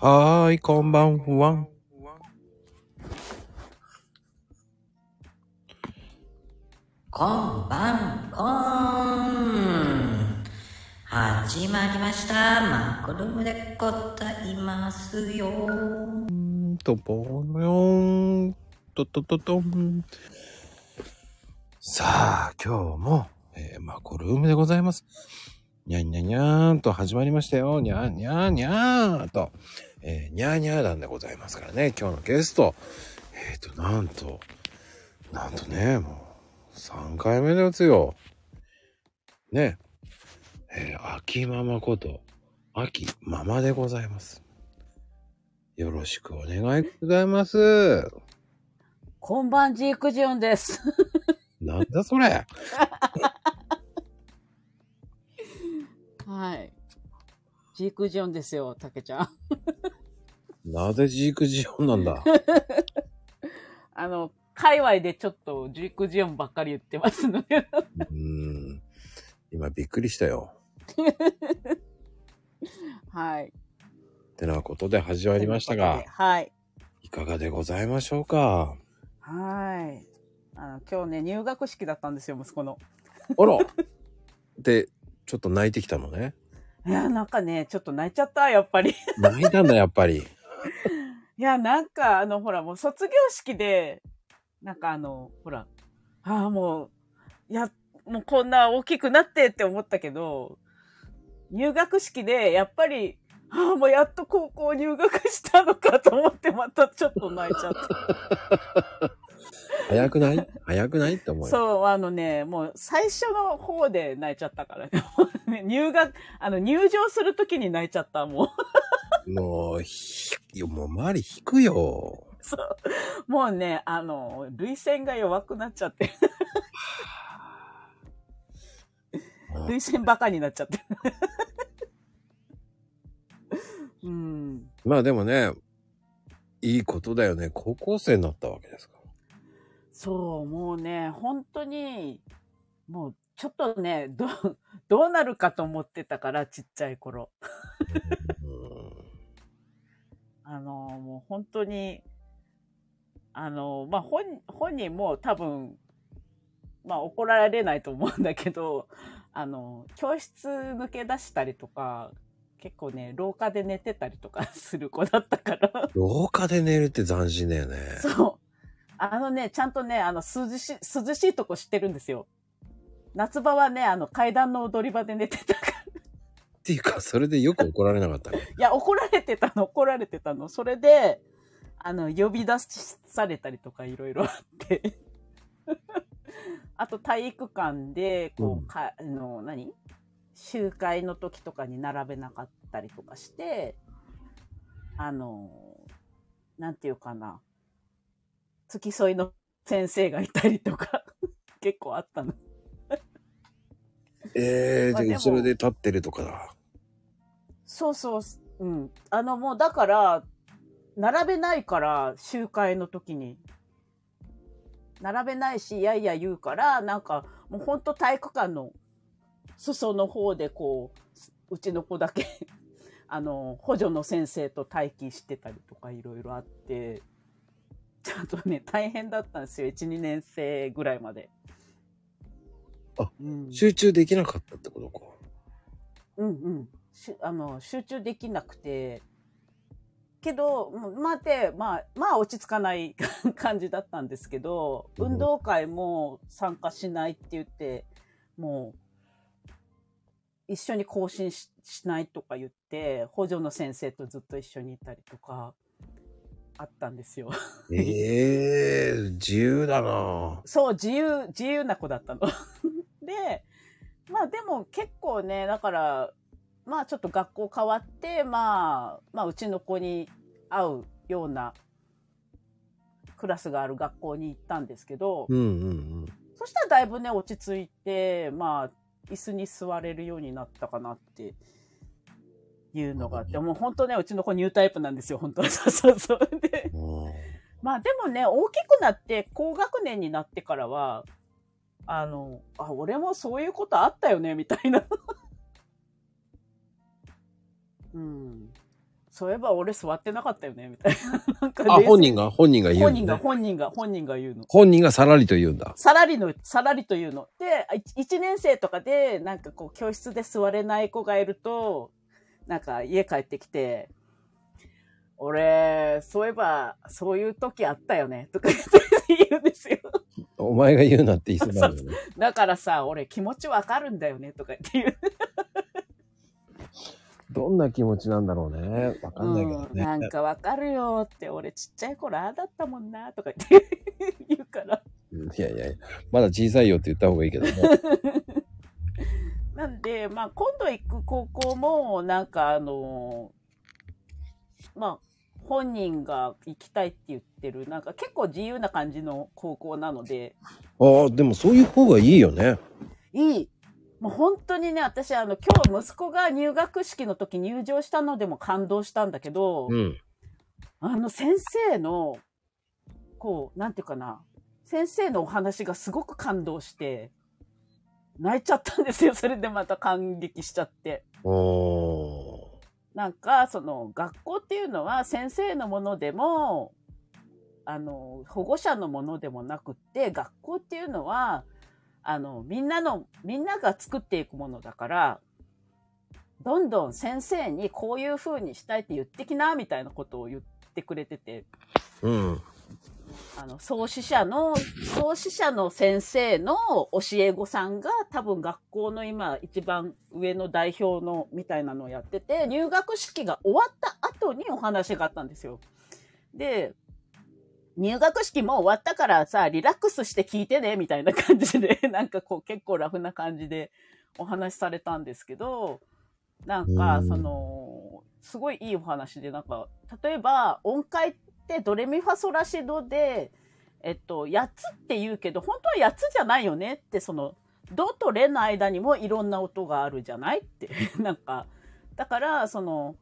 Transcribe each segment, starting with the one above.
はーい、こんばんは。こんばんこん。始まりました。マコルームでございますよ。とぽよーん。ととととん。さあ、今日も、えー、マコルームでございます。にゃんにゃんにゃーんと始まりましたよ。にゃんにゃんにゃーんと、えー、にゃーにゃーなんでございますからね。今日のゲスト、えっ、ー、と、なんと、なんとね、もう、3回目ですよ。ね。えー、秋ママこと、秋ママでございます。よろしくお願いございます。こんばんジークジオンです。なんだそれ。はい。ジークジオンですよ、たけちゃん。なぜジークジオンなんだ？あの、界隈でちょっとジークジオンばっかり言ってますので。うーん。今びっくりしたよ。はい。てなことで始まりましたが、はい。いかがでございましょうか？はい。あの、今日ね、入学式だったんですよ、息子の。あら。で、ちょっと泣いてきたのね。いや、なんかね、ちょっと泣いちゃった、やっぱり。泣いたんだ、やっぱり。いや、なんか、あの、ほら、もう卒業式で、なんかあの、ほら、ああ、もう、いや、もうこんな大きくなってって思ったけど、入学式で、やっぱり、ああ、もうやっと高校入学したのかと思って、またちょっと泣いちゃった。早くない？早くないって思うよ。そう、あのね、もう最初の方で泣いちゃったからね。入学、あの、入場するときに泣いちゃった、もう。もう、ひ、もう周り引くよ。そう。もうね、あの、涙腺が弱くなっちゃって。涙腺バカになっちゃって。うん。まあでもね、いいことだよね。高校生になったわけですかそう、もうね、本当に、もうちょっとね、どう、どうなるかと思ってたから、ちっちゃい頃。あの、もう本当に、あの、まあ、本、本人も多分、まあ、怒られないと思うんだけど、あの、教室抜け出したりとか、結構ね、廊下で寝てたりとかする子だったから。廊下で寝るって斬新だよね。そう。あのね、ちゃんとね、あの、涼しい、涼しいとこ知ってるんですよ。夏場はね、あの、階段の踊り場で寝てたから。っていうか、それでよく怒られなかったね。いや、怒られてたの、怒られてたの。それで、あの、呼び出されたりとかいろいろあって。あと、体育館で、こう、うんか、あの、何？集会の時とかに並べなかったりとかして、あの、なんていうかな。付き添いの先生がいたりとか、結構あったの。ええー、で、まあ後ろで立ってるとかだ。そうそう、うん。あの、もうだから、並べないから、集会の時に。並べないし、いやいや言うから、なんか、もうほんと体育館の裾の方でこう、うちの子だけ、あの、補助の先生と待機してたりとかいろいろあって、ちょっとね、大変だったんですよ。1、2年生ぐらいまで。あうん、集中できなかったってことか。うんうん。しあの、集中できなくて、けど、もうまあで、まあ、まあ落ち着かない 感じだったんですけど、うん運動会も参加しないって言って、もう、一緒に更新ししないとか言って、補助の先生とずっと一緒にいたりとか、あったんですよ。ええー、自由だなそう、自由、自由な子だったの。で、まあでも結構ね、だから、まあちょっと学校変わって、まあ、まあうちの子に合うようなクラスがある学校に行ったんですけど、うんうんうん。そしたらだいぶね、落ち着いて、まあ、椅子に座れるようになったかなっていうのがあって、もう本当ね、うちの子ニュータイプなんですよ、本当 そうそうそう。で、うんまあでもね、大きくなって、高学年になってからは、あの、あ、俺もそういうことあったよね、みたいな。うん。そういえば俺座ってなかったよね、みたいな。なんかあ、本人が、本人が言うの、ね。本人が、本人が、本人が言うの。本人がさらりと言うんだ。さらりの、さらりというの。で、い一年生とかで、なんかこう、教室で座れない子がいると、なんか家帰ってきて、俺、そういえば、そういう時あったよね、とか言うんですよ。お前が言うなって言いそうなのよね。だからさ、俺気持ちわかるんだよね、とか言って言う。どんな気持ちなんだろうね。わかんないけどうん、ね。なんかわかるよって、俺ちっちゃい頃ああだったもんな、とか言って言うから。いやいや、まだ小さいよって言った方がいいけどね。なんで、まあ、今度行く高校も、なんかあの、まあ、本人が行きたいって言ってる、なんか結構自由な感じの高校なので、ああ、でもそういう方がいいよね。いい。もう本当にね、私、あの、今日息子が入学式の時入場したのでも感動したんだけど、うん。あの先生の、こう、なんていうかな、先生のお話がすごく感動して、泣いちゃったんですよ。それでまた感激しちゃって。なんか、その、学校っていうのは先生のものでも、あの、保護者のものでもなくって、学校っていうのは、あの、みんなの、みんなが作っていくものだから、どんどん先生にこういう風にしたいって言ってきな、みたいなことを言ってくれてて、うん。あの、創始者の、創始者の先生の教え子さんが多分学校の今一番上の代表のみたいなのをやってて、入学式が終わった後にお話があったんですよ。で、入学式も終わったからさ、リラックスして聞いてね、みたいな感じで、なんかこう結構ラフな感じでお話しされたんですけど、なんかう、んその、すごいいいお話で、なんか、例えば音階ってドレミファソラシドで、えっと、8つって言うけど、本当は8つじゃないよねって、その、ドとレの間にもいろんな音があるじゃないって。なんか、だから、その、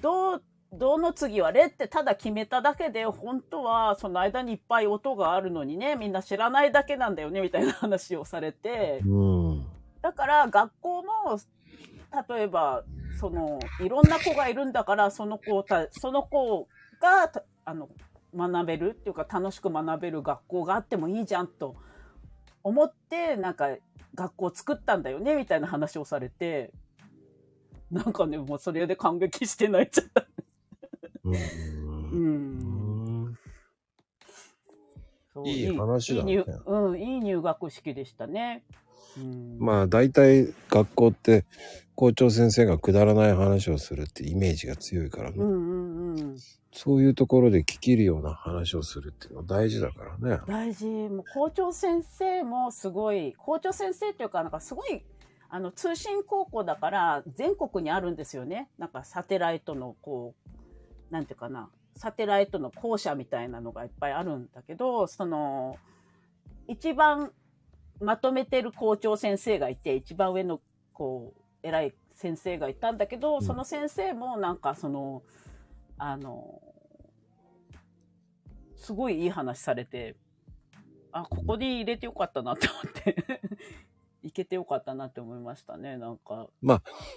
ド、ドの次はレってただ決めただけで、本当はその間にいっぱい音があるのにね、みんな知らないだけなんだよね、みたいな話をされて、うん。だから学校も、例えば、その、いろんな子がいるんだから、その子た、その子が、たあの、学べるっていうか、楽しく学べる学校があってもいいじゃんと思って、なんか、学校を作ったんだよね、みたいな話をされて、なんかね、もうそれで感激して泣いちゃった。う。うんん。いい話だねいい入うん、いい入学式でしたね。うん、まあ大体学校って校長先生がくだらない話をするってイメージが強いからね、うんうんうん。そういうところで聞けるような話をするっていうのは大事だからね。大事。もう校長先生もすごい、校長先生っていうか、なんかすごい、あの、通信高校だから全国にあるんですよね。なんかサテライトのこう、なんていうかな、サテライトの校舎みたいなのがいっぱいあるんだけど、その、一番まとめてる校長先生がいて、一番上の、こう、偉い先生がいたんだけど、んその先生もなんかその、あの、すごいいい話されて、あ、ここに入れてよかったなって思って、いけてよかったなって思いましたね、なんか。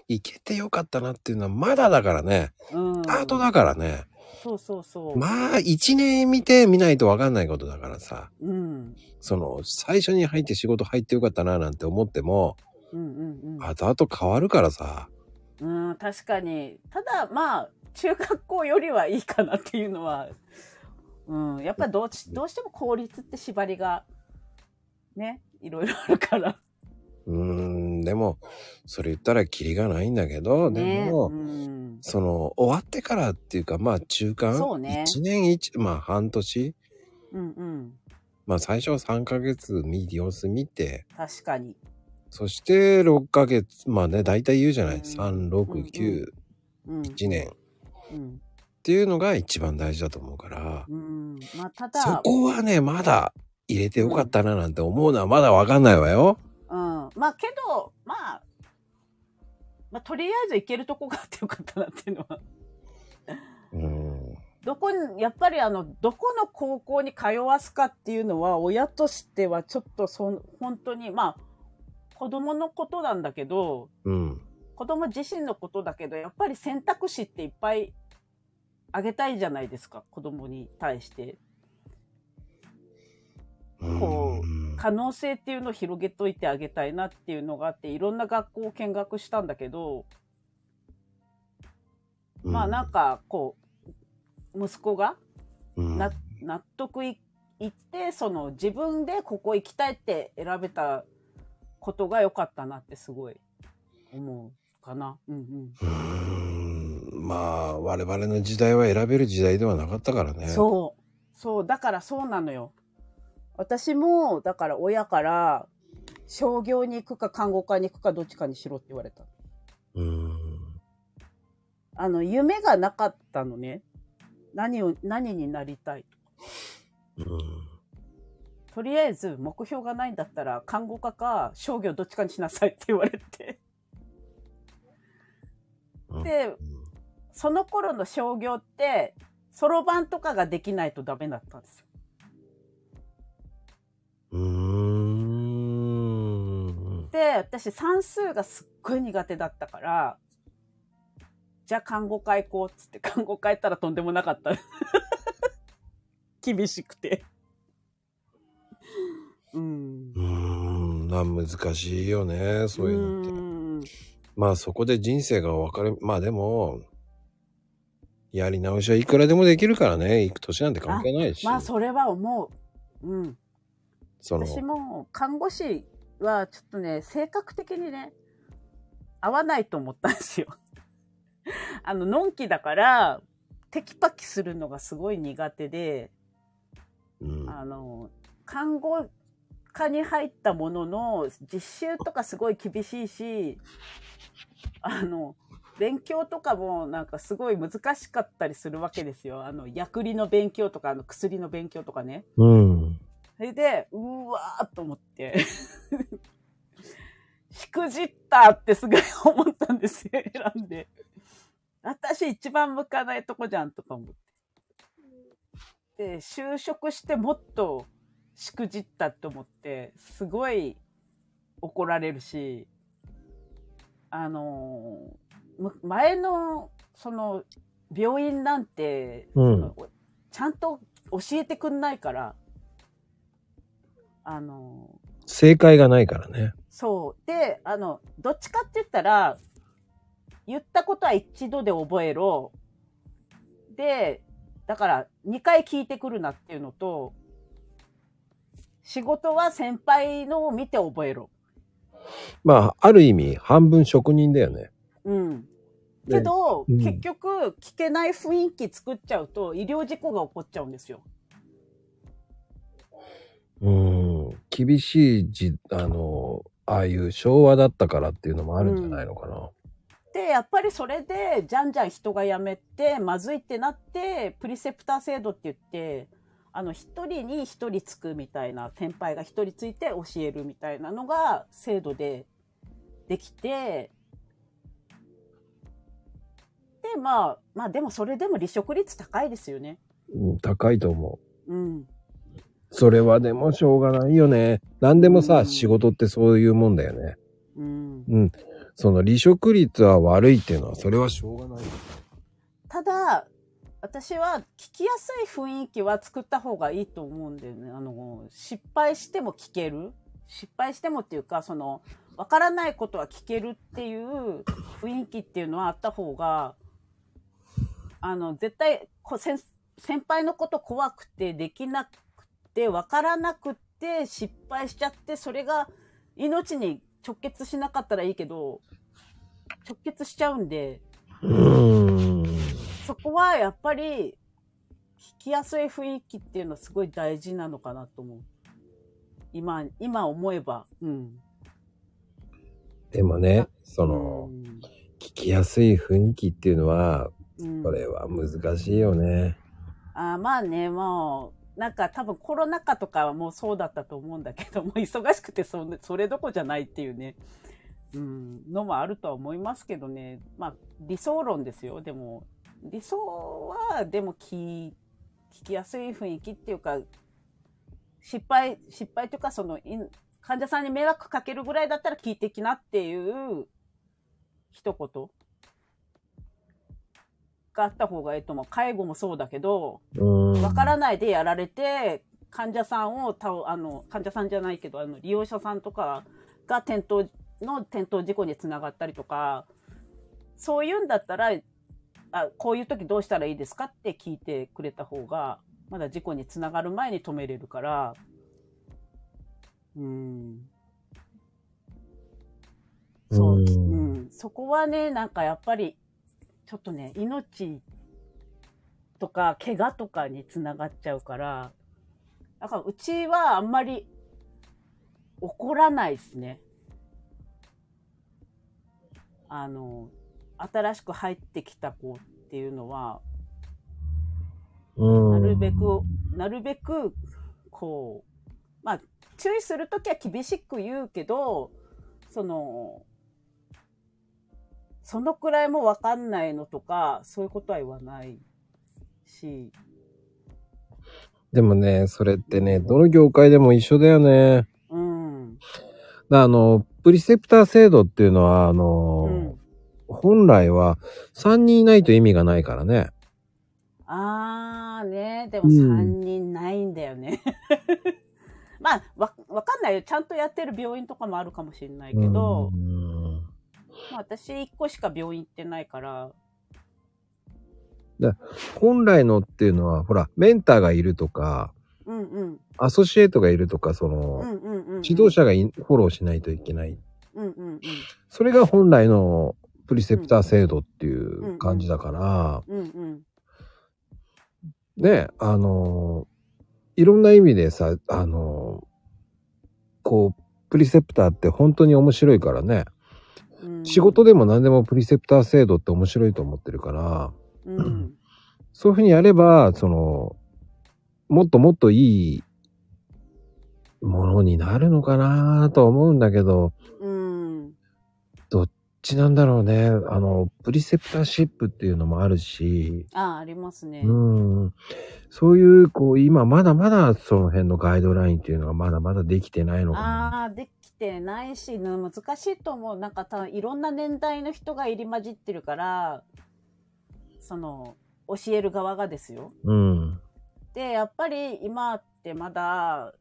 行けてよかったなっていうのはまだだからね。うん。スタートだからね。そうそうそう。まあ一年見てみないとわかんないことだからさ。うん。その最初に入って仕事入ってよかったななんて思っても、うんうんうん。後々変わるからさ。うん、確かに。ただ、まあ、中学校よりはいいかなっていうのは、うん、やっぱりどうしどうしても効率って縛りが、ね、いろいろあるから。うーん、でも、それ言ったらキリがないんだけど、ねでも、うん、その、終わってからっていうか、まあ中間、そうね1年一、まあ半年、うんうん。まあ最初は3ヶ月見、様子見て、確かに。そして6ヶ月、まあね、大体言うじゃない、うん3、6、9、うん。1年っうん。ていうのが一番大事だと思うから、うん。まあ、たそだ、こはね、まだ入れてよかったななんて思うのはまだわかんないわよ。うん。まあ、けど、まあ、まあ、とりあえず行けるとこがあってよかったなっていうのは。うん。どこに、やっぱりあの、どこの高校に通わすかっていうのは、親としてはちょっとそん、本当に、まあ、子供のことなんだけど、うん。子供自身のことだけど、やっぱり選択肢っていっぱいあげたいじゃないですか、子供に対して。こうん可能性っていうのを広げといてあげたいなっていうのがあって、いろんな学校を見学したんだけど、まあなんかこう、息子が納得いいって、その自分でここ行きたいって選べたことが良かったなってすごい思うかな。うんうん。うーんまあ我々の時代は選べる時代ではなかったからね。そう。そう。だからそうなのよ。私も、だから親から、商業に行くか看護科に行くかどっちかにしろって言われた。う。ん。あの、夢がなかったのね。何を、何になりたい。うん。とりあえず目標がないんだったら、看護科か商業どっちかにしなさいって言われて。うんで、その頃の商業って、そろばんとかができないとダメだったんですよ。で、私算数がすっごい苦手だったから、じゃあ看護科行こうっつって看護科行ったらとんでもなかった。厳しくて。うん。うーん。な難しいよね。そういうのって。んまあそこで人生が分かれ、まあでも、やり直しはいくらでもできるからね。行く年なんて関係ないし。まあそれは思う。うん。その、私も看護師はちょっとね、性格的にね、合わないと思ったんですよ。あの、のんきだから、テキパキするのがすごい苦手で、うん。あの、看護科に入ったものの、実習とかすごい厳しいし、あの、勉強とかもなんかすごい難しかったりするわけですよ。あの、薬理の勉強とか、あの、薬の勉強とかね。うん。それで、うわーと思って、しくじったってすごい思ったんですよ、選んで。私一番向かないとこじゃんとか思って。で、就職してもっとしくじったって思って、すごい怒られるし、あの前の、その、病院なんて、うんちゃんと教えてくんないから、あのー正解がないからね。そう。で、あの、どっちかって言ったら、言ったことは一度で覚えろ。で、だから2回聞いてくるなっていうのと、仕事は先輩のを見て覚えろ。まあ、ある意味、半分職人だよね。うん。けど、うん結局、聞けない雰囲気作っちゃうと、医療事故が起こっちゃうんですよ。うん。厳しいじ、あの、ああいう昭和だったからっていうのもあるんじゃないのかな。で、やっぱりそれで、じゃんじゃん人が辞めて、まずいってなって、プリセプター制度って言って、あの、一人に一人つくみたいな、先輩が一人ついて教えるみたいなのが制度でできて、で、まあ、まあでもそれでも離職率高いですよね。うん、高いと思う。うん。それはでもしょうがないよね。何でもさ、うん仕事ってそういうもんだよね。うん。うん。その離職率は悪いっていうのは、それはしょうがない。ただ、私は聞きやすい雰囲気は作った方がいいと思うんだよね。あの、失敗しても聞ける。失敗してもっていうか、その、わからないことは聞けるっていう雰囲気っていうのはあった方が、あの、絶対、こ先先輩のこと怖くてできなくて、わからなくて失敗しちゃって、それが命に直結しなかったらいいけど、直結しちゃうんで、うん。そこはやっぱり聞きやすい雰囲気っていうのはすごい大事なのかなと思う。今、今思えば。うん。でもね、その、聞きやすい雰囲気っていうのは、うん、これは難しいよね。あまあね、もう、なんか多分コロナ禍とかはもうそうだったと思うんだけど も、忙しくてそそれどころじゃないっていうね、うん、のもあるとは思いますけどね。まあ理想論ですよ。でも、理想はでも聞聞きやすい雰囲気っていうか、失敗、失敗というかその、い患者さんに迷惑かけるぐらいだったら聞いてきなっていう一言。があった方がいいと思う。介護もそうだけど、うん。わからないでやられて、患者さんを倒、あの、患者さんじゃないけど、あの、利用者さんとかが転倒の転倒事故につながったりとか、そういうんだったら、あ、こういう時どうしたらいいですかって聞いてくれた方が、まだ事故につながる前に止めれるから、うん。そう、うんうん。そこはね、なんかやっぱり、ちょっとね、命とか怪我とかにつながっちゃうから、だからうちはあんまり怒らないですね。あの、新しく入ってきた子っていうのは、うん。なるべく、なるべく、こう、まあ、注意するときは厳しく言うけど、その、そのくらいもわかんないのとか、そういうことは言わないし、でもね、それってね、どの業界でも一緒だよね。うん。だあの、プリセプター制度っていうのは、あうの、ん。本来は3人いないと意味がないからね。あーね、でもうん3人ないんだよね。まあ、わ、わかんないよ。ちゃんとやってる病院とかもあるかもしれないけど、私1個しか病院行ってないから、本来のっていうのは、ほら、メンターがいるとか、うんうん。アソシエイトがいるとか、その、うんうんうん、うん。指導者がいフォローしないといけない。うんうんうん。それが本来のプリセプター制度っていう感じだから、うんうん。ね、あの、いろんな意味でさ、あの、こう、プリセプターって本当に面白いからね、うん仕事でも何でもプリセプター制度って面白いと思ってるから、うん。そういうふうにやれば、その、もっともっといいものになるのかなとは思うんだけど、ちなんだろうね。あの、プリセプターシップっていうのもあるし、ああ、ありますね。うん。そういう、こう、今まだまだその辺のガイドラインっていうのがまだまだできてないのかな。ああ、できてないし、ね難しいと思う。なんか多分いろんな年代の人が入り混じってるから、その、教える側がですよ。うん。で、やっぱり今ってまだ、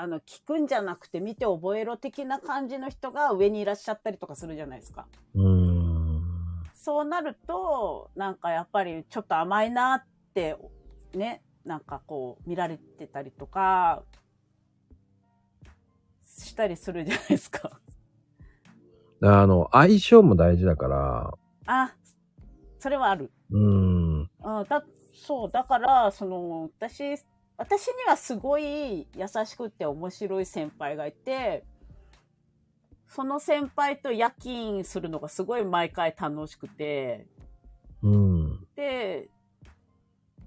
あの、聞くんじゃなくて見て覚えろ的な感じの人が上にいらっしゃったりとかするじゃないですか。うん。そうなると、なんかやっぱりちょっと甘いなって、ね、なんかこう見られてたりとか、したりするじゃないですか。あの、相性も大事だから、あ、それはある。うん。うん、だ、そう、だから、その、私、私にはすごい優しくて面白い先輩がいて、その先輩と夜勤するのがすごい毎回楽しくて、うん。で、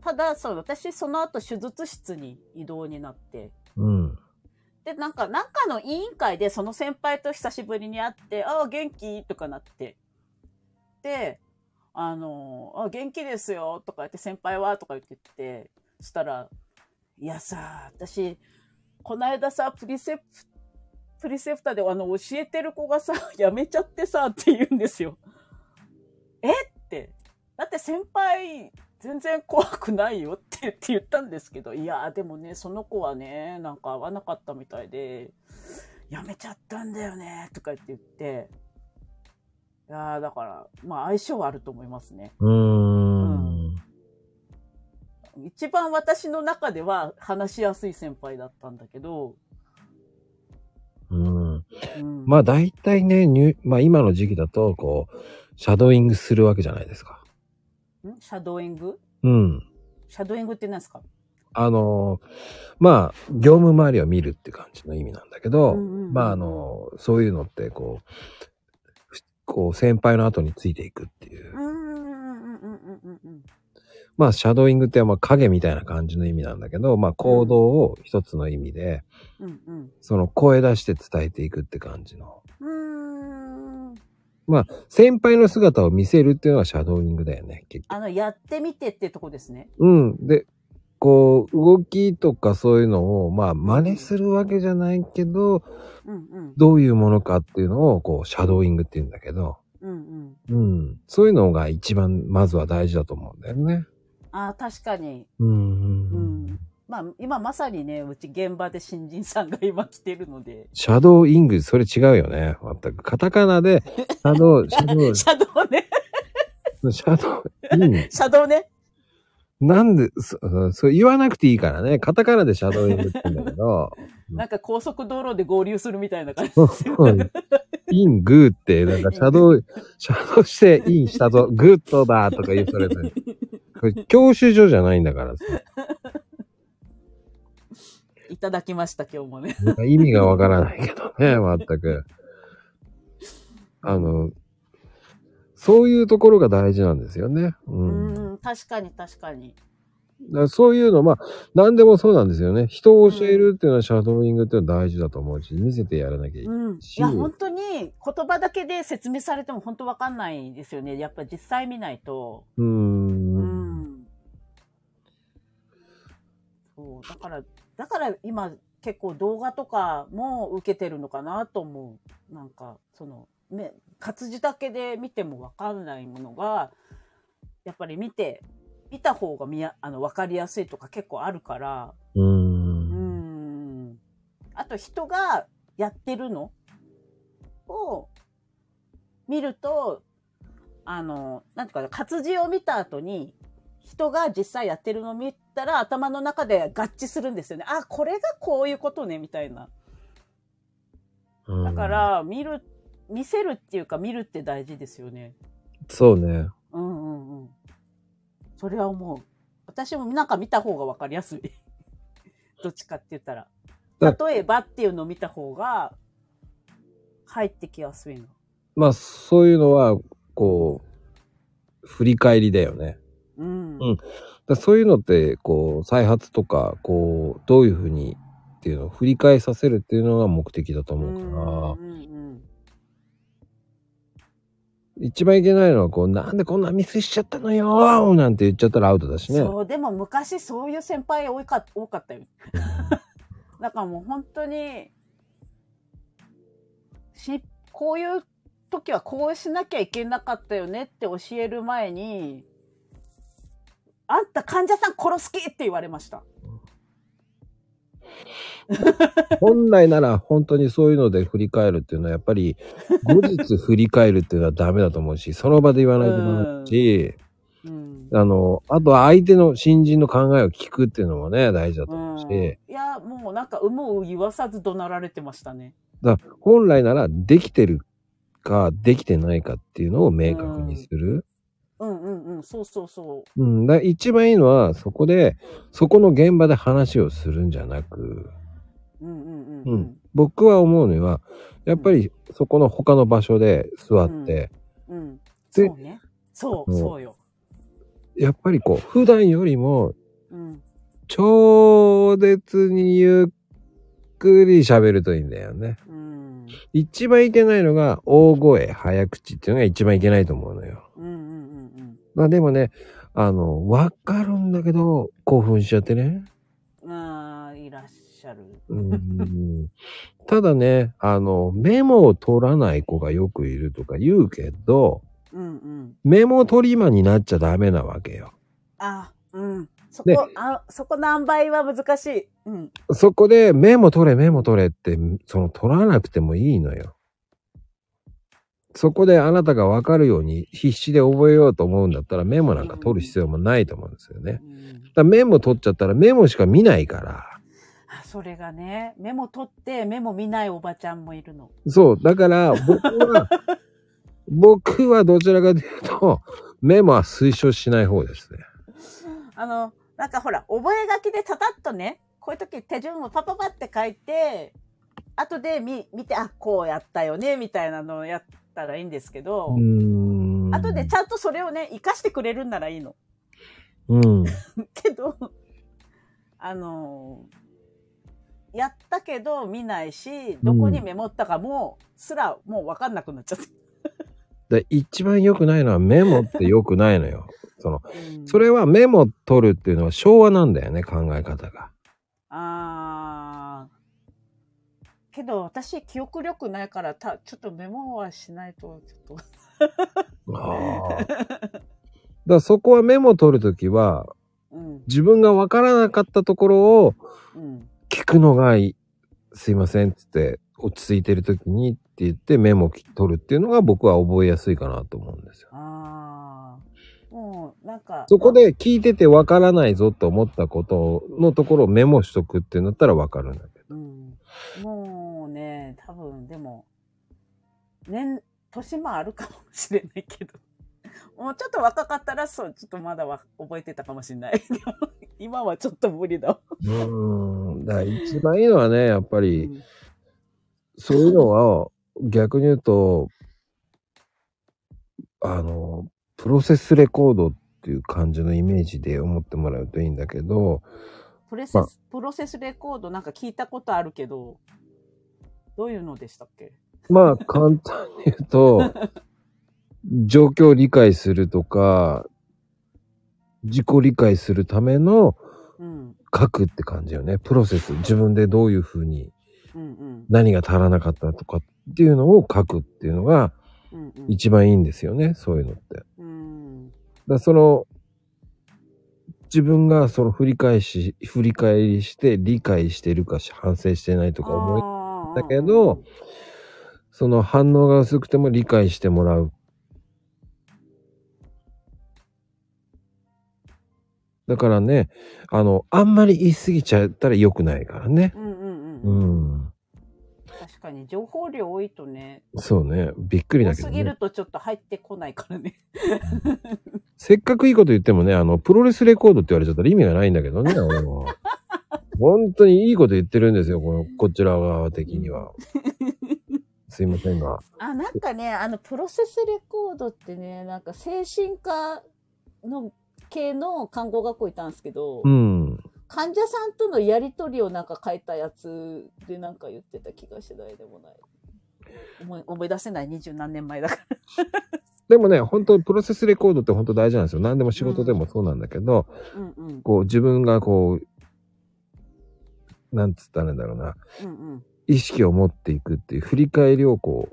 ただ、そう、私その後手術室に移動になって、うん。で、なんか、なんかの委員会でその先輩と久しぶりに会って、ああ、元気？とかなって。で、あの、あ元気ですよとか言って、先輩は？とか言ってて、そしたら、いやさ、私、この間さ、プリセプ、プリセプタであの、教えてる子がさ、辞めちゃってさ、って言うんですよ。えって。だって先輩、全然怖くないよってって言ったんですけど、いや、でもね、その子はね、なんか合わなかったみたいで、やめちゃったんだよね、とか言って言って、いやだから、まあ相性はあると思いますね。うん。一番私の中では話しやすい先輩だったんだけど、うん。うん、まあ大体ね、入まあ今の時期だと、こう、シャドーイングするわけじゃないですか。ん？シャドーイング？うん。シャドーイングって何ですか？あの、まあ、業務周りを見るって感じの意味なんだけど、うんうんうんまああの、そういうのって、こう、ふこう、先輩の後についていくっていう。うんまあ、シャドーイングってまあ影みたいな感じの意味なんだけど、まあ行動を一つの意味で、うんうんその声出して伝えていくって感じの。うん。うーん。まあ、先輩の姿を見せるっていうのがシャドーイングだよね、結局。あの、やってみてってとこですね。うん。で、こう、動きとかそういうのを、まあ、真似するわけじゃないけど、うんうん。どういうものかっていうのを、こう、シャドーイングって言うんだけど、うん。うん。そういうのが一番、まずは大事だと思うんだよね。ああ、確かに。うん。ううんん。まあ、今まさにね、うち現場で新人さんが今来てるので。シャドーイング、それ違うよね。全く。カタカナで、シャドウ、シャドウ、シシャドウね。シャドウイング。シャドウね。なんで、そ、そう言わなくていいからね。カタカナでシャドーイングって言うんだけど、なんか高速道路で合流するみたいな感じそう。イングーって、なんかシャドウ、シャドウしてインしたぞ、グッドだとか言うそれで。これ 教習所じゃないんだからさ。いただきました、今日もね。なんか意味がわからないけどね、全く。あの、そういうところが大事なんですよね。ううん、確かに確かに。らそういうの、まあ、何でもそうなんですよね。人を教えるっていうのはシャドーイングっていうのは大事だと思うし、見せてやらなきゃいけない。うん。いや、本当に言葉だけで説明されても本当わかんないですよね。やっぱ実際見ないと。うー。うんそう。だから、だから今結構動画とかも受けてるのかなと思う。なんか、その、ね、活字だけで見てもわかんないものが、やっぱり見て、見た方が見や、あの、わかりやすいとか結構あるから、うー。うんん。あと人がやってるの？を見ると、あの、なんていうかな、活字を見た後に、人が実際やってるのを見たら頭の中で合致するんですよね。あ、これがこういうことね、みたいな。うんだか、ら、見る、見せるっていうか見るって大事ですよね。そうね。うんうんうん。それは思う。私もなんか見た方がわかりやすい。どっちかって言ったら。だ例えばっていうのを見た方が入ってきやすいの。まあ、そういうのは、こう、振り返りだよね。うん。うんだそういうのって、こう、再発とか、こう、どういうふうにっていうのを振り返させるっていうのが目的だと思うから、うんうん一番いけないのは、こう、なんでこんなミスしちゃったのよーなんて言っちゃったらアウトだしね。そう、でも昔そういう先輩多いか多かったよ。だからもう本当に、し、こういう時はこうしなきゃいけなかったよねって教える前に、あんた患者さん殺す気って言われました。本来なら本当にそういうので振り返るっていうのはやっぱり後日振り返るっていうのはダメだと思うし、その場で言わないとダメだし、うん。あの、あとは相手の新人の考えを聞くっていうのもね、大事だと思うし、うん、いや、もうなんか、有無を言わさず怒鳴られてましたね。だ本来ならできてるかできてないかっていうのを明確にする。うんうんうん、そうそうそうん、だ一番いいのはそこで、そこの現場で話をするんじゃなく、う。うんうんうん。う。ん、僕は思うのは、やっぱりそこの他の場所で座って、うん。でそうね。そう、うんそうよ。やっぱりこう、普段よりもうん。超絶にゆっくり喋るといいんだよね。うん。一番いけないのが大声、早口っていうのが一番いけないと思うのよ。まあでもね、あの、わかるんだけど、興奮しちゃってね。うん。ああ、いらっしゃる。うんただね、あの、メモを取らない子がよくいるとか言うけど、うんうん。メモ取り魔になっちゃダメなわけよ。あ、うん。そでこ、あ、そこ何倍は難しい。うん。そこでメモ取れメモ取れって、その取らなくてもいいのよ。そこであなたがわかるように必死で覚えようと思うんだったらメモなんか取る必要もないと思うんですよね。うんだメモ取っちゃったらメモしか見ないから。あそれがね、メモ取ってメモ見ないおばちゃんもいるの。そう。だから僕は、僕はどちらかというと、メモは推奨しない方ですね。あの、なんかほら、覚え書きでたたっとね、こういう時手順をパパパって書いて、後で見、見て、あ、こうやったよね、みたいなのをやったらいいんですけど、でちゃんとそれをね、活かしてくれるんならいいの。うん。けど、あのやったけど見ないし、どこにメモったかも、すらもうわかんなくなっちゃって。で一番良くないのはメモって良くないのよ。その、うんそれはメモ取るっていうのは昭和なんだよね、考え方が。あーけど私記憶力ないからたちょっとメモはしないとちょっとああ。だそこはメモ取るときは、うん。自分がわからなかったところをうん。聞くのがいい。すいませんっつって、落ち着いてるときにって言ってメモ取るっていうのが僕は覚えやすいかなと思うんですよ。ああ。もう、なんか。そこで聞いててわからないぞって思ったことのところをメモしとくってなったらわかるんだけど。うん。もうね、多分、でも、年、年もあるかもしれないけど。もうちょっと若かったら、そう、ちょっとまだは覚えてたかもしれない。今はちょっと無理だわ。うーん。だ一番いいのはね、やっぱうり、んそういうのは逆に言うと、あの、プロセスレコードっていう感じのイメージで思ってもらうといいんだけど、プレセス、まあプロセスレコードなんか聞いたことあるけど、どういうのでしたっけ？まあ簡単に言うと、状況を理解するとか、自己理解するためのうん。書くって感じよね。プロセス。自分でどういうふうに。何が足らなかったとかっていうのを書くっていうのが。一番いいんですよね。そういうのって。だその、自分がその振り返し、振り返りして理解してるかし反省してないとか思い、思だけど、その反応が薄くても理解してもらう。だからね、あの、あんまり言い過ぎちゃったら良くないからね。うんうんう。うんん。確かに情報量多いとね、そうね。びっくり多だけどね。すぎるとちょっと入ってこないからね。せっかくいいこと言ってもね、あの、プロレスレコードって言われちゃったら意味がないんだけどね。俺も 本当にいいこと言ってるんですよ。この、こちら側的には。すいませんが。あ、なんかね、あの、プロセスレコードってね、なんか精神科の系の看護学校いたんですけど、うん。患者さんとのやりとりをなんか書いたやつでなんか言ってた気がしないでもない。思い思い出せない、二十何年前だから。でもね、本当プロセスレコードって本当大事なんですよ。何でも仕事でもそうなんだけど、うんうん。こう自分がこう、なんつったらいいんだろうな、うんうん。意識を持っていくっていう振り返りをこ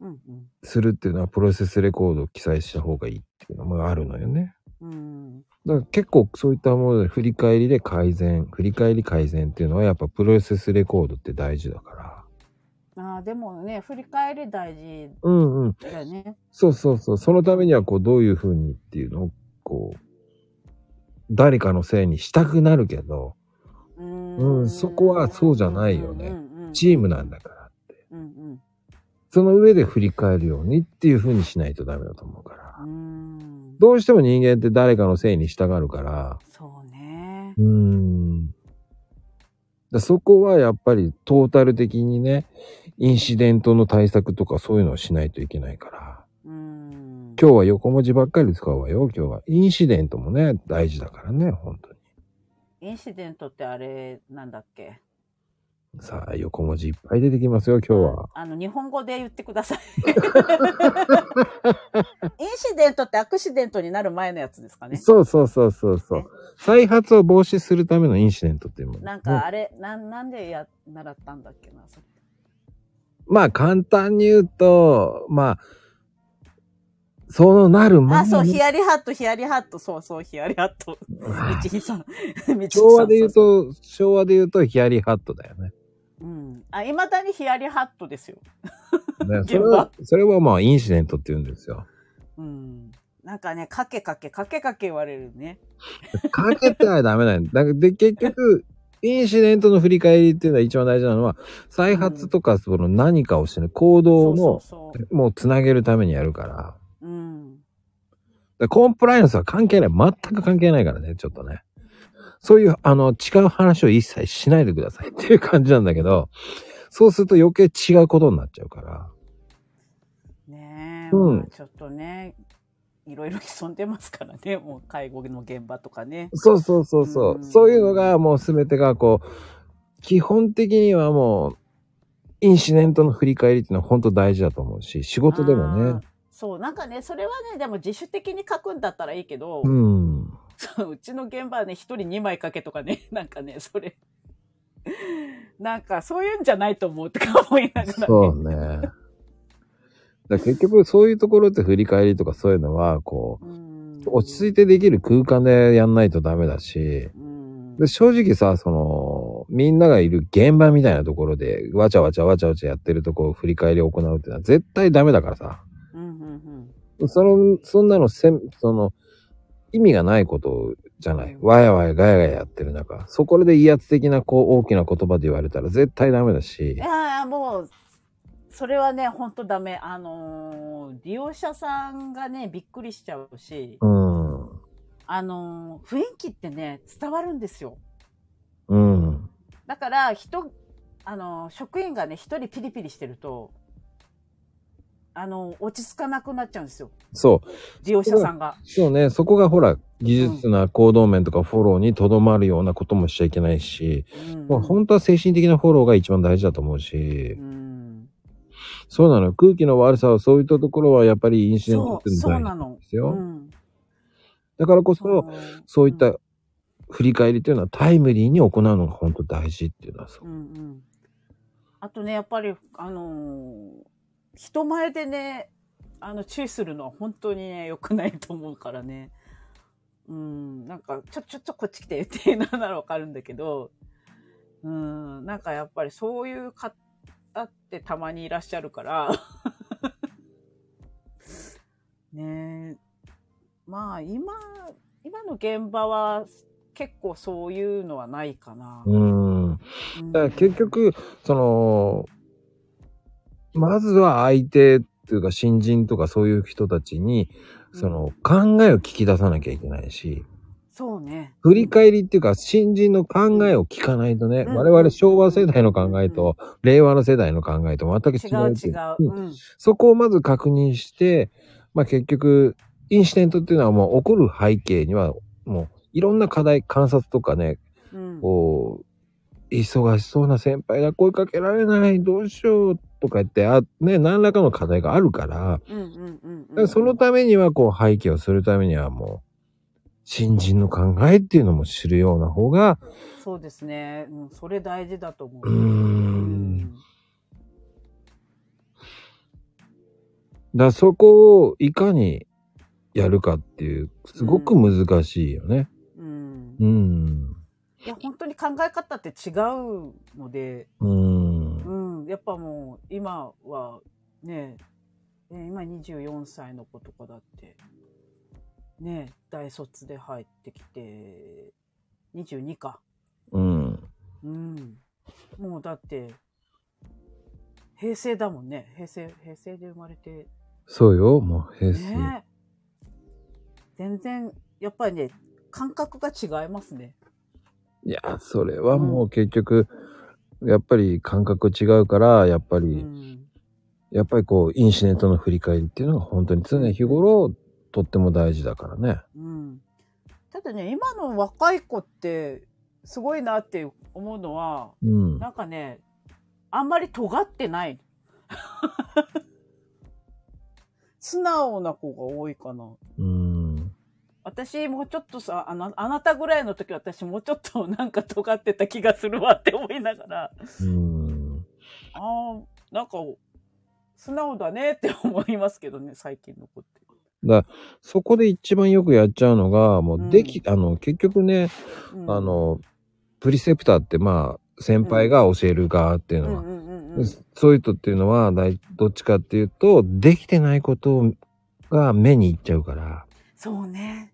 うんう、するっていうのはプロセスレコードを記載した方がいいっていうのもあるのよね。うん。うん。だから結構そういったもので振り返りで改善、振り返り改善っていうのはやっぱプロセスレコードって大事だから。ああ、でもね、振り返り大事うんうん。だよね。そうそうそう。そのためにはこうどういう風にっていうのをこう、誰かのせいにしたくなるけど、ううんん、そこはそうじゃないよね。チームなんだからって。うんうん。その上で振り返るようにっていう風にしないとダメだと思うから。うん。どうしても人間って誰かのせいに従うから、そうね。うーん。だそこはやっぱりトータル的にね、インシデントの対策とかそういうのをしないといけないから。うん。今日は横文字ばっかり使うわよ、今日は。インシデントもね、大事だからね、本当に。インシデントってあれ、なんだっけ？さあ、横文字いっぱい出てきますよ、今日は。あの、日本語で言ってください。インシデントってアクシデントになる前のやつですかね。そうそうそうそうそう。再発を防止するためのインシデントっていうもの。なんかあれ、なん、なんでや、習ったんだっけな、それ。まあ簡単に言うと、まあ、そうなる前あ、にそう、ヒヤリハット、ヒヤリハット、そうそう、ヒヤリハット。ちひ さん。昭和で言う、と、昭和で言うとヒヤリハットだよね。うん。あ、いまだにヒヤリハットですよ。ねそれは、それはまあインシデントって言うんですよ。うん。なんかね、かけかけ、かけかけ言われるね。かけてはダメなんだ。だで、結局、インシデントの振り返りっていうのは一番大事なのは、再発とかその何かをしてね、行動の。もうつなげるためにやるから。コンプライアンスは関係ない。全く関係ないからね、ちょっとね。そういう、あの、違う話を一切しないでくださいっていう感じなんだけど、そうすると余計違うことになっちゃうから。ねえ、うんまあちょっとね、いろいろ潜んでますからね、もう介護の現場とかね。そうそうそうそう。うんそういうのがもうすべてがこう、基本的にはもう、インシデントの振り返りっていうのは本当大事だと思うし、仕事でもあねー。そう、なんかね、それはね、でも自主的に書くんだったらいいけど、うん。そううちの現場はね、一人二枚書けとかね、なんかね、それ、なんかそういうんじゃないと思うとか思いながら、ね。そうね。だ結局そういうところって振り返りとかそういうのは、こうんう、落ち着いてできる空間でやんないとダメだし、うんで正直さ、その、みんながいる現場みたいなところで、わちゃわちゃわちゃわちゃやってるところを振り返りを行うっていうのは絶対ダメだからさ。その、そんなのせん、その、意味がないことじゃない。わやわやガヤガヤやってる中、そこで威圧的なこう大きな言葉で言われたら絶対ダメだしい。やいやもうそれはねほんとダメあのー利用者さんがねびっくりしちゃうしうん。あのー雰囲気ってね伝わるんですようん。だから人あのー職員がね一人ピリピリしてるとあのー落ち着かなくなっちゃうんですよそう。利用者さんがそうね。そこがほら、技術な行動面とかフォローにとどまるようなこともしちゃいけないし、うんもう本当は精神的なフォローが一番大事だと思うしう、んそうなの。空気の悪さはそういったところはやっぱりインシデントっていうのは大そうなんですよ。うんだからこそ、そうそういった振り返りというのはタイムリーに行うのが本当大事っていうのはそうう。んうん、あとねやっぱりあのー人前でねあの注意するのは本当にね良くないと思うからね。うんなんかちょちょちょこっち来てっていうのならわかるんだけど。うんなんかやっぱりそういう方ってたまにいらっしゃるから。ね。えまあ今今の現場は結構そういうのはないかな。うん。うん。だから結局、その、まずは相手っていうか新人とかそういう人たちに、その考えを聞き出さなきゃいけないし、そうね。振り返りっていうか新人の考えを聞かないとね、うん我々昭和世代の考えと令和の世代の考えと全く違う違違うっていうんうん。そこをまず確認して、まあ結局、インシデントっていうのはもう起こる背景には、もういろんな課題、観察とかね、うん。こう、忙しそうな先輩が声かけられない、どうしようとか言って、あ、ね、何らかの課題があるから、うんうんうん。そのためには、こう、背景をするためにはもう、新人の考えっていうのも知るような方が、そうですね。うん、それ大事だと思う。うーん。だそこをいかにやるかっていう、すごく難しいよね。うん。うん。いや、本当に考え方って違うので、うん。うん。やっぱもう、今は、ね、ね今24歳の子とかだって、ね、大卒で入ってきて、22か。うん。うん。もうだって、平成だもんね。平成、平成で生まれて。そうよ、もう平成。ね全然、やっぱりね、感覚が違いますね。いや、それはもう結局、やっぱり感覚違うから、やっぱうり、ん。やっぱりこう、インシデントの振り返りっていうのが本当に常日頃、とっても大事だからね。うん。ただね、今の若い子って、すごいなって思うのは、うん。なんかね、あんまり尖ってない。素直な子が多いかな。うん。私もうちょっとさ、あの、あなたぐらいの時私もうちょっとなんか尖ってた気がするわって思いながら、うん。ああ、なんか、素直だねって思いますけどね、最近の子って。だからそこで一番よくやっちゃうのが、もうでき、あの、結局ね、うんあ、の、プリセプターってまあ、先輩が教える側っていうのは、うんうんうんうん。そういう人っていうのは、だいどっちかっていうと、できてないことが目にいっちゃうから、そうね。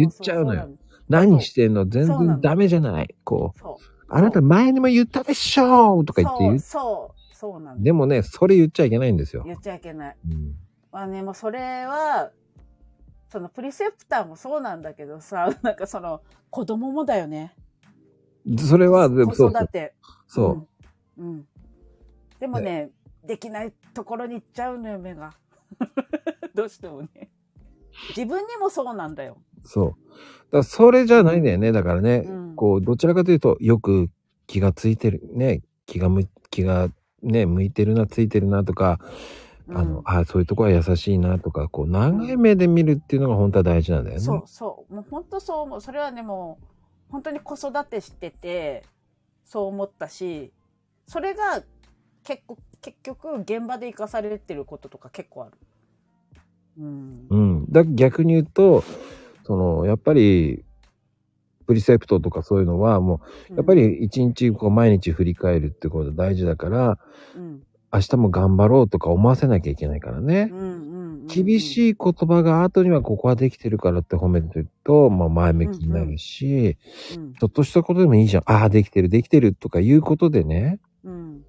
言っちゃうのよ何してんの？全然ダメじゃない。こう、あなた前にも言ったでしょとか言って言う。そう、そう、なんだ。でもね、それ言っちゃいけないんですよ。言っちゃいけない。うんまあね、もうそれは、そのプリセプターもそうなんだけどさ、なんかその子供もだよね。それは、でもそうそう子育。て。そう。うん。うん。でもね、できないところに行っちゃうのよ、目が。どうしてもね。自分にもそうなんだよ。そう。だそれじゃないんだよね。だからね、うんこう、どちらかというと、よく気がついてる、ね、気がむ、気がね、向いてるな、ついてるなとか、あの、うんあそういうとこは優しいなとか、こう、長い目で見るっていうのが本当は大事なんだよね。そうそう。もう本当そう思う。それはね、もう、本当に子育てしてて、そう思ったし、それが結構、結局、現場で生かされてることとか結構ある。うん。うん。だ逆に言うと、その、やっぱり、プリセプトとかそういうのはもう、やっぱり一日こう毎日振り返るってこと大事だから、うん、明日も頑張ろうとか思わせなきゃいけないからねうん。うんうん。厳い。しい言葉が後にはここはできてるからって褒めてると、まあ前向きになるし、うんちょっとしたことでもいいじゃん。ああ、できてる、できてるとかいうことでね、うん。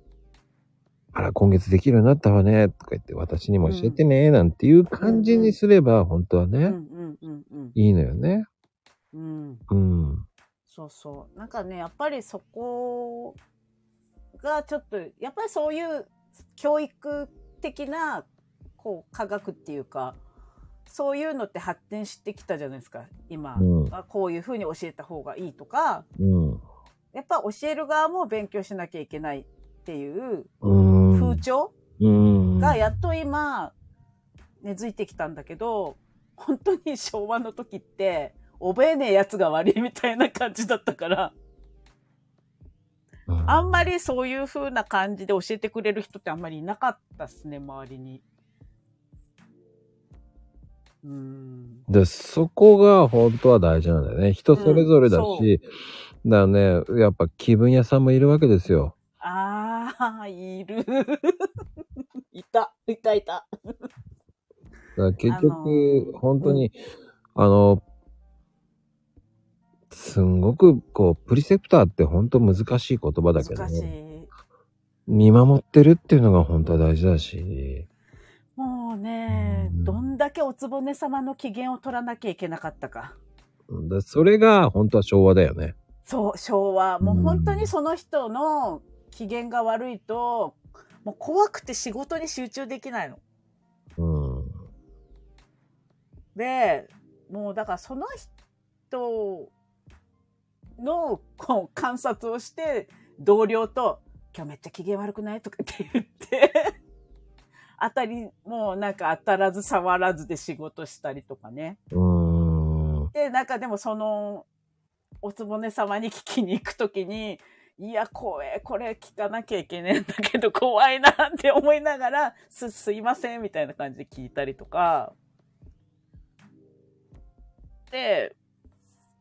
あら、今月できるようになったわね、とか言って、私にも教えてね、なんていう感じにすれば、本当はね、うんうんうんうん。いいのよね。うん。うん。そうそう。なんかね、やっぱりそこがちょっと、やっぱりそういう教育的な、こう、科学っていうか、そういうのって発展してきたじゃないですか、今。うんあこういうふうに教えた方がいいとか、うん。やっぱ教える側も勉強しなきゃいけないっていううん。風潮うん。がやっと今、根付いてきたんだけど、本当に昭和の時って、覚えねえやつが悪いみたいな感じだったから、うんあんまりそういう風な感じで教えてくれる人ってあんまりいなかったっすね、周りに。うーん。で、そこが本当は大事なんだよね。人それぞれだうんし、だね、やっぱ気分屋さんもいるわけですよ。ああ、いる。いた、いた、いた。だ結局、ー本当に、あの、すんごく、こう、プリセプターって本当難しい言葉だけど難しね。い。見守ってるっていうのが本当は大事だし。もうね、うんどんだけおつぼね様の機嫌を取らなきゃいけなかったか。だそれが本当は昭和だよね。そう、昭和。もううん本当にその人の機嫌が悪いと、もう怖くて仕事に集中できないの。で、もうだからその人のこう観察をして、同僚と、今日めっちゃ機嫌悪くない？とかって言って、当たり、もうなんか当たらず触らずで仕事したりとかね。で、なんかでもその、おつぼね様に聞きに行くときに、いや、怖え、これ聞かなきゃいけねえんだけど、怖いなって思いながら、す、すいません、みたいな感じで聞いたりとか。で、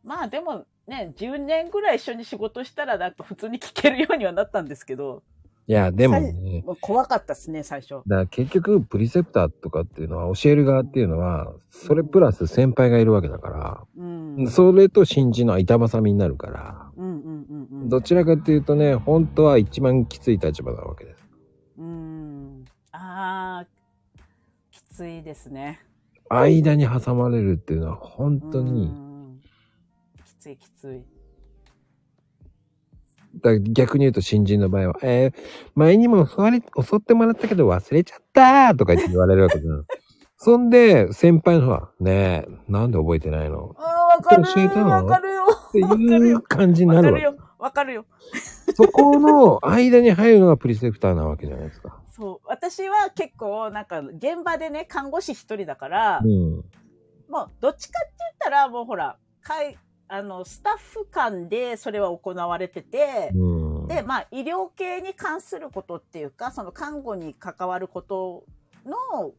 まあでもね、10年ぐらい一緒に仕事したら、なんか普通に聞けるようにはなったんですけど、いや、でもね、怖かったですね、最初。だから結局、プリセプターとかっていうのは、教える側っていうのは、それプラス先輩がいるわけだから、うん。うんそれと新人の板挟みになるから、うんうんうん。どちらかっていうとね、本当は一番きつい立場なわけです。うん。ああ、きついですね。間に挟まれるっていうのは本当うに、んきついきつい。だ逆に言うと新人の場合は、えー、前にも襲われ、襲ってもらったけど忘れちゃったとか言って言われるわけじゃん。そんで、先輩の方は、ねえ、なんで覚えてないの？ああ、わかる教えたの？わかるよ。っていう感じになるわけ。わかるよ。わかるよ。そこの間に入るのがプリセプターなわけじゃないですか。そう。私は結構、なんか、現場でね、看護師一人だから、うん。もう、どっちかって言ったら、もうほら、かい、あの、スタッフ間でそれは行われてて、うん。で、まあ、医療系に関することっていうか、その看護に関わることの、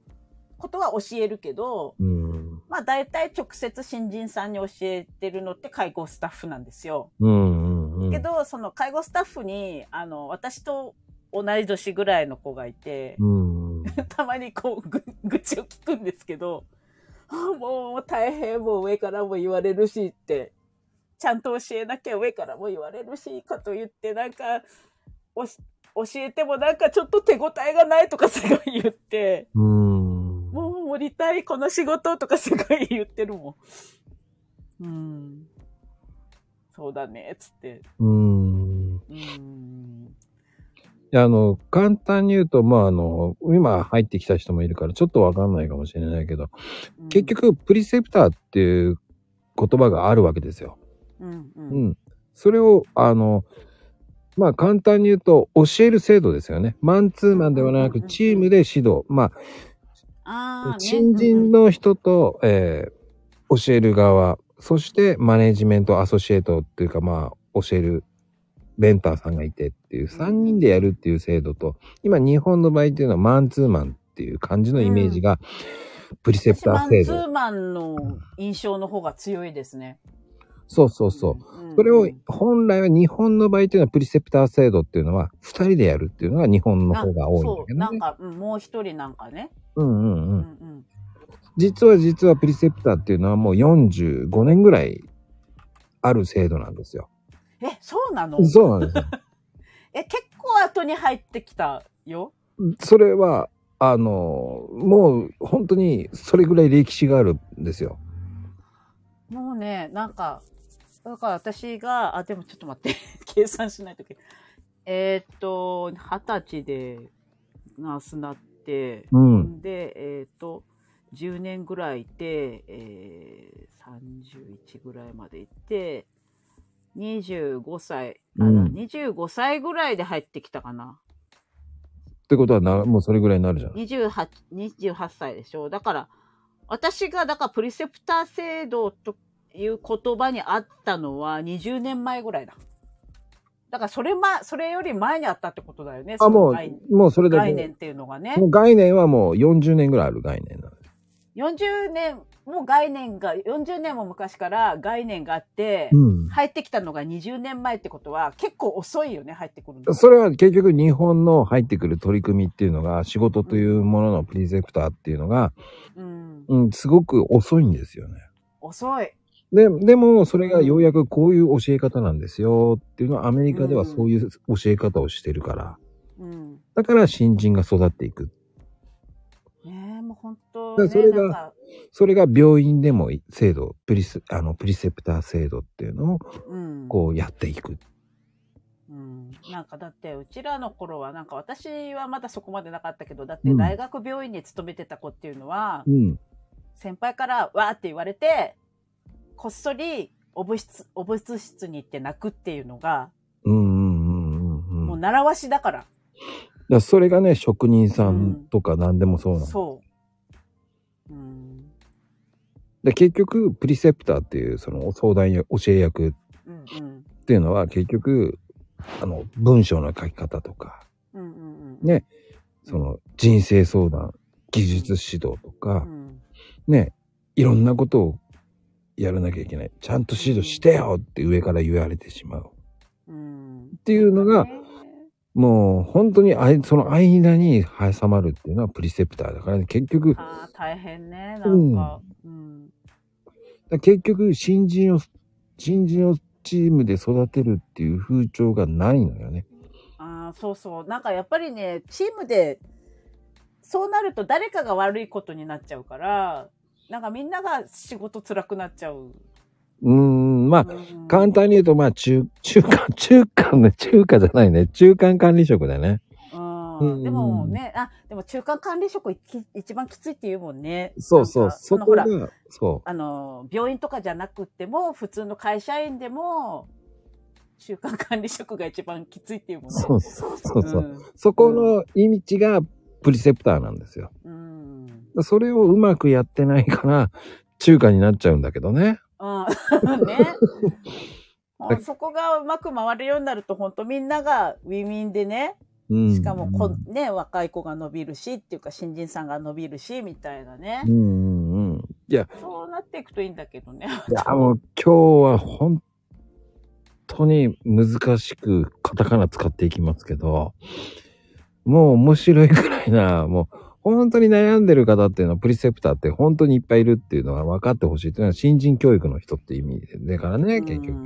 ことは教えるけど、うん。まあ、大体直接新人さんに教えてるのって介護スタッフなんですよ。うん。うん。うん。けど、その介護スタッフに、あの、私と同い年ぐらいの子がいて、うん。たまにこう、ぐ、愚痴を聞くんですけど、あもう大変、もう上からも言われるしって、ちゃんと教えなきゃ上からも言われるし、かと言って、なんか、教えてもなんかちょっと手応えがないとかすごい言って、うん。もう降りたい、この仕事とかすごい言ってるもん。うん。そうだね、つって。うん。うん。あの、簡単に言うと、まあ、あの、今入ってきた人もいるから、ちょっとわかんないかもしれないけど、結局、プリセプターっていう言葉があるわけですよ。うん、うん、ううん。ん。それを、あの、まあ、簡単に言うと、教える制度ですよね。マンツーマンではなく、チームで指導。まあ、ね新人の人と、えー教える側、そしてマネジメントアソシエイトっていうか、まあ、教えるベンターさんがいてっていう3人でやるっていう制度と、今日本の場合っていうのはマンツーマンっていう感じのイメージが、プリセプ私ター制度。マンツーマンの印象の方が強いですね。そうそうそう。うん。それをうん本来は日本の場合っていうのはプリセプター制度っていうのは2人でやるっていうのが日本の方が多いんだけどね。なんか、うんもう一人なんかね。うんうんう。うんん実は実はプリセプターっていうのはもう45年ぐらいある制度なんですよ。うん。え、そうなの？そうなんですよ。え、結構後に入ってきたよ。それは、あの、もう本当にそれぐらい歴史があるんですよ。もうね、なんか、だから私が、あ、でもちょっと待って、計算しないといけない。えーっと、二十歳でナースなって、うん。で、えーっと、10年ぐらいいて、えー、31ぐらいまで行って、25歳、あうん25歳ぐらいで入ってきたかな。ってことはな、もうそれぐらいになるじゃない。28、28歳でしょ。だから、私が、だからプリセプター制度という言葉にあったのは20年前ぐらいだ。だからそれま、それより前にあったってことだよね。あ、もその概う、もうそれだけ。概念っていうのがねも。う概念はもう40年ぐらいある概念なの。40年、もう概念が、40年も昔から概念があって、うん。入ってきたのが20年前ってことは結構遅いよね、入ってくるの。それは結局日本の入ってくる取り組みっていうのが、仕事というもののプリセプターっていうのが、うん。うん、すごく遅いんですよね。遅い。で、でも、それがようやくこういう教え方なんですよっていうのはアメリカではそういう教え方をしてるから。うん。だから新人が育っていく。ねえ、もう本当、ね、それがそれが病院でも制度、プリス、あの、プリセプター制度っていうのをうん。こうやっていく。うん、なんかだってうちらの頃はなんか私はまだそこまでなかったけどだってうん大学病院に勤めてた子っていうのは、うん。先輩からわーって言われてこっそりお物室お物室に行って泣くっていうのが、うんうんうんうんうん。もう習わしだからだそれがね、職人さんとか何でもそうなの。そう、うんで結局、プリセプターっていうその相談や教え役うんうんっていうのは結局、あの、文章の書き方とか、うんうんうんねその人生相談、技術指導とか、うんね、いろんなことをやらなきゃいけない。ちゃんと指導してよって上から言われてしまう。うんっていうのが、ねもう本当にあいその間に挟まるっていうのはプリセプターだからね、結局、あー大変ねなんか、うんら結局新人を、新人をチームで育てるっていう風潮がないのよね。あーそうそう。なんかやっぱりね、チームで、そうなると誰かが悪いことになっちゃうから、なんかみんなが仕事辛くなっちゃう。うーん、まあ、うん簡単に言うと、まあ、中、中間、中間ね、中華じゃないね。中間管理職だね。でもね、あ、でも中間管理職一番きついって言うもんね。そうそう、そこがのほら、、そあの、病院とかじゃなくても、普通の会社員でも、中間管理職が一番きついっていうもう。んね。そうそうそうそう。んそこの意味がプリセプターなんですよ。うん。それをうまくやってないから、中華になっちゃうんだけどね。うん。ね。そこがうまく回るようになると、本当みんながウィンウィンでね、うん。しかもこ、ね、若い子が伸びるし、っていうか新人さんが伸びるし、みたいなねうん。うんうん。いや、そうなっていくといいんだけどね。いや、もう今日は本当に難しくカタカナ使っていきますけど、もう面白いくらいな、もう本当に悩んでる方っていうのはプリセプターって本当にいっぱいいるっていうのは分かってほしいっていうのは新人教育の人って意味だからね、結う局。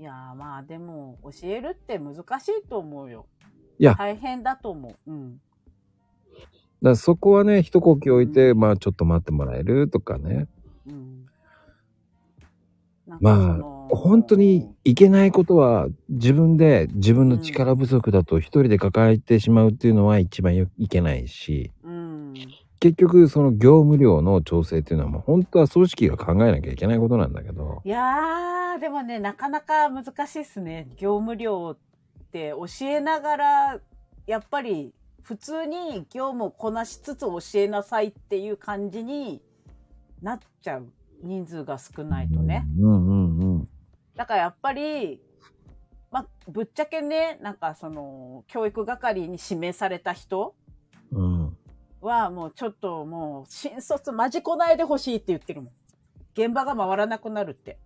んいやーまあでも教えるって難しいと思うよ。いや大変だと思う。うん。だそこはね、一呼吸置いて、まあちょっと待ってもらえるとかね。うん。まのあ、本当にいけないことは自分で自分の力不足だと一人で抱えてしまうっていうのは一番よいけないし、うん。結局その業務量の調整っていうのはもう本当は組織が考えなきゃいけないことなんだけど、いやー、でもね、なかなか難しいっすね。業務量って教えながら、やっぱり普通に業務をこなしつつ教えなさいっていう感じになっちゃう。人数が少ないとね。うんうんうん。だからやっぱり、まあ、ぶっちゃけね、なんかその、教育係に指名された人うん。はもうちょっともう、新卒マジ来ないでほしいって言ってるもん。現場が回らなくなるって。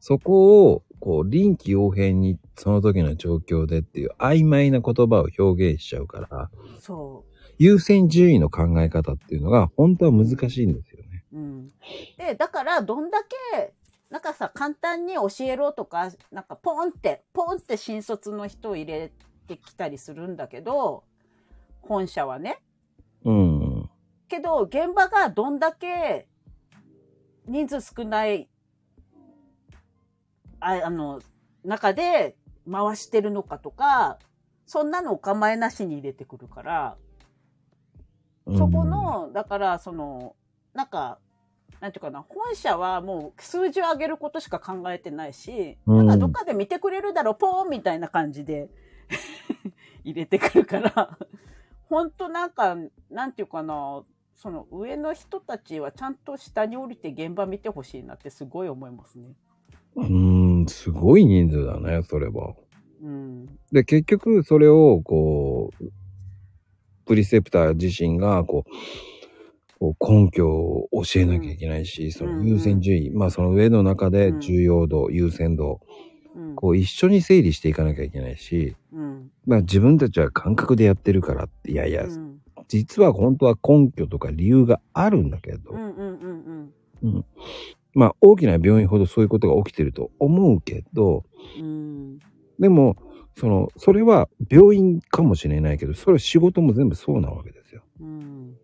そこを、こう、臨機応変に、その時の状況でっていう曖昧な言葉を表現しちゃうから、そ優先順位の考え方っていうのが、本当は難しいんですよね。う。うん。で、だから、どんだけ、なんかさ、簡単に教えろとか、なんかポンって、ポンって新卒の人を入れてきたりするんだけど、本社はね。うん。けど、現場がどんだけ人数少ない、ああの、中で回してるのかとか、そんなのお構いなしに入れてくるから、そこの、だから、その、なんか、なんていうかな、本社はもう数字を上げることしか考えてないし、うんなんかどっかで見てくれるだろう、ポーンみたいな感じで 入れてくるから、本当なんか、なんていうかな、その上の人たちはちゃんと下に降りて現場見てほしいなってすごい思いますね。うーん、すごい人数だね、それは。うん。で、結局、それを、こう、プリセプター自身が、こう、こう根拠を教えなきゃいけないし、その優先順位、まあその上の中でうん重要度、優先度、うん。こう一緒に整理していかなきゃいけないし、うん。まあ自分たちは感覚でやってるからって、いやいや、うん。実は本当は根拠とか理由があるんだけど。まあ大きな病院ほどそういうことが起きてると思うけど、うん。でも、その、それは病院かもしれないけど、それは仕事も全部そうなわけですよ。うん。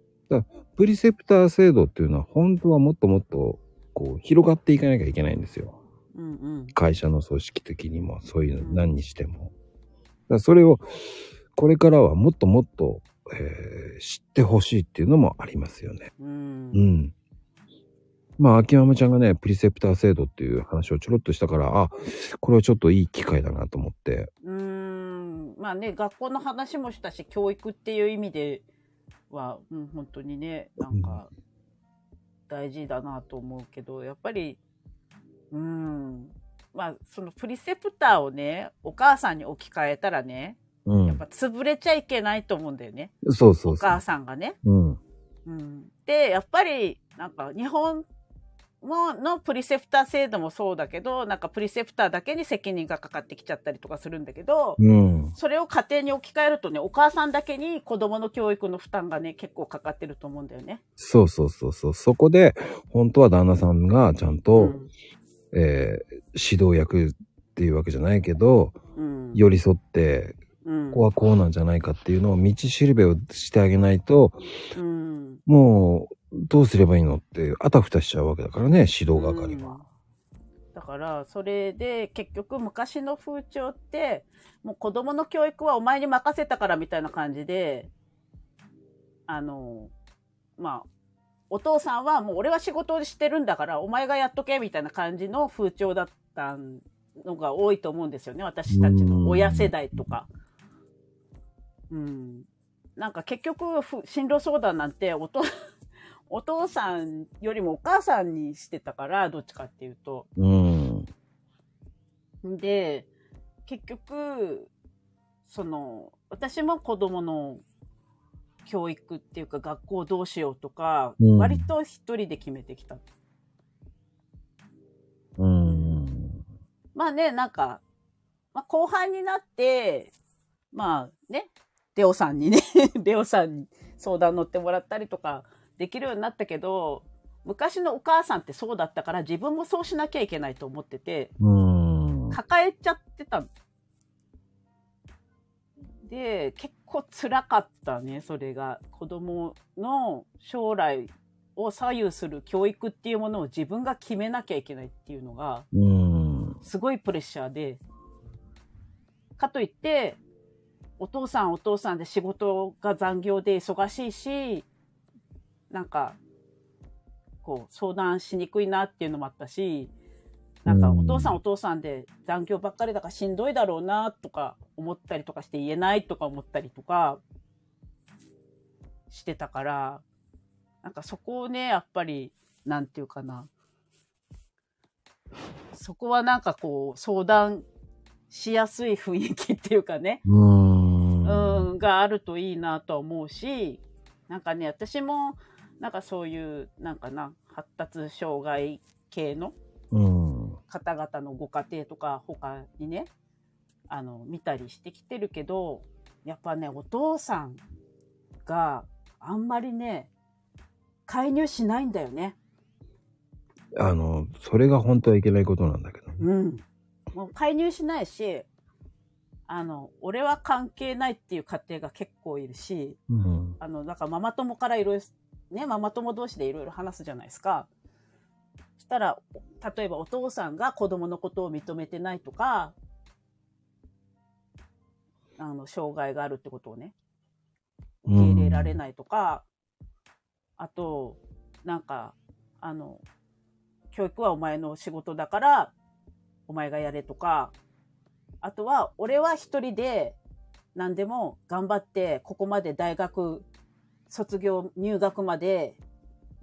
プリセプター制度っていうのは本当はもっともっとこう広がっていかなきゃいけないんですよ。うん。うん。会社の組織的にもそういうの何にしても。それをこれからはもっともっと、えー知ってほしいっていうのもありますよね。うんう。ん。まあ、秋山ちゃんがね、プリセプター制度っていう話をちょろっとしたから、あ、これはちょっといい機会だなと思って。うーんまあね学校の話もしたし教育っていう意味では、うん、本当にねなんか大事だなと思うけどやっぱりうーんまあそのプリセプターをねお母さんに置き換えたらねうんやっぱ。潰れちゃいけないと思うんだよねそうそうそうお母。さんがね。うん。うん、でやっぱりなんか日本ものプリセプター制度もそうだけどなんかプリセプターだけに責任がかかってきちゃったりとかするんだけど、うん。それを家庭に置き換えるとねお母さんだけに子供の教育の負担がね結構かかってると思うんだよね。そうそうそうそう。そこで、本当は旦那さんがちゃんと、うんえー指導役っていうわけじゃないけど、うん。寄り添って、うん。ここはこうなんじゃないかっていうのを道しるべをしてあげないと、うん。もう、どうすればいいのって、あたふたしちゃうわけだからね、指導係は。うん。だからそれで結局昔の風潮ってもう子供の教育はお前に任せたからみたいな感じであのまあお父さんはもう俺は仕事をしてるんだからお前がやっとけみたいな感じの風潮だったのが多いと思うんですよね私たちの親世代とか。うん、なんか結局ふ進路相談なんてお父 お父さんよりもお母さんにしてたからどっちかっていうと。うん。で結局その私も子供の教育っていうか学校どうしようとか、うん割と一人で決めてきた。うん。まあねなんか、まあ、後半になってまあねレオさんにね レオさんに相談乗ってもらったりとかできるようになったけど昔のお母さんってそうだったから自分もそうしなきゃいけないと思っててうん。抱えちゃってたので結構辛かったねそれが子供の将来を左右する教育っていうものを自分が決めなきゃいけないっていうのがうん。すごいプレッシャーでかといってお父さんお父さんで仕事が残業で忙しいしなんかこう相談しにくいなっていうのもあったしなんかうんお父さんお父さんで残業ばっかりだからしんどいだろうなとか思ったりとかして言えないとか思ったりとかしてたからなんかそこをねやっぱりなんていうかなそこはなんかこう、相談しやすい雰囲気っていうかね、うーん。うん、があるといいなとは思うし、なんかね、私も、なんかそういう、なんかな、発達障害系のうん。方々のご家庭とか他にね、あの、見たりしてきてるけど、やっぱね、お父さんがあんまりね、介入しないんだよね。あの、それが本当はいけないことなんだけど。うん。もう介入しないし、あの、俺は関係ないっていう家庭が結構いるし、うん。あの、だからママ友からいろいろ、ね、ママ友同士でいろいろ話すじゃないですか。そしたら、例えばお父さんが子供のことを認めてないとか、あの、障害があるってことをね、受け入れられないとか、あと、なんか、あの、教育はお前の仕事だから、お前がやれとか、あとは、俺は一人で何でも頑張って、ここまで大学卒業、入学まで、な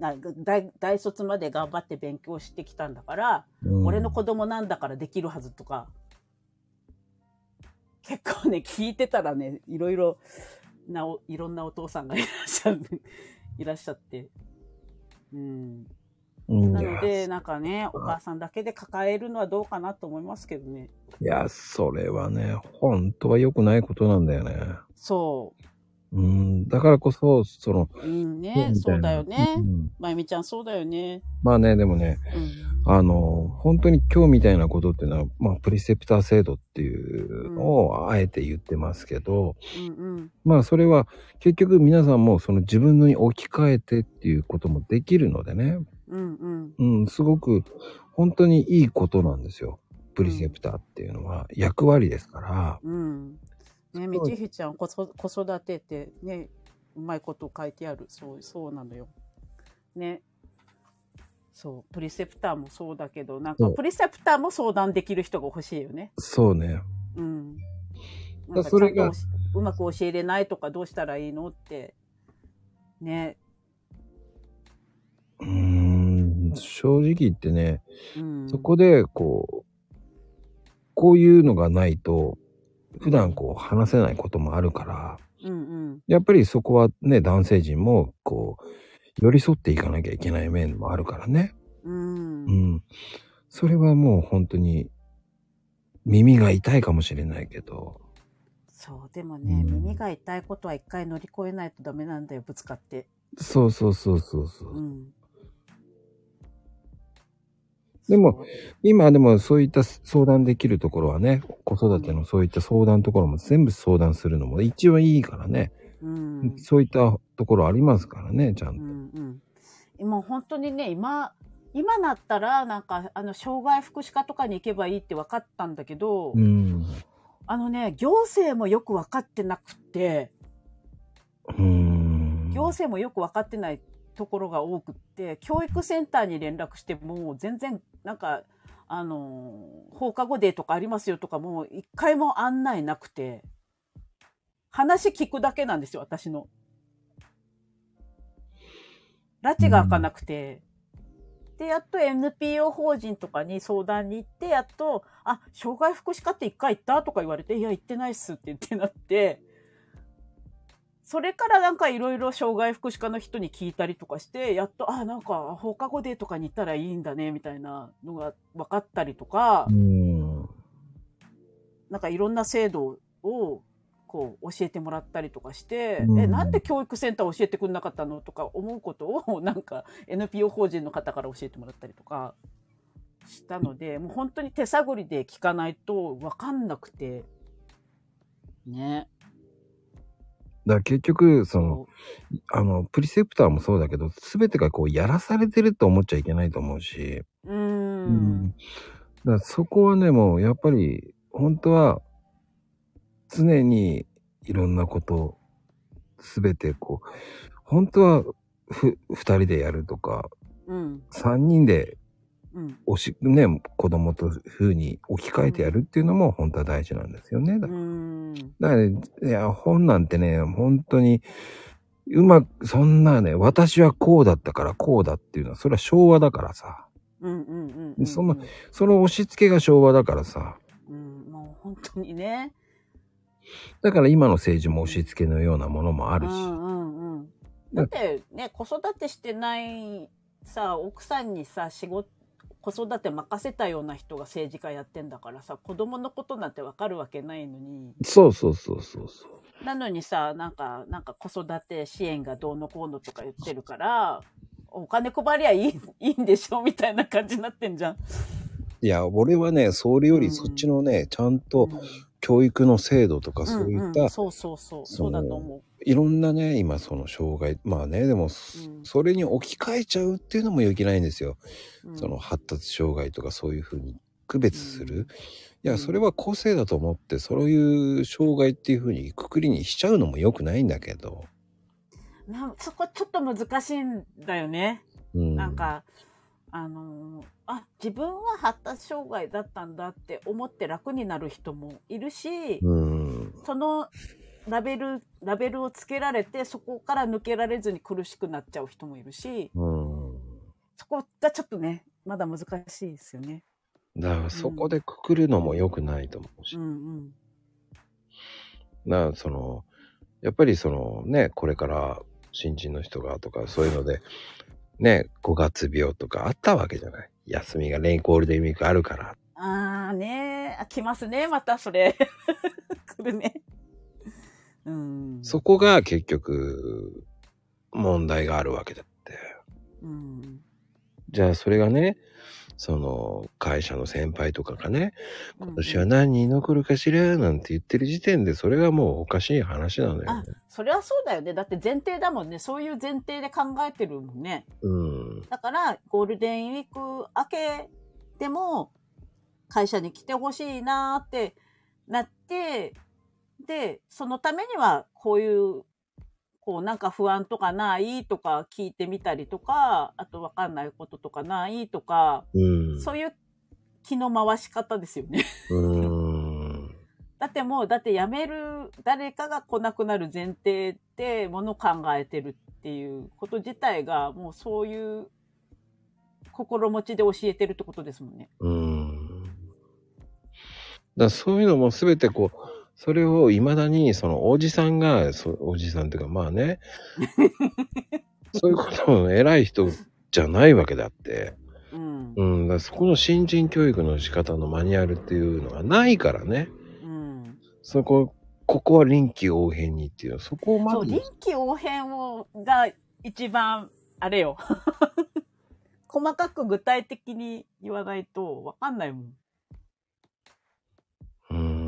大大卒まで頑張って勉強してきたんだから、うん俺の子供なんだからできるはずとか、結構ね、聞いてたらね、いろいろなお、いろんなお父さんがいらっしゃる、いらっしゃって。うん。ないので、なんかね、お母さんだけで抱えるのはどうかなと思いますけどね。いや、それはね、本当は良くないことなんだよね。そうん。だからこそ、その、う。うんね、みたいなそうだよねう。んまゆみちゃんそうだよね。まあね、でもね、うん。あの、本当に今日みたいなことっていうのは、まあ、プリセプター制度っていうのをあえて言ってますけど、うんうん。まあ、それは結局皆さんもその自分のに置き換えてっていうこともできるのでね、うんうん。うん、すごく本当にいいことなんですよ。プリセプターっていうのは役割ですから。うん。ね、みちひちゃん、子そ子育てってね、うまいこと書いてある。そう、そうなのよ。ね。そう、プリセプターもそうだけど、なんかプリセプターも相談できる人が欲しいよね。そうね。うん。だなんかそれがうまく教えれないとかどうしたらいいのって。ね。うーん、正直言ってね、うん。そこでこう、こういうのがないと、普段こう話せないこともあるから、うんうん。やっぱりそこはね、男性陣もこう、寄り添っていかなきゃいけない面もあるからね。うん。うん。それはもう本当に耳が痛いかもしれないけど、そう、でもね、うん耳が痛いことは一回乗り越えないとダメなんだよ、ぶつかって。そうそうそうそうそう。うん。でも今でもそういった相談できるところはね、子育てのそういった相談ところも全部相談するのも一応いいからね、うん。そういったところありますからね、ちゃんと。うんうん。今本当にね、今、今なったら、なんか、あの、障害福祉課とかに行けばいいって分かったんだけど、うん。あのね、行政もよく分かってなくて、うん。行政もよく分かってないところが多くって、教育センターに連絡しても、全然、なんか、あの、放課後デーとかありますよとかも、一回も案内なくて、話聞くだけなんですよ、私の。拉致が開かなくて。で、やっと NPO 法人とかに相談に行って、やっと、あ、障害福祉課って一回行ったとか言われて、いや、行ってないっすって言ってなって、それからなんかいろいろ障害福祉課の人に聞いたりとかして、やっと、あ、なんか放課後デーとかに行ったらいいんだね、みたいなのが分かったりとかう、ん。なんかいろんな制度をこう教えてもらったりとかして、うんえ、なんで教育センター教えてくれなかったのとか思うことを、なんか NPO 法人の方から教えてもらったりとかしたので、もう本当に手探りで聞かないと分かんなくて、ね。だから結局、その、そあの、プリセプターもそうだけど、すべてがこう、やらされてると思っちゃいけないと思うし、う。うーん。だからそこはね、もう、やっぱり、本当は、常にいろんなこと、すべてこう、本当は、ふ、二人でやるとか、うん。三人で、うん。おし、ね、子供と風に置き換えてやるっていうのも本当は大事なんですよね。だうからね、いや、本なんてね、本当に、うまく、そんなね、私はこうだったからこうだっていうのは、それは昭和だからさ。うんうんうんうん。そのその押し付けが昭和だからさ。うん、もう本当にね。だから今の政治も押し付けのようなものもあるし。うんうんうん。だってね、子育てしてないさ、奥さんにさ、仕事、子育て任せたような人が政治家やってんだからさ、子供のことなんてわかるわけないのに。そうそうそうそうそう。なのにさ、なんか、なんか子育て支援がどうのこうのとか言ってるから、お金配りゃいい、いいんでしょみたいな感じになってんじゃん。いや、俺はね、それよりそっちのね、ちゃんと教育の制度とかそういった、んんそうそうそう。そうだと思いろんなね、今その障害、まあね、でも、うんそれに置き換えちゃうっていうのも良きないんですよ。う。うんその発達障害とかそういうふうに区別する。うんいや、それは個性だと思って、そういう障害っていうふうにくくりにしちゃうのも良くないんだけど。なそこちょっと難しいんだよね。うん。なんか、あのーあ、自分は発達障害だったんだって思って楽になる人もいるし、うん。そのラベル、ラベルをつけられて、そこから抜けられずに苦しくなっちゃう人もいるし、うん。そこがちょっとね、まだ難しいですよね。だからそこでくくるのも良くないと思うし。うんうん。だからその、やっぱりそのね、これから新人の人がとかそういうので、ね、5月病とかあったわけじゃない。休みがレインゴールデンウィークあるから。あーねー、あ来ますね、またそれ。来るね。うん。そこが結局問題があるわけだって。うん。じゃあそれがね、その会社の先輩とかがね、今今年は何人残るかしらなんて言ってる時点でそれがもうおかしい話なのよあね。、それはそうだよね。だって前提だもんね。そういう前提で考えてるもんね。うん。だから、ゴールデンウィーク明けでも、会社に来てほしいなーってなって、で、そのためには、こういう、こうなんか不安とかないとか聞いてみたりとか、あとわかんないこととかないとか、うん。そういう気の回し方ですよね。うん。だってもう、だって辞める、誰かが来なくなる前提でもの考えてるっていうこと自体が、もうそういう心持ちで教えてるってことですもんね。うん。だそういうのも全てこう、それを未だにそのおじさんが、そうおじさんっていうかまあね、そういうことの偉い人じゃないわけだって。うん。うん、だそこの新人教育の仕方のマニュアルっていうのがないからね。うん。そこ、ここは臨機応変にっていう、そこをまそう、ず臨機応変を、が一番、あれよ。細かく具体的に言わないとわかんないもん。うん。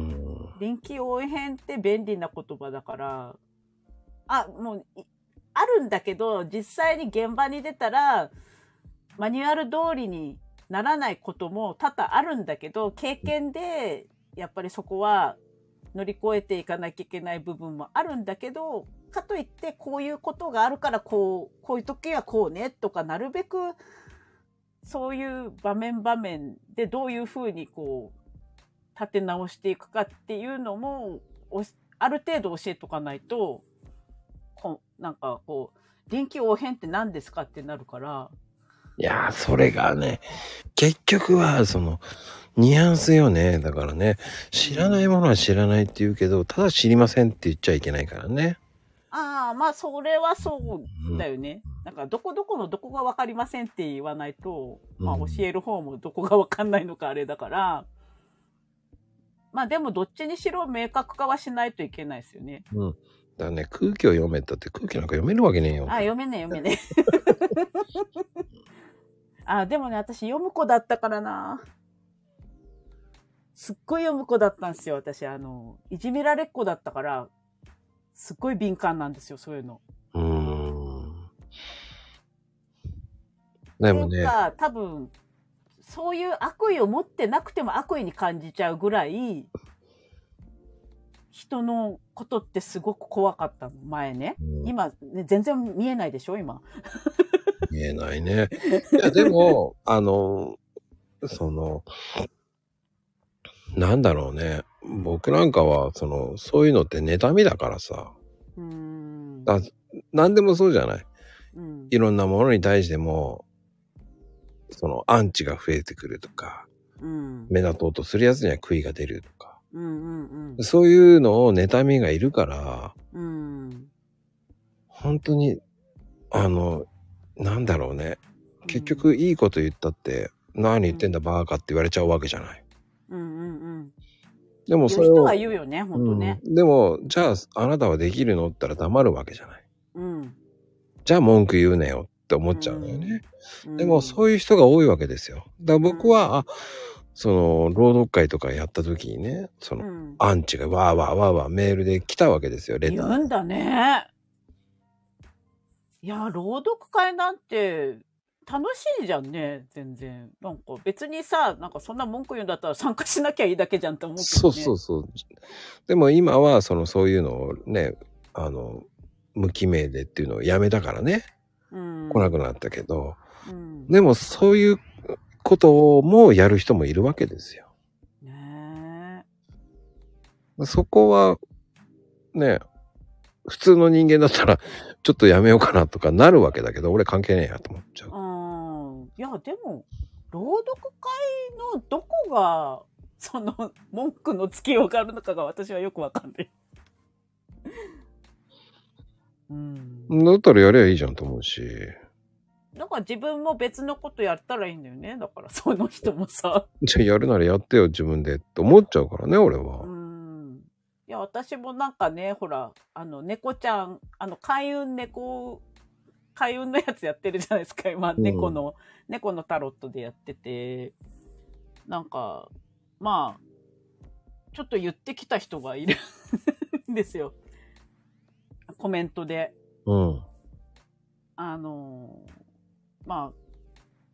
臨機応変って便利な言葉だから、あ、もう、あるんだけど、実際に現場に出たら、マニュアル通りにならないことも多々あるんだけど、経験で、やっぱりそこは乗り越えていかなきゃいけない部分もあるんだけど、かといって、こういうことがあるから、こう、こういう時はこうね、とか、なるべく、そういう場面場面でどういうふうにこう、立て直していくかっていうのも、ある程度教えとかないと、こうなんかこう、臨機応変って何ですかってなるから、いやー、それがね、結局は、その、ニュアンスよね。だからね、知らないものは知らないって言うけど、ただ知りませんって言っちゃいけないからね。ああ、まあそれはそうだよね。なんかどこどこのどこがわかりませんって言わないと、まあうん教える方もどこがわかんないのかあれだから、まあでもどっちにしろ明確化はしないといけないですよね。うん。だね、空気を読めたって空気なんか読めるわけねえよ。あ、読めねえ読めねえ。あ、でもね、私読む子だったからな。すっごい読む子だったんですよ、私。あの、いじめられっ子だったから、すっごい敏感なんですよ、そういうの。うーん。でもね、多分、そういう悪意を持ってなくても悪意に感じちゃうぐらい、人のことってすごく怖かったの、前ね。うん今、ね、全然見えないでしょ、今。見えないね。いや、でも、あの、その、なんだろうね。僕なんかは、その、そういうのって妬みだからさ。うーん。あ何でもそうじゃない。うんいろんなものに対しても、そのアンチが増えてくるとか、うん。目立とうとするやつには悔いが出るとか、うんうんそういうのを妬みがいるから、うん。うん。本当に、あの、なんだろうね。結局いいこと言ったって、何言ってんだバーカって言われちゃうわけじゃない。うんうんうん。でもそれを言う人は、言うよね、ほんとね。うんでも、じゃああなたはできるのったら黙るわけじゃない。うん。じゃあ文句言うねよって思っちゃうのよね。うんでもそういう人が多いわけですよ。だから僕は、あ、その、朗読会とかやった時にね、その、うん。アンチがわーわーわーわーメールで来たわけですよ、レター。言うんだね。いや、朗読会なんて楽しいじゃんね、全然。なんか別にさ、なんかそんな文句言うんだったら参加しなきゃいいだけじゃんって思うけそうどね。そうそう。でも今は、その、そういうのをね、あの、無記名でっていうのをやめたからね、うん。来なくなったけど、うん。でもそういうこともやる人もいるわけですよ。ねそこは、ね、普通の人間だったら、ちょっとやめようかなとかなるわけだけど、俺関係ねえやと思っちゃえ。う。うん。いや、でも、朗読会のどこが、その、文句のつけようがあるのかが私はよくわかんない。うん。だったらやりゃいいじゃんと思うし。だから自分も別のことやったらいいんだよね。だからその人もさ。じゃあやるならやってよ、自分でって思っちゃうからね、俺は。うん。いや、私もなんかね、ほら、あの、猫ちゃん、あの、開運猫、開運のやつやってるじゃないですか、今、うん猫の、猫のタロットでやってて、なんか、まあ、ちょっと言ってきた人がいるんですよ。コメントで。うん。あのまあ、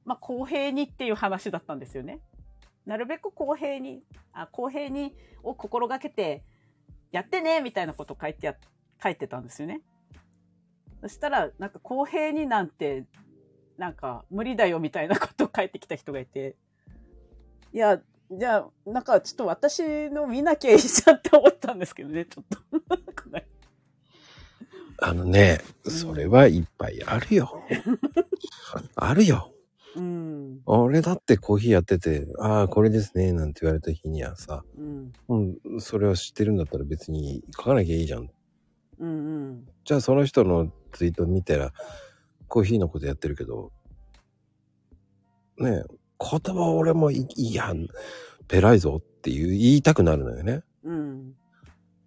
まあ、公平にっていう話だったんですよね。なるべく公平に、あ公平にを心がけて、やってねみたいなこと書いてや、書いてたんですよね。そしたら、なんか公平になんて、なんか無理だよみたいなことを書いてきた人がいて、いや、じゃあ、なんかちょっと私の見なきゃいいじゃんって思ったんですけどね、ちょっと。あのね、うんそれはいっぱいあるよ。あるよ。うん、俺だってコーヒーやってて、ああ、これですね、なんて言われた日にはさ、うん、うん、それは知ってるんだったら別に書かなきゃいいじゃん。うん、うん。じゃあその人のツイート見たら、コーヒーのことやってるけど、ねえ、言葉俺もいいや、ペライぞっていう言いたくなるのよね。うん、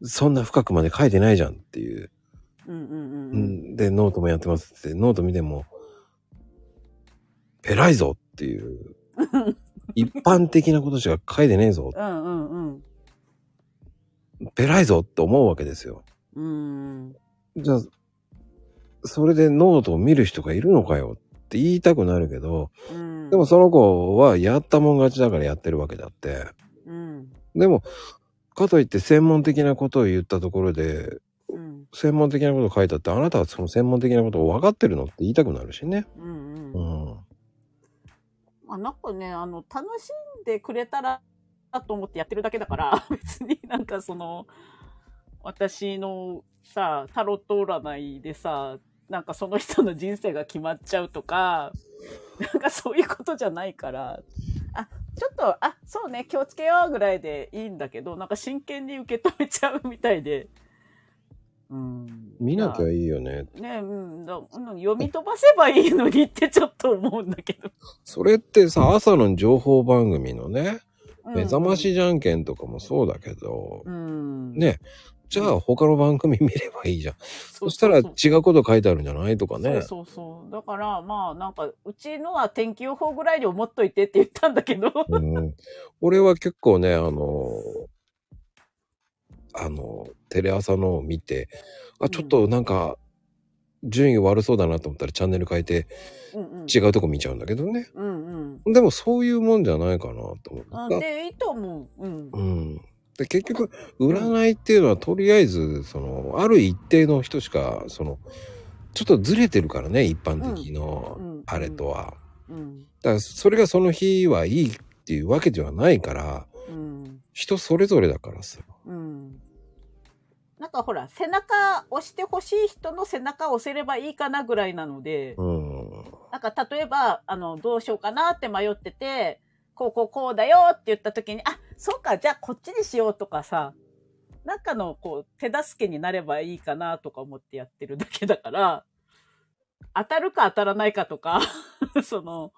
そんな深くまで書いてないじゃんっていう。うん、うん、ううん。ん、で、ノートもやってますって、ノート見ても、ペライぞっていう、一般的なことしか書いてねえぞ、うんうんうん。ペライぞって思うわけですよ。うん。じゃあ、それでノートを見る人がいるのかよって言いたくなるけど、うん。でもその子はやったもん勝ちだからやってるわけだって。うん。でも、かといって専門的なことを言ったところで、うん。専門的なことを書いたって、あなたはその専門的なことを分かってるのって言いたくなるしね。うん。ううん。ん。まあ、なんかね、あの、楽しんでくれたら、と思ってやってるだけだから、別になんかその、私のさ、タロット占いでさ、なんかその人の人生が決まっちゃうとか、なんかそういうことじゃないから、あ、ちょっと、あ、そうね、気をつけようぐらいでいいんだけど、なんか真剣に受け止めちゃうみたいで。うん。見なきゃいいいよね。ねうんだ、うん読み飛ばせばいいのにってちょっと思うんだけど。それってさ、朝の情報番組のね、うん目覚ましじゃんけんとかもそうだけど、うん。ね、じゃあ他の番組見ればいいじゃん。そそしたら違うこと書いてあるんじゃないとかね。そうそうそう。だから、まあ、なんか、うちのは天気予報ぐらいに思っといてって言ったんだけど。うん、俺は結構ね、あの、あの、テレ朝のを見て、あ、ちょっとなんか、順位悪そうだなと思ったらチャンネル変えて。違うとこ見ちゃうんだけどね。うんうん。でもそういうもんじゃないかなと思あった。で、いいと思う。うん。うん。で、結局、占いっていうのはとりあえず、その、ある一定の人しか、その、ちょっとずれてるからね、一般的うんのうんあれとは。うん。だから、それがその日はいいっていうわけではないから、うん。人それぞれだからさ。うん。なんかほら、背中押してほしい人の背中を押せればいいかなぐらいなので、うん。なんか例えば、あの、どうしようかなって迷ってて、こうこうこうだよって言った時に、あ、そうか、じゃあこっちにしようとかさ、なんかのこう手助けになればいいかなとか思ってやってるだけだから、当たるか当たらないかとか、その、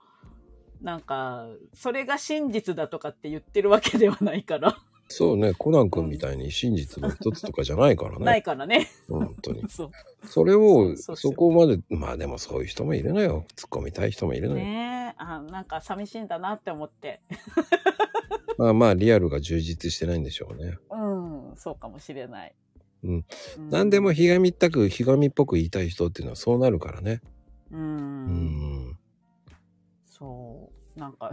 なんか、それが真実だとかって言ってるわけではないから、そうね、コナン君みたいに真実の一つとかじゃないから ないね。からね。本当に。そう。それを、そうそそうこまで、まあでもそういう人もいるのよ。突っ込みたい人もいるのよ。ねえ、あ、なんか寂しいんだなって思って。まあまあ、リアルが充実してないんでしょうね。うん、そうかもしれない。うん。う何でも、ひがみったく、ひがみっぽく言いたい人っていうのはそうなるからね。う。うんん。そう。なんか、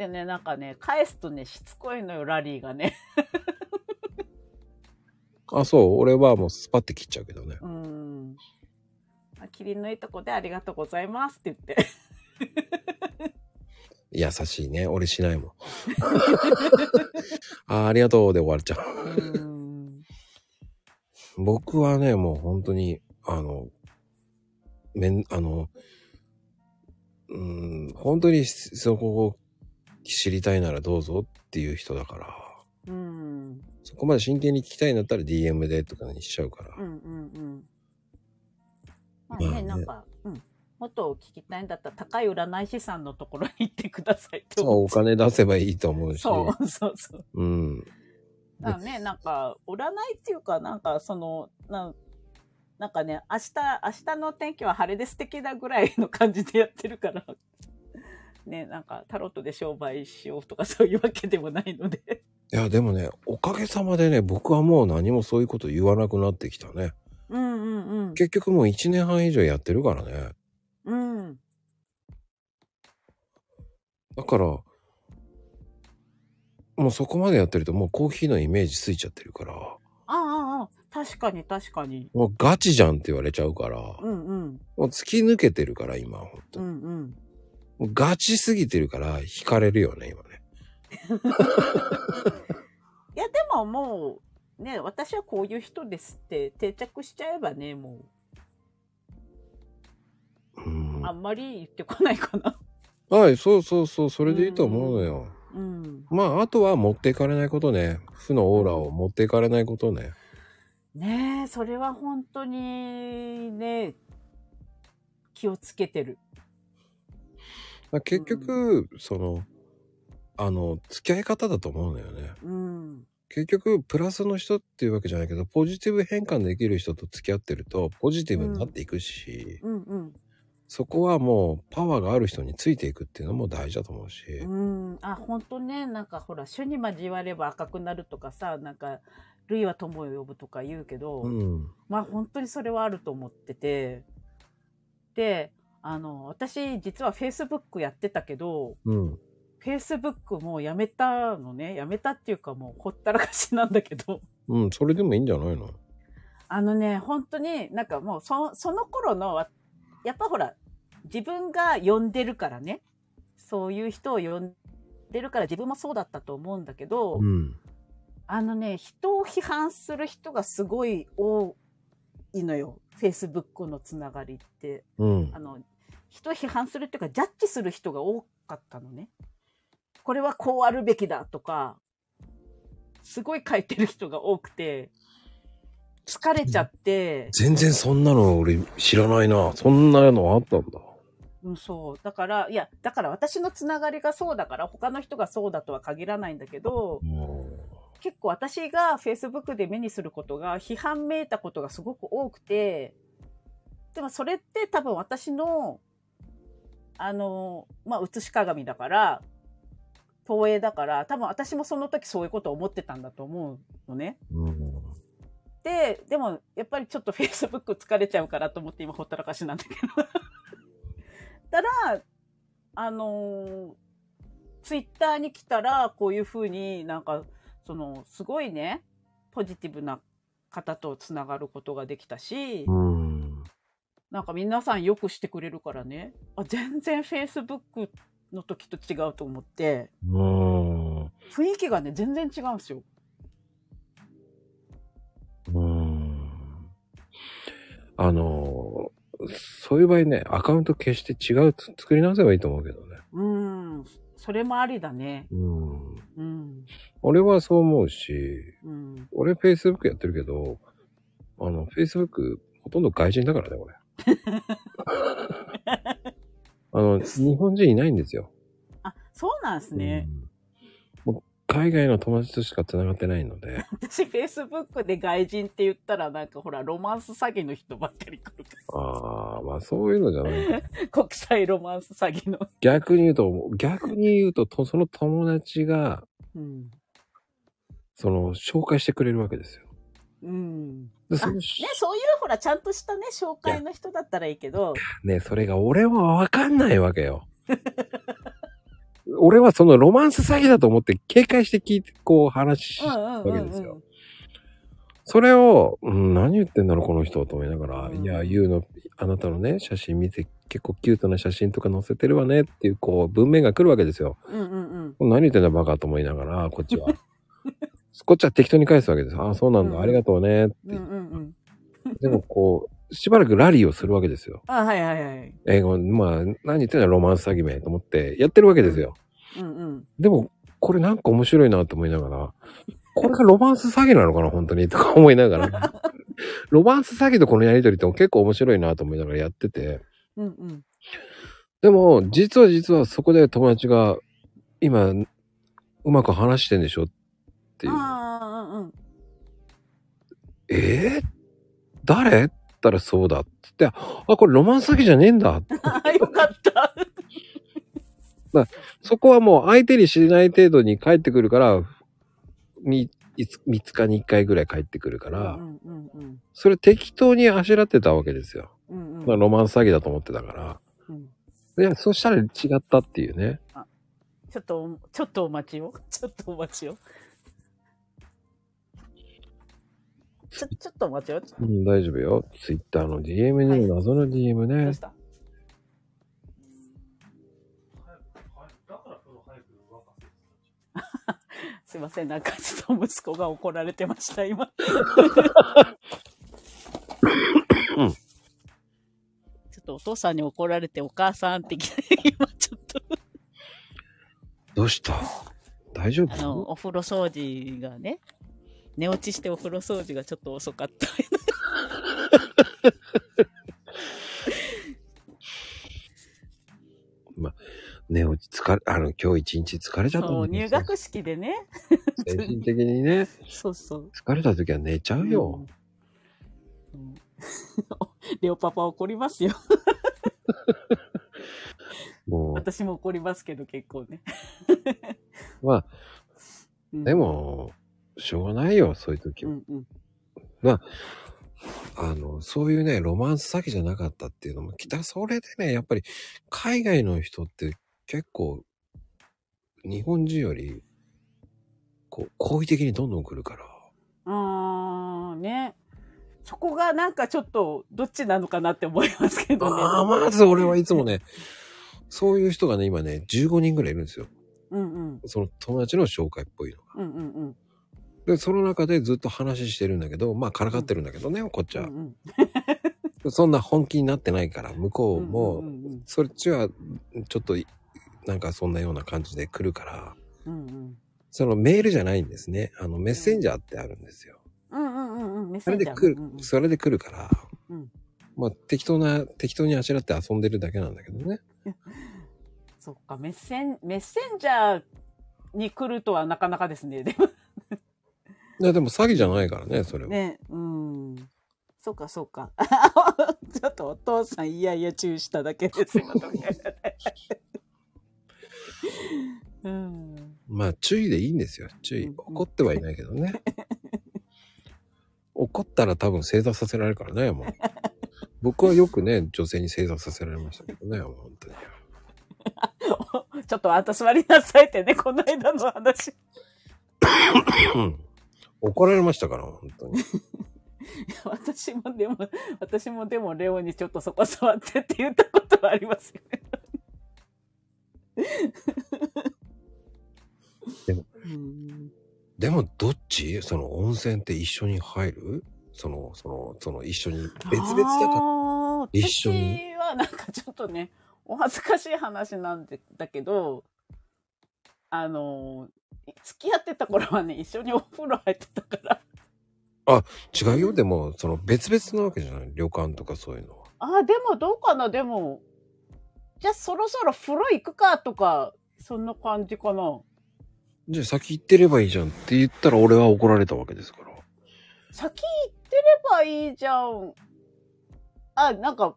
でね、なんかね、返すとね、しつこいのよ、ラリーがね。あ、そう？俺はもうスパって切っちゃうけどね。うん。あ切りのいいとこでありがとうございますって言って。優しいね。俺しないもん。あありがとうで終わっちゃう。うん。僕はね、もう本当に、あの、めん、あの、うん、本当にそこを知りたいならどうぞっていう人だから、うん。そこまで真剣に聞きたいんだったら DM でとかにしちゃうから。うんうんうん。まあまあねね、なんか、うん。もっと聞きたいんだったら、高い占い師さんのところに行ってくださいってそお金出せばいいと思うし。そうそうそう。うん。だね、なんか、占いっていうか、なんか、その、なんなんかね、明日、明日の天気は晴れで素敵だぐらいの感じでやってるから、ね、なんか、タロットで商売しようとかそういうわけでもないので。いや、でもね、おかげさまでね、僕はもう何もそういうこと言わなくなってきたね。うんうんうん。結局もう1年半以上やってるからね。うん。だから、もうそこまでやってるともうコーヒーのイメージついちゃってるから、ああ、ああ、確かに確かに。もうガチじゃんって言われちゃうから、うんうん。もう突き抜けてるから今、ほんと。うんうん。ガチすぎてるから惹かれるよね、今ね。いや、でももう、ね、私はこういう人ですって定着しちゃえばね、もうんう、あんまり言ってこないかな。はい、そうそうそう、それでいいと思うのよ。うん。まあ、あとは持っていかれないことね。負のオーラを持っていかれないことね。ねえ、それは本当にね、気をつけてる。まあ結局、その、あの、付き合い方だと思うのよね。うん。結局、プラスの人っていうわけじゃないけど、ポジティブ変換できる人と付き合ってると、ポジティブになっていくし、うんうん。そこはもう、パワーがある人についていくっていうのも大事だと思うし、うん。あ、本当ね、なんかほら、主に交われば赤くなるとかさ、なんか、類は友を呼ぶとか言うけど、うん。まあ本当にそれはあると思ってて。で、あの、私実は Facebook やってたけど、うん。Facebook もうやめたのね。やめたっていうかもうほったらかしなんだけど。うん、それでもいいんじゃないの？あのね、本当になんかもうそその頃のわ、やっぱほら、自分が呼んでるからね。そういう人を呼んでるから自分もそうだったと思うんだけど、うん。あのね、人を批判する人がすごい多いのよ。Facebook のつながりって。うんあ。の、人を批判するっていうか、ジャッジする人が多かったのね。これはこうあるべきだとか、すごい書いてる人が多くて、疲れちゃって、全然そんなの俺知らないな。そんなのあったんだ。うん、そう。だから、いや、だから私のつながりがそうだから、他の人がそうだとは限らないんだけど、も結構私が Facebook で目にすることが批判めいたことがすごく多くて、でもそれって多分私の、あの、まあ、写し鏡だから、投影だから、多分私もその時そういうことを思ってたんだと思うのね。う。うん。で、でもやっぱりちょっと Facebook 疲れちゃうからと思って今ほったらかしなんだけど。たら、あのツイッターに来たら、こういうふうになんか、その、すごいね、ポジティブな方とつながることができたし、うん。なんか皆さんよくしてくれるからね、あ、全然 Facebook の時と違うと思って、うん。雰囲気がね、全然違うんですよ。うん。あの、そういう場合ね、アカウント消して違うつ作り直せばいいと思うけどね。うん。それもありだね。うん。うん。俺はそう思うし、うん。俺 Facebook やってるけど、あの、Facebook ほとんど外人だからね、俺。あの、日本人いないんですよ。あ、そうなんですね。うん海外の友達としか繋がってないので。私、Facebook で外人って言ったら、なんかほら、ロマンス詐欺の人ばっかり来るかああ、まあそういうのじゃない。ら。国際ロマンス詐欺の。逆に言うと、逆に言うと、とその友達が、うん。その、紹介してくれるわけですよ。うん。でそね、そういうほら、ちゃんとしたね、紹介の人だったらいいけど、ね、それが俺はわかんないわけよ。俺はそのロマンス詐欺だと思って警戒して聞いて、こう話しうんたうんうん、わけですよ。うん。それを、うん、何言ってんだろう、この人と思いながら、うんいや、ゆうの、あなたのね、写真見て、結構キュートな写真とか載せてるわねっていう、こう、文面が来るわけですよ。うんうんうん。何言ってんだバカと思いながら、こっちは。こっちは適当に返すわけです。ああ、そうなんだ、うんありがとうねってうんうんうん。でもこう、しばらくラリーをするわけですよ。あ、はいはいはい。英語、まあ、何言ってんだロマンス詐欺めと思ってやってるわけですよ。うんうん。でも、これなんか面白いなと思いながら、これがロマンス詐欺なのかな本当にとか思いながら。ロマンス詐欺とこのやりとりって結構面白いなと思いながらやってて。うんうん。でも、実は実はそこで友達が、今、うまく話してんでしょっていう。ああ、うんうん。えー、誰？ったらそうだって言って、あ、これロマンス詐欺じゃねえんだ。ああ、よかった。そこはもう相手にしない程度に帰ってくるから、み、いつ3日に1回ぐらい帰ってくるから、うんうんうんそれ適当にあしらってたわけですよ。うんうんまあ、ロマンス詐欺だと思ってたから。うんで、そしたら違ったっていうね。ちょっと、ちょっとお待ちを。ちょっとお待ちを。ちょ、ちょっとお待ちを。うん、大丈夫よ。ツイッターの DM にも謎の DM ね。どうした？すいません、なんかちょっと息子が怒られてました、今。うんちょっとお父さんに怒られてお母さんって来て、今ちょっと、どうした？大丈あ夫の、お風呂掃除がね、寝落ちしてお風呂掃除がちょっと遅かった。ね、落ち疲れ、あの、今日一日疲れちゃったそう、んだ入学式でね。精神的にね、そうそう。疲れた時は寝ちゃうよ。うん。うん レオパパ怒りますよ。も私も怒りますけど結構ね。う、まあ、うんで、も、しょうがないよ、そういう時は。うんうん。あの、そういうね、ロマンス詐欺じゃなかったっていうのも、きた、それでね、やっぱり、海外の人って結構、日本人より、こう、好意的にどんどん来るから。あーね。そこがなんかちょっとどっちなのかなって思いますけどね。ああ、まず俺はいつもね、そういう人がね、今ね、15人ぐらいいるんですよ。うんうん。その友達の紹介っぽいのが。うんうんうん。で、その中でずっと話してるんだけど、まあ、からかってるんだけどね、こっちは。うん そんな本気になってないから、向こううんも、うんうんそっちは、ちょっとい、なんかそんなような感じで来るから、うんうんそのメールじゃないんですね。あの、メッセンジャーってあるんですよ。うんうんうんうん。それで来るうんうん、それで来るから、うんまあ、適当な、適当にあしらって遊んでるだけなんだけどね。そっか、メッセン、メッセンジャーに来るとはなかなかですね。でもいや、でも詐欺じゃないからね、それは。ね、うん。そうか、そうか。ちょっとお父さん、いやいや、注意しただけですよ。うん。まあ、注意でいいんですよ。注意うん。怒ってはいないけどね。怒ったら多分正座させられるからね、もう。僕はよくね、女性に正座させられましたけどね、もう本当に。ちょっとあんた座りなさいってね、この間の話。うん怒られましたから、本当に。私もでも、私もでもレオにちょっとそこ座ってって言ったことはありますよね。でもうんでも、どっち？その温泉って一緒に入る？その、その、その一緒に別々だから。一緒に私はなんかちょっとね、お恥ずかしい話なんでだけど、あの、付き合ってた頃はね、一緒にお風呂入ってたから。違うよ。でも、その別々なわけじゃない？旅館とかそういうのは。あ、でもどうかな、でも、じゃあそろそろ風呂行くかとか、そんな感じかな。じゃあ先行ってればいいじゃんって言ったら俺は怒られたわけですから。先行ってればいいじゃん。あ、なんか、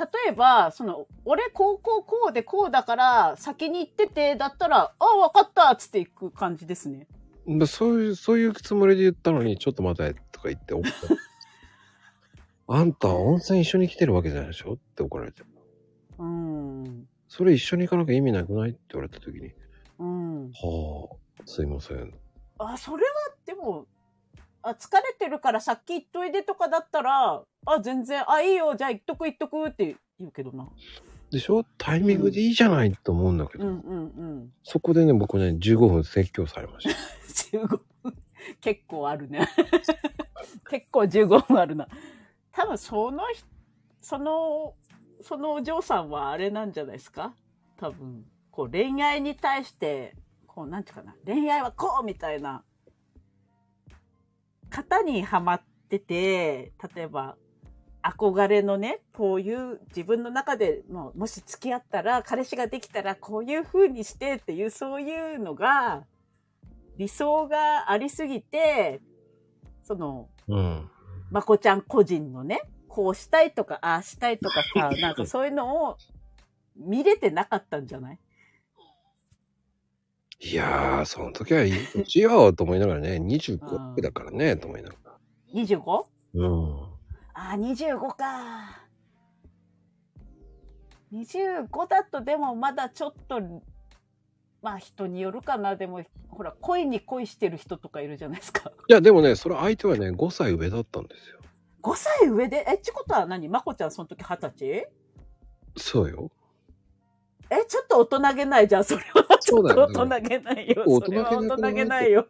例えば、その、俺、こう、こう、こうで、こうだから、先に行ってて、だったら、あ、わかったっつって行く感じですね。だそういう、そういうつもりで言ったのに、ちょっと待てとか言って怒った。あんた温泉一緒に来てるわけじゃないでしょ？って怒られて。うん。それ一緒に行かなきゃ意味なくない？って言われた時に、うん。はあ、すいません。あ、それは、でも、あ、疲れてるから先行っといでとかだったら、あ、全然、あ、いいよ、じゃあ行っとく行っとくって言うけどな。でしょ？タイミングでいいじゃないと思うんだけど、うんうんうん。そこでね、僕ね、15分説教されました。15分。結構あるね。結構15分あるな。多分その人、その、そのお嬢さんはあれなんじゃないですか？多分、こう恋愛に対して、こうなんていうかな、恋愛はこうみたいな、型にはまってて、例えば、憧れのね、こういう自分の中でもう、もし付き合ったら、彼氏ができたらこういう風にしてっていう、そういうのが、理想がありすぎて、その、うん。まこちゃん個人のね、こうしたいとか、ああしたいとかさ、なんかそういうのを見れてなかったんじゃない？いやー、その時はいい年よと思いながらね、25だからね、と思いながら。?25? うん。ああ、25か。25だとでもまだちょっと、まあ人によるかな。でも、ほら、恋に恋してる人とかいるじゃないですか。いや、でもね、それ相手はね、5歳上だったんですよ。5歳上で、え、ちことは何？まこちゃんその時20歳？そうよ。え、ちょっと大人げないじゃん、それは。ちょっと大人げないよ。大それは大人げないよ。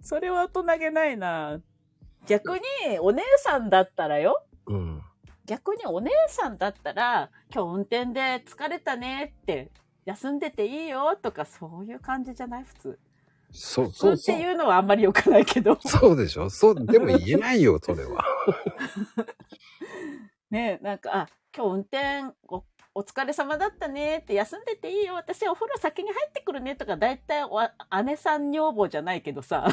それは大人げないな。逆に、お姉さんだったらよ。うん。逆にお姉さんだったら、今日運転で疲れたねって、休んでていいよとか、そういう感じじゃない？普通。そう、そう、そう。っていうのはあんまり良くないけど。そうでしょ？そう、でも言えないよ、それは。ねなんか、あ、今日運転お、お疲れ様だったねって、休んでていいよ、私お風呂先に入ってくるねとか、だいたいお姉さん女房じゃないけどさ、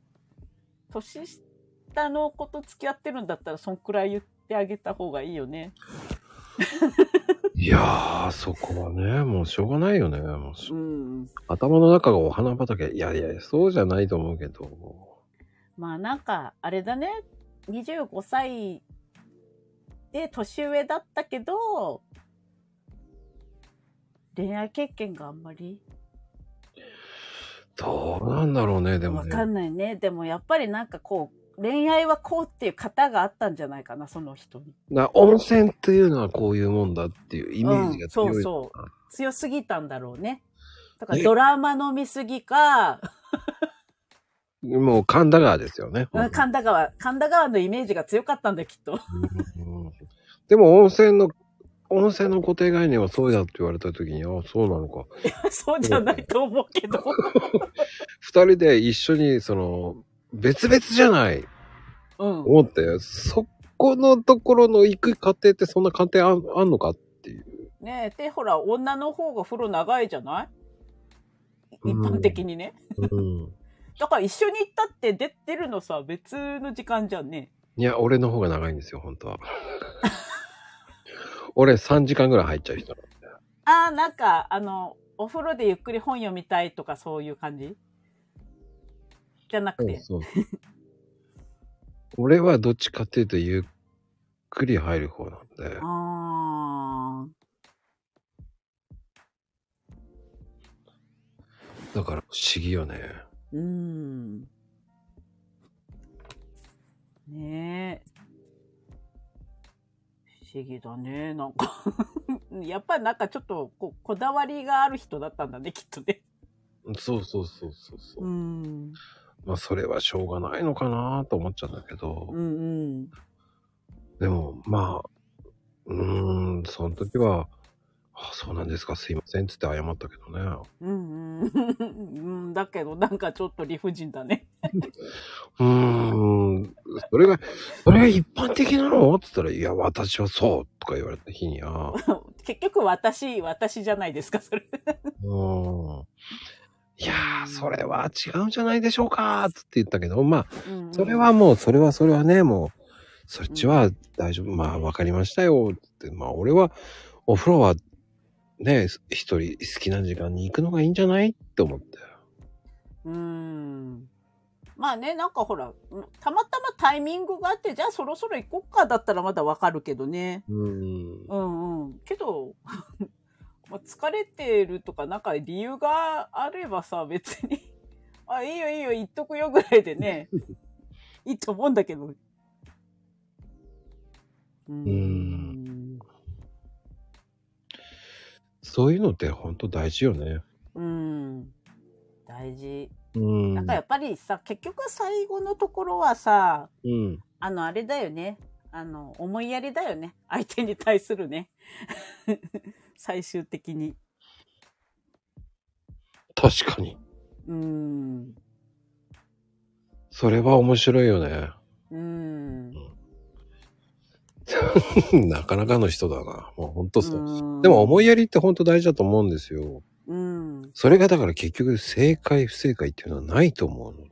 年下の子と付き合ってるんだったら、そんくらい言ってあげた方がいいよね。いやー、そこはね、もうしょうがないよね。もうしうん。頭の中がお花畑。いやいや、そうじゃないと思うけど。まあなんか、あれだね、25歳で年上だったけど、恋愛経験があんまり？どうなんだろうね、でもわかね。んないね。でもやっぱりなんかこう、恋愛はこうっていう型があったんじゃないかな、その人に。な温泉っていうのはこういうもんだっていうイメージが強い。うんそうそ強すぎたんだろうね。だからねドラマの見すぎか、もう神田川ですよね。うん神田川、神田川のイメージが強かったんだよ、きっと。うんでも温泉の、温泉の固定概念はそうだって言われた時に、あそうなのか。そうじゃないと思うけど。二人で一緒に、その、別々じゃない、うん。思ったよ。そこのところの行く過程ってそんな過程あんあんのかっていう。ねえ、で、ほら、女の方が風呂長いじゃない？一うん般的にね。うん。だから一緒に行ったって出てるのさ、別の時間じゃんね。いや、俺の方が長いんですよ、本当は。俺3時間ぐらい入っちゃう人なのああ、なんか、あの、お風呂でゆっくり本読みたいとかそういう感じ？じゃなくて。そう。俺はどっちかっていうとゆっくり入る方なんで。あだから不思議よね。ーうん。ねえ。不思議だね。なんか やっぱりなんかちょっとここだわりがある人だったんだね、きっとね。そうそうそうそうそう。うん。まあそれはしょうがないのかなと思っちゃうんだけど。うんうん。でも、まあ、うーん、その時は、あ、そうなんですか、すいません、つって謝ったけどね。うんうん。うん、だけどなんかちょっと理不尽だね。うーん、それが、それが一般的なの？って言ったら、いや、私はそう、とか言われた日には、結局私、私じゃないですか、それ。うーん。いやー、それは違うんじゃないでしょうか、つって言ったけど、まあ、うんうんそれはもう、それはそれはね、もう、そっちは大丈夫。まあ、わかりましたよ。って、まあ、俺は、お風呂は、ね、一人好きな時間に行くのがいいんじゃない？って思って。うーん。まあね、なんかほら、たまたまタイミングがあって、じゃあそろそろ行こっかだったらまだわかるけどね。うん。うんうん。けど、まあ疲れてるとか、なんか理由があればさ、別に、あ、いいよいいよ、言っとくよぐらいでね、いいと思うんだけど。うーん。そういうのって本当大事よね。うん。大事。うん。なんかやっぱりさ、結局最後のところはさ、うん。あの、あれだよね。あの、思いやりだよね。相手に対するね。最終的に。確かに。うーん。それは面白いよね。うーん。なかなかの人だな。もう本当そう。うでも思いやりって本当大事だと思うんですよ。うん。それがだから結局正解不正解っていうのはないと思うので。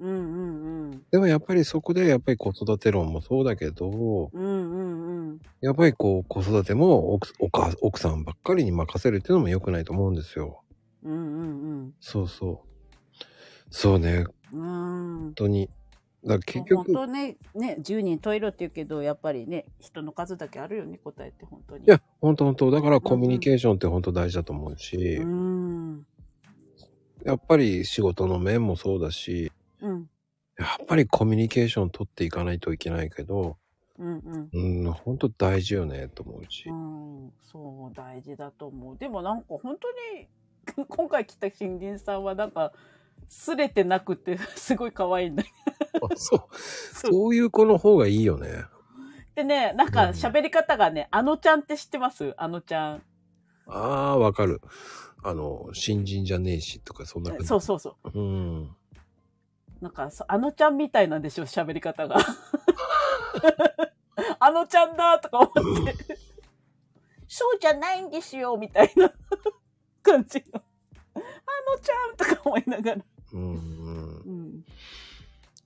うんうんうん。でもやっぱりそこでやっぱり子育て論もそうだけど、うんうんうん。やっぱりこう子育ても奥奥さんばっかりに任せるっていうのも良くないと思うんですよ。うんうんそうそう。そうね、うん。うん本。当に。だ結本局、当ね、ね、10人トイレって言うけど、やっぱりね、人の数だけあるよね、答えって本当に。いや、本当本当。だからコミュニケーションって本当大事だと思うし、うーん。やっぱり仕事の面もそうだし、うん。やっぱりコミュニケーション取っていかないといけないけど、うんうん。うん、本当大事よね、と思うし。うん、そう、大事だと思う。でもなんか本当に、今回来た新人さんはなんか、すれてなくて、すごい可愛いんだあそう。そういう子の方がいいよね。でね、なんか喋り方がね、あのちゃんって知ってます？あのちゃん。ああ、わかる。あの、新人じゃねえしとか、そんな感じ。そうそうそう。うん。なんか、そあのちゃんみたいなんでしょ、喋り方が。あのちゃんだとか思って。そうじゃないんですよ、みたいな感じの。あのちゃんとか思いながら。うん、うん。うん。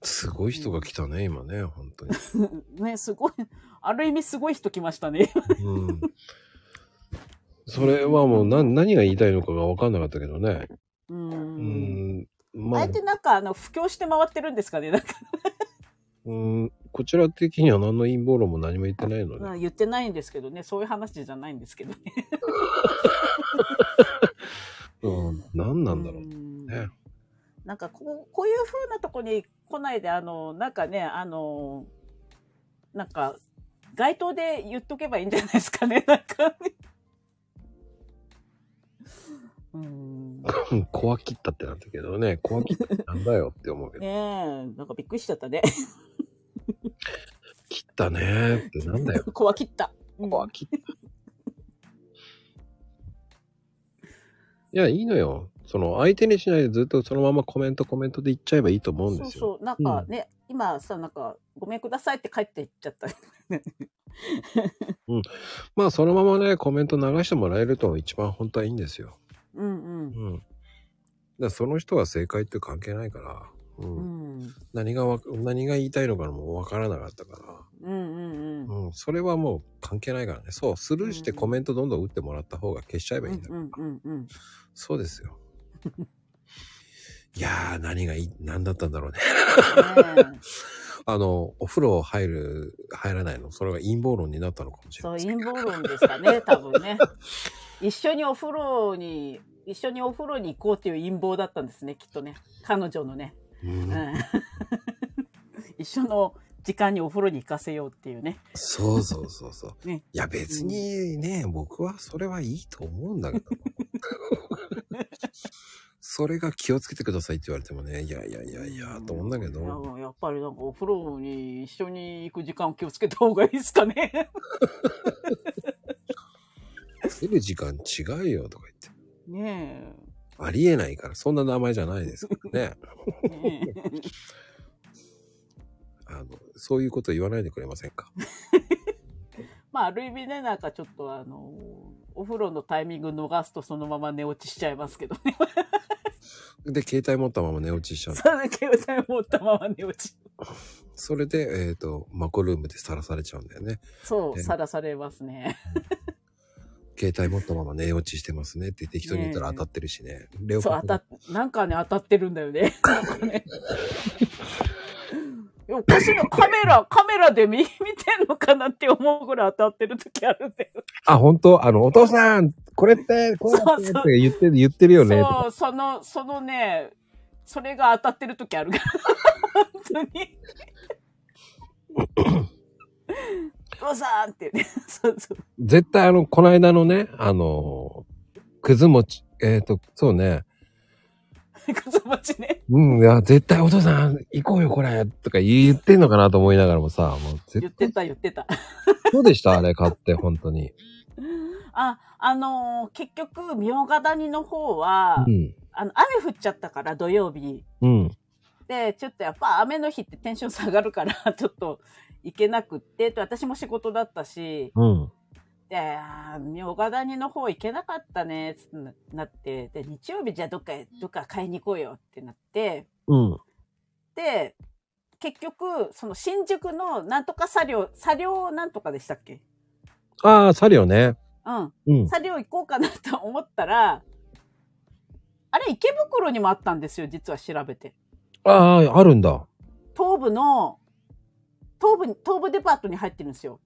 すごい人が来たね、今ね、本当に。ね、すごい、ある意味すごい人来ましたね。うん。それはもう何、何が言いたいのかが分かんなかったけどね。う。うんん。まああえ、てなんか、あの、布教して回ってるんですかねなんか、うん、こちら的には何の陰謀論も何も言ってないので。うん言ってないんですけどね。そういう話じゃないんですけどね。うん、何なんだろううんね。なんかこう、こういう風なとこに来ないで、あの、なんかね、あの、なんか、街頭で言っとけばいいんじゃないですかね、なんかね。うん。怖切ったってなったけどね、怖切ったってなんだよって思うけど、え、なんかびっくりしちゃったね。切ったねーってなんだよ。怖切った。うん怖切った。いや、いいのよ。その、相手にしないでずっとそのままコメントコメントで言っちゃえばいいと思うんですよ。そうそう。なんかね、今さ、なんか、ごめんくださいって帰っていっちゃった。まあ、そのままね、コメント流してもらえると一番本当はいいんですよ。うんうん。だからその人は正解って関係ないから、うんうん。うん。何がわ何が言いたいのかもわからなかったから、うんうんうん。うん、それはもう関係ないからね。そう、スルーしてコメントどんどん打ってもらった方が消しちゃえばいいんだ。うんうんうん。そうですよ。いやー、何がいい、何だったんだろうね。ねえ あの、お風呂入る、入らないの、それが陰謀論になったのかもしれそう、ません。陰謀論ですかね、多分ね。一緒にお風呂に、一緒にお風呂に行こうっていう陰謀だったんですね、きっとね。彼女のね。うんうん、一緒の時間にお風呂に行かせようっていうね。そうそうそうそう。ねいや、別にね、僕はそれはいいと思うんだけど。それが気をつけてくださいって言われてもね、いやいやいやいや、と思うんだけど。いややっぱりなんかお風呂に一緒に行く時間を気をつけた方がいいですかね。出る時間違うよとか言って。ねありえないから、そんな名前じゃないですからね。え。ねそういうこと言わないでくれませんか？まあ、ある意味ね、なんかちょっとあの、お風呂のタイミング逃すとそのまま寝落ちしちゃいますけどね。で、携帯持ったまま寝落ちしちゃう。それで携帯持ったまま寝落ち。それで、えっ、と、マコルームでさらされちゃうんだよね。そう、ねさらされますね。携帯持ったまま寝落ちしてますねって適当に言ったら当たってるしね。レオそう、パ当たっ、なんかね、当たってるんだよね。ね。いやおかしいな、カメラ、カメラで見、見てんのかなって思うぐらい当たってる時あるんだよ。あ、本当？あの、お父さん、これって、こうやって言ってる、言ってるよね。そう、その、そのね、それが当たってる時あるから。本当に。おさんってね。そうそう。絶対あの、この間のね、あの、くず餅、えっ、と、そうね。ね。うん、いや、絶対お父さん、行こうよ、これ、とか言ってんのかなと思いながらもさ、もう絶言ってた、言ってた。そうでした？あれ買って、本当に。あ、あのー結局、明賀谷の方は、うん。あの、雨降っちゃったから、土曜日。うん。で、ちょっとやっぱ雨の日ってテンション下がるから、ちょっと行けなくって、と私も仕事だったし、うん。で、あー明賀谷の方行けなかったね、つってなって、で、日曜日じゃあどっかへ、どっか買いに行こうよってなって、うん。で、結局、その新宿のなんとか作業、作業なんとかでしたっけ？ああ、サリオね。うん。うん。作業行こうかなと思ったら、あれ池袋にもあったんですよ、実は調べて。ああ、あるんだ。東部の、東部に、東部デパートに入ってるんですよ。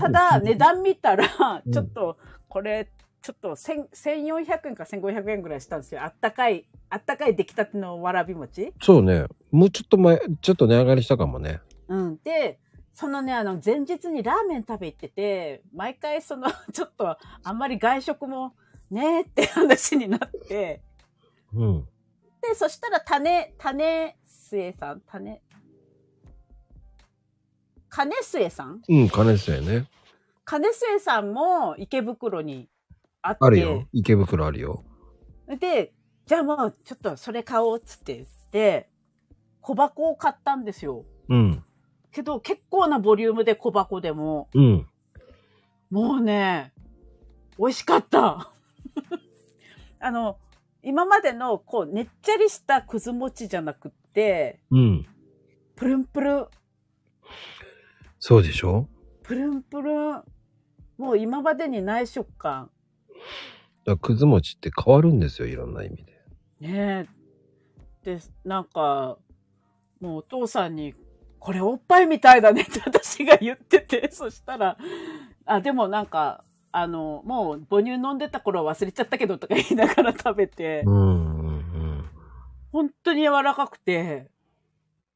ただ、値段見たらう、んちょっと、これ、ちょっと1000 1400円か1500円ぐらいしたんですよ。あったかい、あったかい出来たてのわらび餅。そうね。もうちょっと前、ちょっと値上がりしたかもね。うん。で、そのね、あの、前日にラーメン食べ行ってて、毎回その、ちょっと、あんまり外食も、ねーって話になって、うん。で、そしたら種、種末さん、種、金末さん？うん、金末ね。金末さんも池袋にあって、あるよ。池袋あるよ。で、じゃあもうちょっとそれ買おうっつって言って、小箱を買ったんですよ。うん。けど結構なボリュームで小箱でも、うん。もうね、美味しかった。あの、今までのこう、ねっちゃりしたくず餅じゃなくって、うん。プルンプルン、そうでしょ？プルンプルン。もう今までにない食感。だくず餅って変わるんですよ、いろんな意味で。ねえ。で、なんか、もうお父さんに、これおっぱいみたいだねって 私が言ってて、そしたら、あ、でもなんか、あの、もう母乳飲んでた頃忘れちゃったけどとか言いながら食べてう、ん、うん、うん。本当に柔らかくて、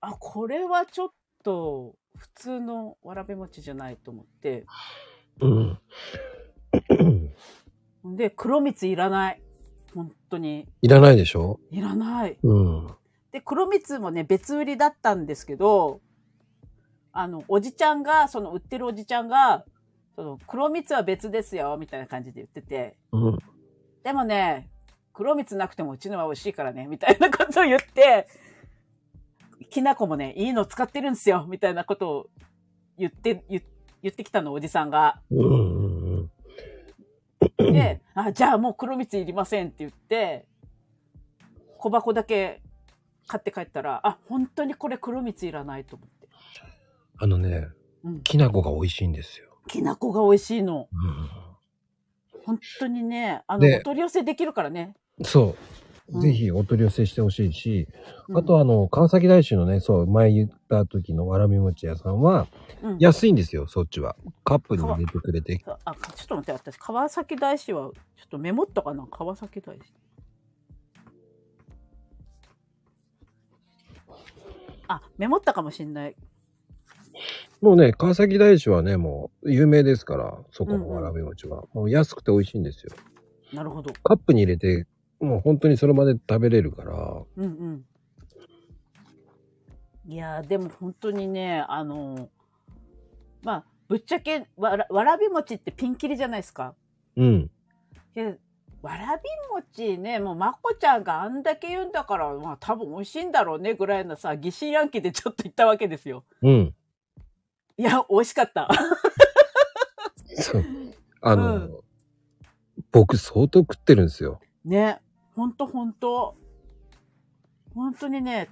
あ、これはちょっと普通のわらび餅じゃないと思って、うん。で、黒蜜いらない。本当に。いらないでしょ？いらない。うん。で、黒蜜もね、別売りだったんですけど、あの、おじちゃんが、その売ってるおじちゃんが、その、黒蜜は別ですよ、みたいな感じで言ってて、うん。でもね、黒蜜なくてもうちのは美味しいからね、みたいなことを言って、きなこもね、いいの使ってるんですよ、みたいなことを言って、言言ってきたの、おじさんが。うん、うん、うん。で、あ、じゃあもう黒蜜いりませんって言って、小箱だけ買って帰ったら、あ、本当にこれ黒蜜いらないと思って。あのね、うん。きな粉が美味しいんですよ。きなこが美味しいの。う本当にね、あの、でお取り寄せできるからね。ん。そう。うんぜひお取り寄せしてほしいし、うんあとあの、川崎大師のね、そう、前言った時のわらび餅屋さんは、うん、安いんですよ、そっちは。カップに入れてくれて。あ、ちょっと待って、私、川崎大師は、ちょっとメモったかな？川崎大師。あ、メモったかもしんない。もうね、川崎大師はね、もう有名ですから、そこのわらび餅は。もう安くて美味しいんですよ。なるほど。カップに入れて、もう本当にその場で食べれるから、うんうん。いやーでも本当にね、あのーまあ、ぶっちゃけわら、わらび餅ってピンキリじゃないですか。うん。でわらび餅ね、もうまこちゃんがあんだけ言うんだから、まあ多分美味しいんだろうねぐらいのさ、疑心暗鬼でちょっと言ったわけですよ。うん。いや、美味しかった。そう。あの、うん僕相当食ってるんですよ。ね、ほんとほんと。本当にね、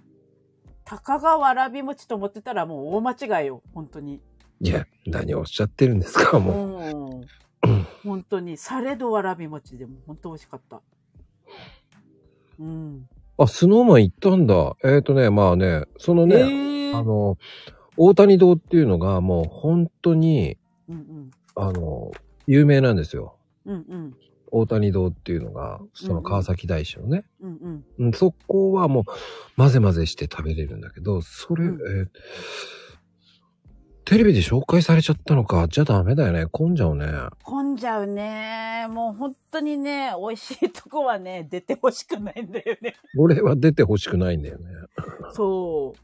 たかがわらび餅と思ってたらもう大間違いよ、本当に。いや、何をおっしゃってるんですか、もう。うん。本当に、されどわらび餅でも本当美味しかった。うん。あ、スノーマン行ったんだ。えっ、とね、まあね、そのね、ええあの、大谷堂っていうのがもう本当に、うんうん。あの、有名なんですよ。うんうん。大谷堂っていうのが、その川崎大師のね。うんうん。うんそこはもう混ぜ混ぜして食べれるんだけど、それ、うんえーテレビで紹介されちゃったのか。じゃあダメだよね。混んじゃうね。混んじゃうね。もう本当にね、美味しいとこはね、出てほしくないんだよね。俺は出てほしくないんだよね。そ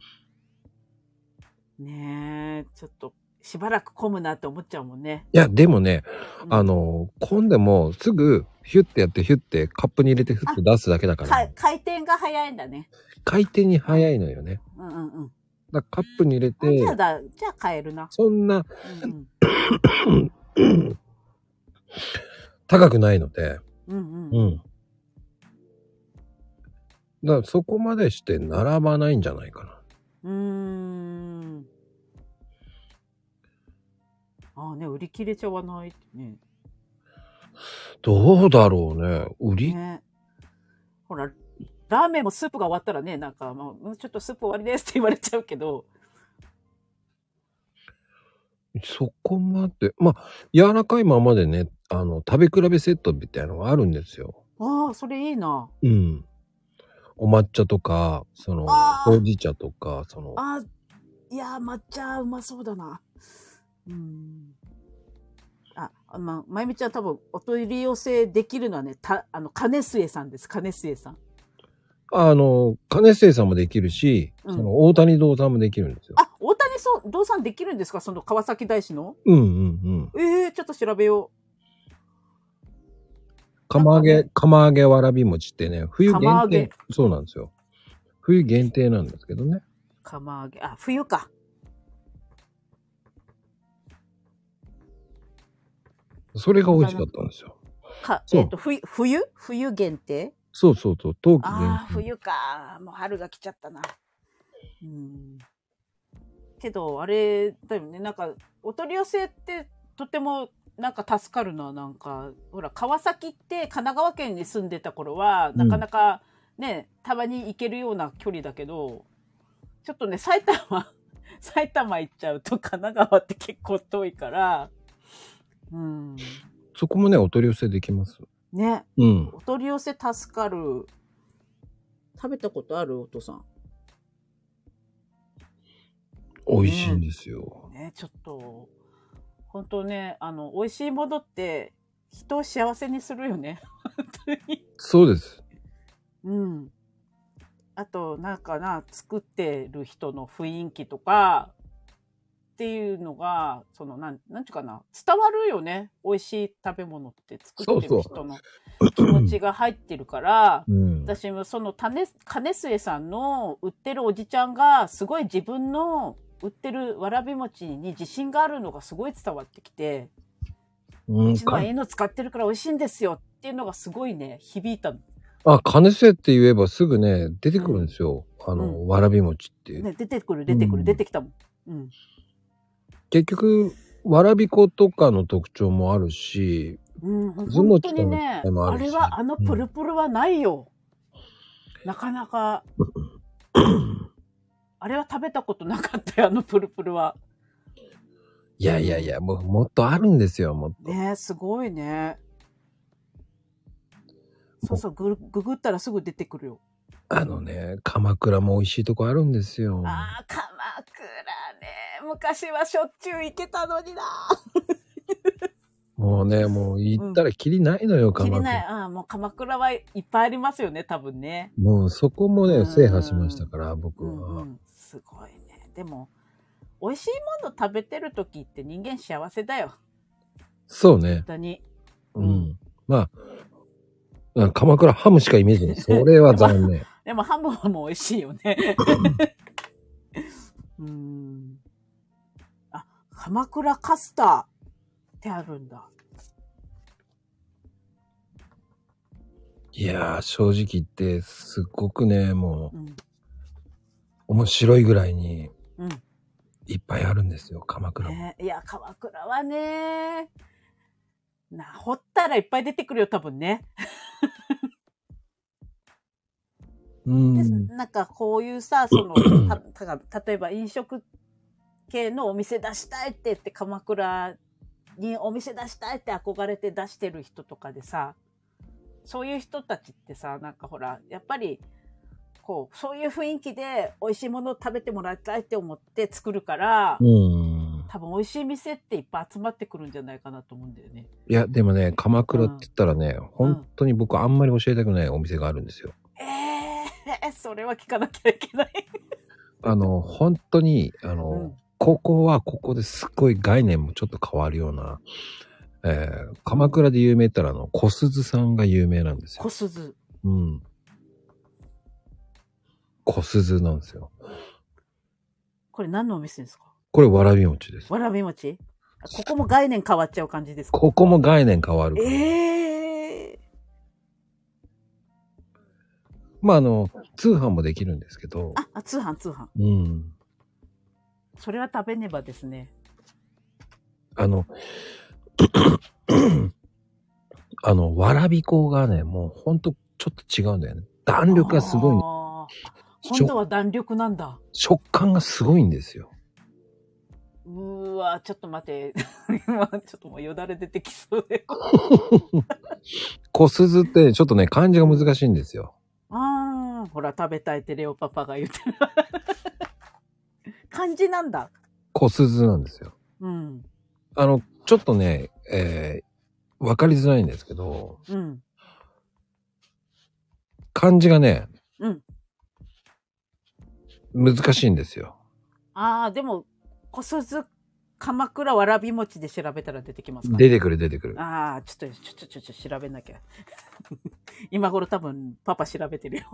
う。ねえ、ちょっと、しばらく混むなって思っちゃうもんね。いや、でもね、うんあ、の、混んでもすぐヒュッてやってヒュッてカップに入れてフッて出すだけだか、から回転が早いんだね。回転に早いのよね。うんうんうん。だカップに入れあじゃあて、だ、じゃあ買えるな。そんなうん高くないので、うん。うんうん。うん。だからそこまでして並ばないんじゃないかな。うーん。ああね、売り切れちゃわないってね。どうだろうね。売り、ね。ほら、ラーメンもスープが終わったらね、なんか、もう、ちょっとスープ終わりですって言われちゃうけど、そこまで、まあ、柔らかいままでね、あの、食べ比べセットみたいなのがあるんですよ。ああ、それいいな。うん。お抹茶とか、その、ほうじ茶とか、その、ああ、いやー、抹茶うまそうだな。うん。あ、あまあ、まゆみちゃん多分、お取り寄せできるのはね、た、あの、金末さんです、金末さん。あの、金末さんもできるし、うんその、大谷堂さんもできるんですよ。あ、大谷堂さんできるんですか？その川崎大師の？うんうんうん。ええちょっと調べよ釜揚げ、釜揚げわらび餅ってね、冬限定。そうなんですよ。冬限定なんですけどね。う。釜揚げ、あ、冬か。それが美味しかったんですよ。か、えっ、と、冬、冬？冬限定？そうそうそう、冬季限ああ、定。冬か。もう春が来ちゃったな。うん。けど、あれだよね。なんか、お取り寄せってとてもなんか助かるな。なんか、ほら、川崎って神奈川県に住んでた頃は、うんなかなかね、たまに行けるような距離だけど、ちょっとね、埼玉、埼玉行っちゃうと神奈川って結構遠いから、うん。そこもね、お取り寄せできます。ね。うん。お取り寄せ助かる。食べたことあるお父さん？美味しいんですよ。ね、ちょっと、本当ね、あの、美味しいものって、人を幸せにするよね。本当に。そうです。うん。あと、なんかな、作ってる人の雰囲気とか、っていうのが、その、なん、なんちゅうかな、伝わるよね。美味しい食べ物って作ってる人の気持ちが入ってるから、うん。私もその種金末さんの売ってるおじちゃんがすごい自分の売ってるわらび餅に自信があるのがすごい伝わってきて、ううんちのはいいの使ってるから美味しいんですよっていうのがすごいね、響いたの。あ、金瀬って言えばすぐね、出てくるんですよ。あの、うんわらび餅って。ね、出てくる出てくる、うん出てきたもん。うん。結局、わらび粉とかの特徴もあるし、うん、ズ本モチとにね、あるしあれはあのプルプルはないよ。なかなか、あれは食べたことなかったよ、あのプルプルは。いやいやいや、もうもっとあるんですよ、もっと。ねすごいね。そうそう、ぐググったらすぐ出てくるよ。あのね、鎌倉も美味しいとこあるんですよ。ああ、鎌倉ね。昔はしょっちゅう行けたのにな。もうね、もう行ったらきりないのよ、鎌倉。きりない。ああ、もう鎌倉はいっぱいありますよね、多分ね。もうそこもね、うん制覇しましたから、僕うんは。うん。すごいね。でも、美味しいもの食べてる時って人間幸せだよ。そうね本。当に。うん。まあ、あ鎌倉ハムしかイメージない。それは残念。でもハムも美味しいよね。うん。あ、鎌倉カスターってあるんだ。いやー、正直言って、すっごくね、もう、うん。面白いぐらいに、うん。いっぱいあるんですよ、鎌倉も。ね、いや、鎌倉はね、な、掘ったらいっぱい出てくるよ、多分ね。うでん。なんかこういうさ、その、たた例えば飲食系のお店出したいって言って、鎌倉にお店出したいって憧れて出してる人とかでさ、そういう人たちってさ、なんかほら、やっぱり、こう、そういう雰囲気で美味しいものを食べてもらいたいって思って作るから、うん。多分美味しい店っていっぱい集まってくるんじゃないかなと思うんだよね。いや、でもね、鎌倉って言ったらね、本当に僕あんまり教えたくないお店があるんですよ。ええー、それは聞かなきゃいけない。あの、本当に、あの、うんここはここですっごい概念もちょっと変わるような、えー、鎌倉で有名ったらあの、小鈴さんが有名なんですよ小。鈴。うん。小鈴なんですよ。これ何のお店ですか？これわらび餅です。わらび餅？ここも概念変わっちゃう感じですか？ここも概念変わる。ええまああの、通販もできるんですけど、あ、あ、通販通販。うん。それは食べねばですね。あの、あの、わらび粉がね、もうほんとちょっと違うんだよね。弾力がすごい。あーしょ今度は弾力なんだ。食感がすごいんですよ。うーわ、ちょっと待って。今、ちょっともうよだれ出てきそうで。小鈴ってちょっとね、漢字が難しいんですよ。ああ、ほら、食べたいってレオパパが言ってる。漢字なんだ。小鈴なんですよ。うん。あの、ちょっとね、えー、わかりづらいんですけど、うん。漢字がね、うん。難しいんですよ。ああ、でも、小鈴鎌倉わらび餅で調べたら出てきますか、出てくる出てくる。ああ、ちょっと、ちょ、ちょ、ちょ、ちょ、調べなきゃ。今頃多分、パパ調べてるよ。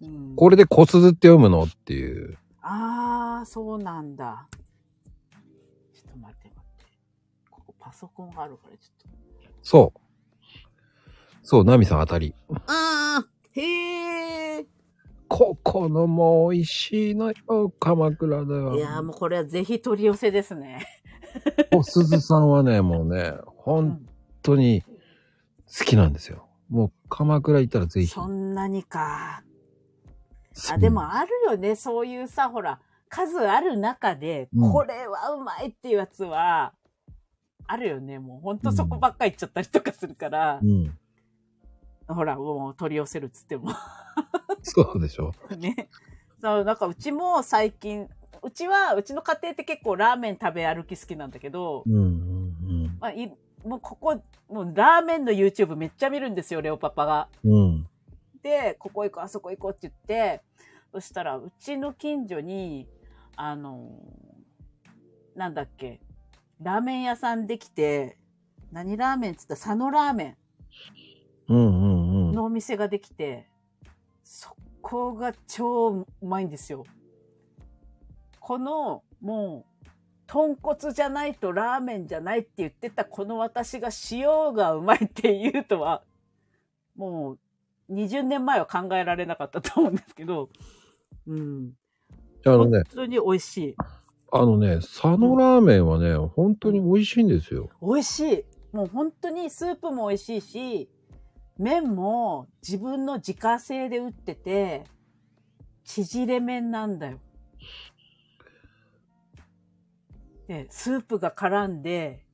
うん、これで小鈴って読むの？っていう。ああ、そうなんだ。ちょっと待って待って。ここパソコンがあるから、ちょっそう。そう、ナミさん当たり。と。ああ、へえ。ここのも美味しいのよ、鎌倉では。いやーもうこれはぜひ取り寄せですね。おすずさんはね、もうね、う本ん、当に好きなんですよ。もう鎌倉行ったらぜひ。そんなにか。あ、でもあるよね。そういうさ、ほら、数ある中で、うんこれはうまいっていうやつは、あるよね。もうほんとそこばっか行っちゃったりとかするからう、ん。ほら、もう取り寄せるっつっても。そうでしょ。ね。そう、なんかうちも最近、うちは、うちの家庭って結構ラーメン食べ歩き好きなんだけどうん。まあ、いもうここ、もうラーメンの YouTube めっちゃ見るんですよ、レオパパが。うん。で、ここ行こう、あそこ行こうって言って、そしたら、うちの近所に、あのーなんだっけ、ラーメン屋さんできて、何ラーメンっつった？ら佐野ラーメうんうんうん。ンのお店ができて、そこが超うまいんですよ。この、もう、豚骨じゃないとラーメンじゃないって言ってたこの私が塩がうまいって言うとは、もう20年前は考えられなかったと思うんですけど、うん。あのね本、当に美味しい。あのね、佐野ラーメンはね、本当に美味しいんですよ。美味しい。もう本当にスープも美味しいし、麺も自分の自家製で打ってて、縮れ麺なんだよ。で、スープが絡んで、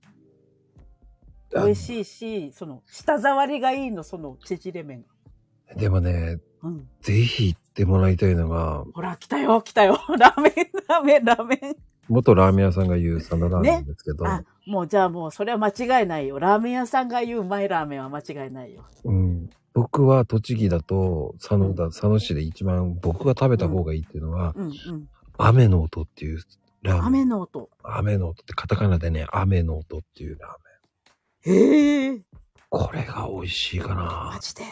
美味しいし、その、舌触りがいいの、その縮れ麺が。でもね、うん。ぜひ行ってもらいたいのが、ほら、来たよ、来たよ。ラーメン、ラーメン、ラーメン。元ラーメン屋さんが言う佐野ラーメンですけど、あ、もうじゃあもうそれは間違いないよ。ラーメン屋さんが言ううまいラーメンは間違いないよ。うん、僕は栃木だと佐野だ、佐野市で一番僕が食べた方がいいっていうのは、うんうん。雨の音っていう。雨の音。雨の音ってカタカナでね、雨の音っていうラーメン。へえ。これが美味しいかな。マジで。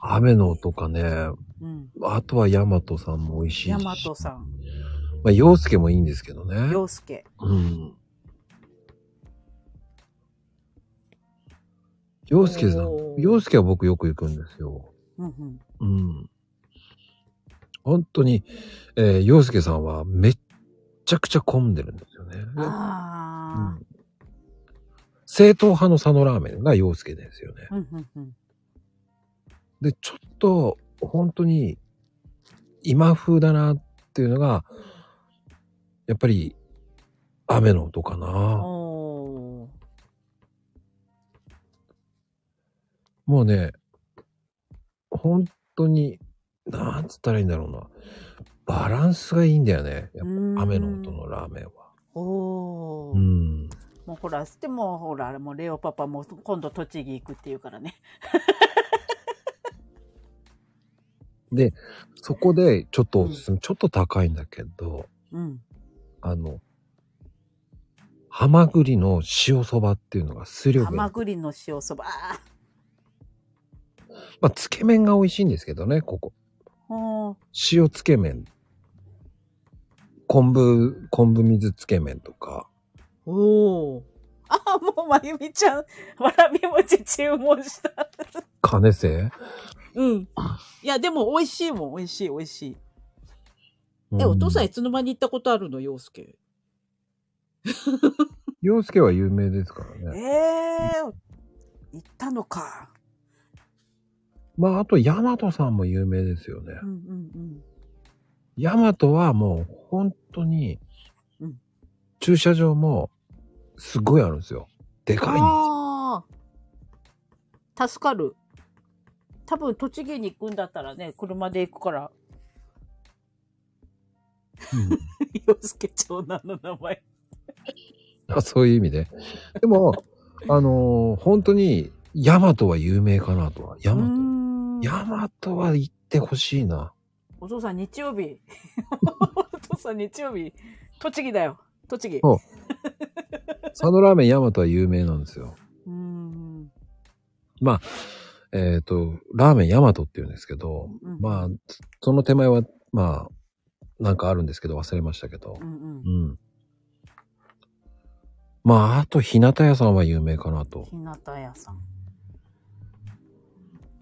雨の音かね。うん。あとはヤマトさんも美味しいし。ヤマトさん。まあ、洋介もいいんですけどね。洋介。うん。洋介さん洋介は僕よく行くんですよ。うんうん。うん。本当に、えー、洋介さんはめっちゃくちゃ混んでるんですよね。うあん正統派の佐野ラーメンが洋介ですよね。あ。うんうんうん。で、ちょっと、本当に、今風だなっていうのが、やっぱり、雨の音かな。もうね、本当に、なんつったらいいんだろうな。バランスがいいんだよね。やっぱ雨の音のラーメンは。おー。うん。もうほら、でもほら、もうレオパパも今度栃木行くっていうからね。で、そこでちょっとおすすめ、ちょっと高いんだけど、うん。あの、ハマグリの塩そばっていうのが数量ハがマグリの塩そば。あまあ、つけ麺が美味しいんですけどね、ここ。塩つけ麺。昆布、昆布水つけ麺とか。おー。あ、もうまゆみちゃん、わらび餅注文した。金瀬うん。いや、でも美味しいもん、美味しい、美味しい。え、お父さんいつの間に行ったことあるの、洋介？洋介は有名ですからえね。えー、行ったのか。まあ、あと、ヤマトさんも有名ですよねう。んうんヤマトはもう、本当にうん、駐車場も、すごいあるんですよ。でうん。かいんですよ。ああ。助かる。多分、栃木に行くんだったらね、車で行くから。うん 洋介長男の名前。あそういう意味で。でも、あのー本当に、ヤマトは有名かなとは。ヤマト。んヤマトは行ってほしいな。お父さん日曜日。お父さん日曜日。栃木だよ。栃木。そう佐野ラーメンヤマトは有名なんですよ。うーん。えっ、と、ラーメンヤマトって言うんですけど、うんまあ、その手前は、まあ、なんかあるんですけど忘れましたけどう。んうんう。ん。まあ、あと、日向屋さんは有名かなと。日向屋さん。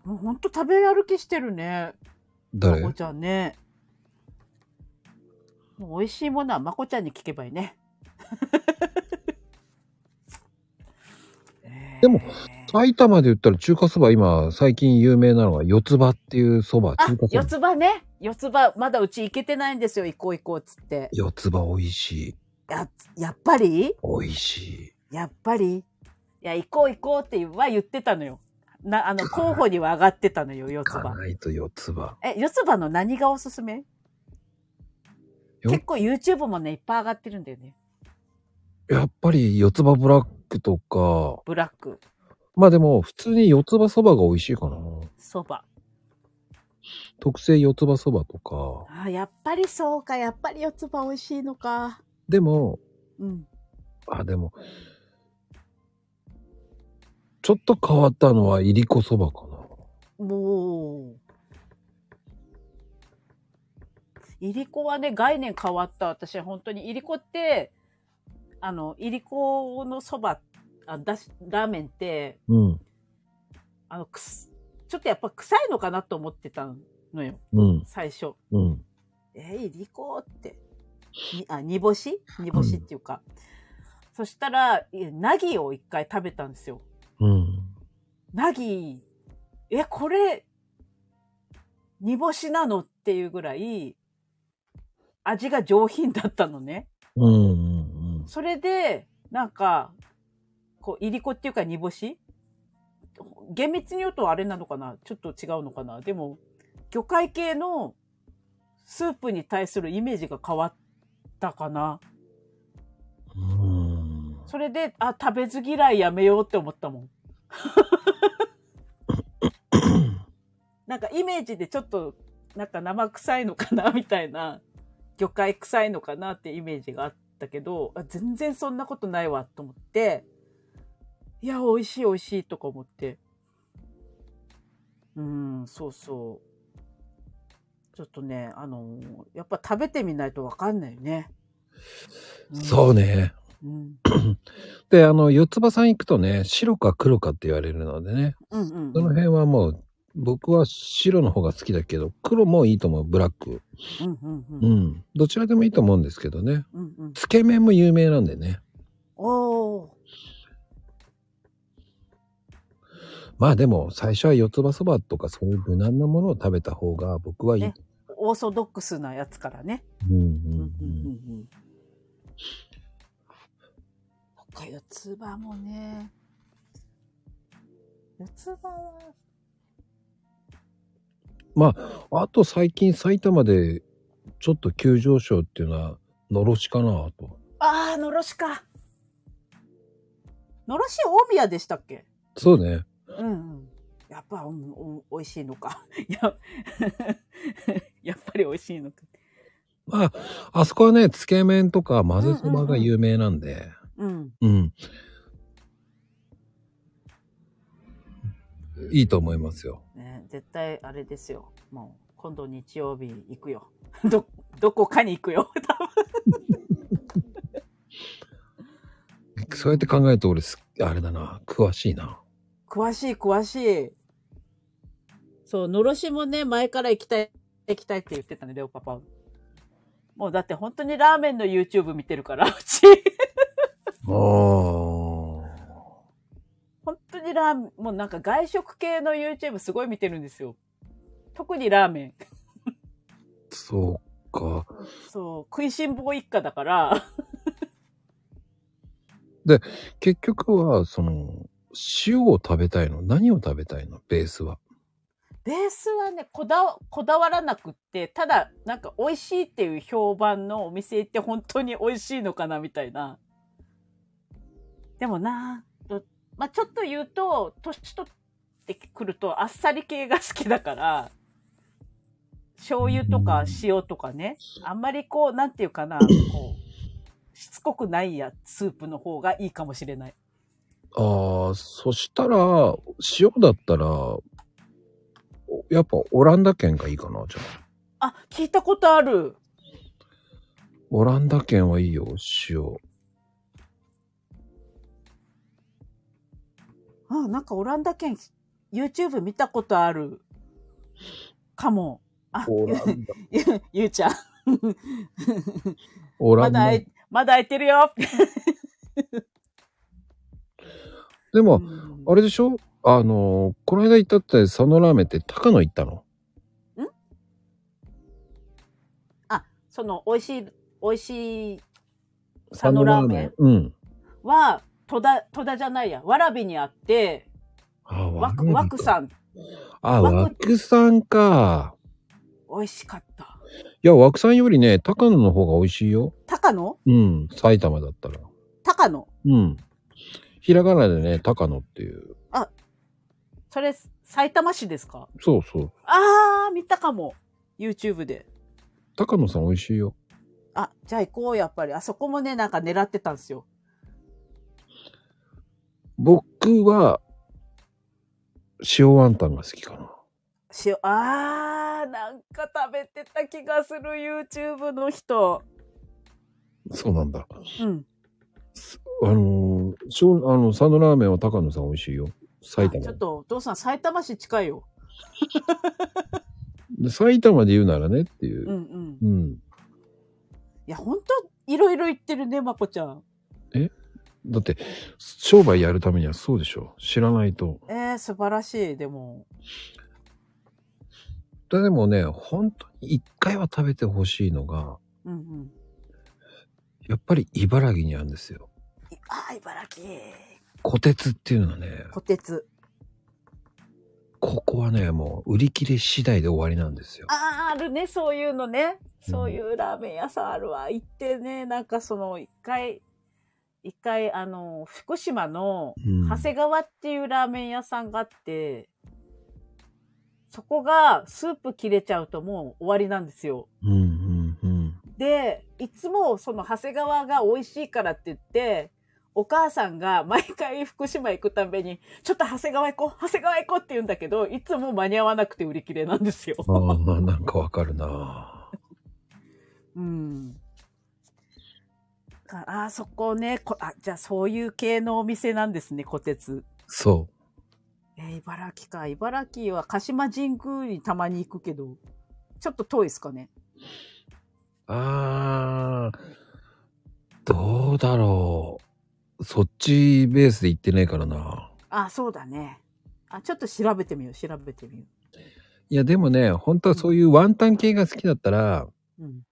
もうほんと食べ歩きしてるね。ま誰？こちゃんね。もう美味しいものはまこちゃんに聞けばいいね。でもえー埼玉で言ったら中華そば今、最近有名なのが四つ葉っていうそば、あ中華、そば。四つ葉ね。四つ葉、まだうち行けてないんですよ。行こう行こうっつって。四つ葉美味しい。や、やっぱり？美味しい。やっぱり？いや、行こう行こうっては言ってたのよ。な、あの、候補には上がってたのよ、四つ葉。ないと四つ葉。え、四つ葉の何がおすすめ？よ結構 YouTube もね、いっぱい上がってるんだよね。やっぱり四つ葉ブラックとか、ブラック、まあでも普通に四つ葉そばが美味しいかな。そば。特製四つ葉そばとか。あ、やっぱりそうか。やっぱり四つ葉美味しいのか。でも、うん。あ、でも、ちょっと変わったのは、いりこそばかな。もう。いりこはね、概念変わった。私は本当に、いりこって、あの、いりこのそば、あだし、ラーメンって、うん、あの、くす、ちょっとやっぱ臭いのかなと思ってたのよ。うん、最初。うん。えー、いりこって。にあ、煮干し？煮干しっていうか。そしたら、いやナギを一回食べたんですよ。うん。ナギ、え、これ、煮干しなの？っていうぐらい、味が上品だったのね。うん、うん、それで、なんか、こう、いりこっていうか煮干し？厳密に言うとあれなのかな？ちょっと違うのかな？でも、魚介系のスープに対するイメージが変わったかな。うーん。それで、あ、食べず嫌いやめようって思ったもん。なんかイメージでちょっと、なんか生臭いのかなみたいな、魚介臭いのかなってイメージがあったけど、あ全然そんなことないわと思って、いや、美味しい美味しいとか思って。うん、そうそう。ちょっとね、あのやっぱ食べてみないとわかんないよね。そうね。うん。で、あの、四つ葉さん行くとね、白か黒かって言われるのでね、うんうん。その辺はもう、僕は白の方が好きだけど、黒もいいと思う、ブラック。うんうんう。うんん。どちらでもいいと思うんですけどね。うんうん。つけ麺も有名なんでね。おー。まあでも、最初は四つ葉そばとかそういう無難なものを食べた方が僕はいい。ねオーソドックスなやつからね。うんうんうんうんうんうん。か、四つ葉もね。四つ葉は、まあ、あと最近埼玉でちょっと急上昇っていうのは、のろしかなと。あー、のろしか。のろし大宮でしたっけ？そうね。うんうん。やっぱ、うん、お美味しいのか。や、やっぱり美味しいのか。まあ、あそこはね、つけ麺とか混ぜそばが有名なんで、うん。うん。いいと思いますよ。ね、絶対あれですよ。もう、今度日曜日行くよ。ど、どこかに行くよ。そうやって考えると俺す、あれだな、詳しいな。詳しい、詳しい。そう、のろしもね、前から行きたい、行きたいって言ってたね、レオパパ。もうだって本当にラーメンの YouTube 見てるから、うち。ああ。本当にラーメン、もうなんか外食系の YouTube すごい見てるんですよ。特にラーメン。そうか。そう、食いしん坊一家だから、結局は、その、塩を食べたいの？何を食べたいの？ベースは。ベースはね、こだわ、こだわらなくって、ただ、なんか美味しいっていう評判のお店行って本当に美味しいのかなみたいな。でもな、とまあ、ちょっと言うと、年取ってくるとあっさり系が好きだから、醤油とか塩とかね、あんまりこう、なんていうかな、こう、しつこくないやスープの方がいいかもしれない。ああ、そしたら、塩だったら、おやっぱオランダ圏がいいかな、じゃあ。あ、聞いたことある。オランダ圏はいいよ、塩。あ、なんかオランダ圏 YouTube 見たことある。かも。あ、オランダ。ゆ ゆうちゃん。オランダ。まだまだ開いてるよ。でも、うんあれでしょ？あのーこの間行ったって佐野ラーメンって高野行ったの？あ、その、美味しい、美味しい佐野ラーメンうん。は、戸田、戸田じゃないや、わらびにあって、あ、わく、わわくさん、あ、わくさんか。美味しかった。いや、わくさんよりね、高野の方が美味しいよ。高野？うん。埼玉だったら。高野？うん。ひらがなでね、高野っていう。それ、埼玉市ですか？そうそう。あー、見たかも。YouTube で。高野さん美味しいよ。あ、じゃあ行こう、やっぱり。あそこもね、なんか狙ってたんですよ。僕は、塩ワンタンが好きかな。塩、あー、なんか食べてた気がする、YouTube の人。そうなんだ。うん。あのー、塩あの、佐野ラーメンは高野さん美味しいよ。埼玉あちょっ。と、お父さん、埼玉市近いよ。で埼玉で言うならねっていうう。んうん。うん。いや、ほんと、いろいろ言ってるね、まこちゃん。だって、商売やるためにはそうでしょ。知らないと。えー、素晴らしい、でも。でもね、本当に一回は食べてほしいのが、うんうん。やっぱり茨城にあるんですよ。いあー、茨城。小鉄っていうのはね、小鉄。小ここはね、もう売り切れ次第で終わりなんですよ。あーあるね、そういうのね。そういうラーメン屋さんあるわ。行ってね、なんかその、一回、一回、あの、福島のうん長谷川っていうラーメン屋さんがあって、そこがスープ切れちゃうともう終わりなんですよ。うんうんうん。で、いつもその長谷川が美味しいからって言って、お母さんが毎回福島行くたびに、ちょっと長谷川行こう、長谷川行こうって言うんだけど、いつも間に合わなくて売り切れなんですよ。ああ、なんかわかるなうん。かあー、そこねこあ、じゃあそういう系のお店なんですね、小鉄。そえー茨城か。茨城は鹿島神宮にたまに行くけど、ちょっと遠いですかね。う。ああ、どうだろう。そっちベースで行ってないからな。あ、そうだね。あ、ちょっと調べてみよう、調べてみよいや、でもね、本当はそういうワンタン系が好きだったら、う。うん。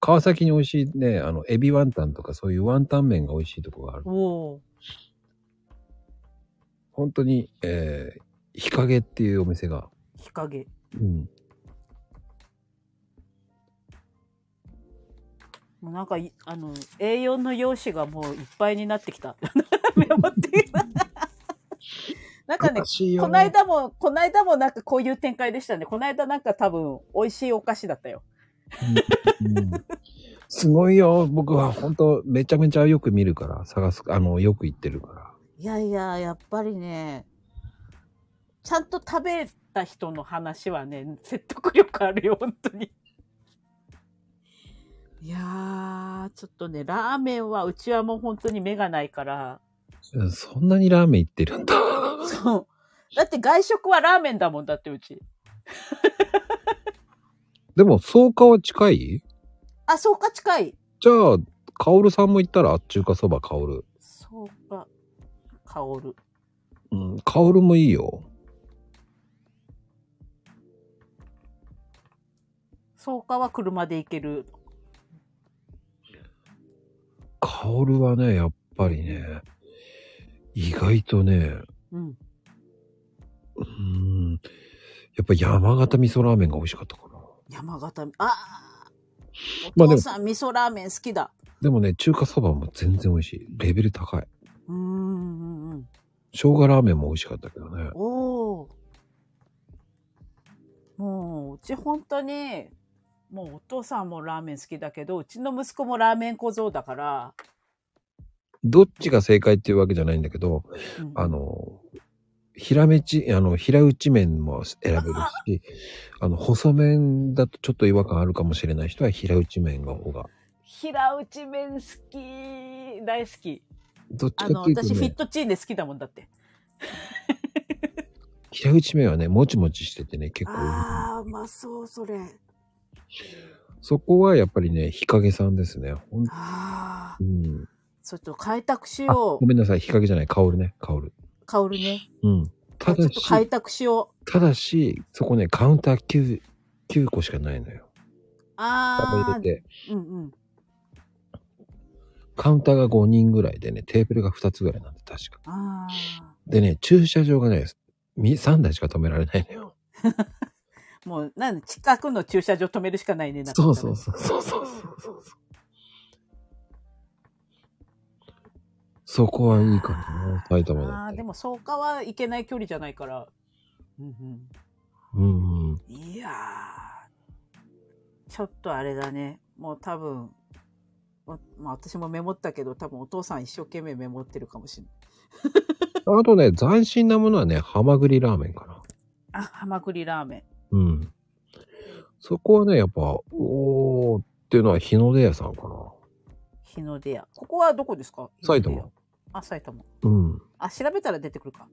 川崎に美味しいね、あの、エビワンタンとかそういうワンタン麺が美味しいとこがある。おお。本当に、えー、日陰っていうお店が。日陰。うん。もうなんかい、あの、A4 の用紙がもういっぱいになってきた。メモってる。なんかね、私よこの間も、この間もなんかこういう展開でしたね。この間なんか多分、美味しいお菓子だったよ。うんすごいよ。僕は本当めちゃめちゃよく見るから、探す、あの、よく行ってるから。いやいや、やっぱりね、ちゃんと食べた人の話はね、説得力あるよ、本当に。いやー、ちょっとね、ラーメンはうちはもう本当に目がないから、うんそんなにラーメン行ってるんだ。そう。だって外食はラーメンだもんだってうち。でも、草加は近い？あ、そうか、近い。じゃあ、カオルさんも行ったら、中華そばカオル。そうか、香る。うん、カオルもいいよ。そうかは車で行ける。カオルはね、やっぱりね、意外とね、うん。うーん、やっぱ山形味噌ラーメンが美味しかったかな。山形、あまあでもお父さん、味噌ラーメン好きだ。でもね、中華そばも全然美味しい。レベル高い。うーんうんうん。生姜ラーメンも美味しかったけどね。おお。もう、うち本当に、もうお父さんもラーメン好きだけど、うちの息子もラーメン小僧だから、どっちが正解っていうわけじゃないんだけど、うんあの、平めち、あの、平打ち麺も選べるし、あの、細麺だとちょっと違和感あるかもしれない人は平打ち麺の方が。平打ち麺好き、大好き。どっちかっていうと、私フィッね、トチーネ好きだもんだって。平打ち麺はね、もちもちしててね、結構。ああ、うまそう、それ。そこはやっぱりね、日陰さんですね。ほんああう、ん。ちょっと開拓しあ、よごめんなさい、日陰じゃない、香るね、香る。う。香るね。うん。ただし、開拓しよう。ただし、そこね、カウンター 9, 9個しかないのよ。ああうんうん。カウンターが5人ぐらいでね、テーブルが2つぐらいなんで、確か。あでね、駐車場がね、3台しか止められないのよ。あ。もう、なんで近くの駐車場止めるしかないね。なかったらそうそうそうそうそうそう。そこはいいかな、埼玉だああ、で。も、草加は行けない距離じゃないから。うんうんうん。うん。いやー、ちょっとあれだね。もう多分、ままあ私もメモったけど、多分お父さん一生懸命メモってるかもしれない。あとね、斬新なものはね、ハマグリラーメンかな。あ、ハマグリラーメうん。そこはね、やっぱ、おーっていうのは日の出屋さんかな。ン。日の出屋。ここはどこですか？埼玉。あ、埼玉。うん。あ、調べたら出てくるか。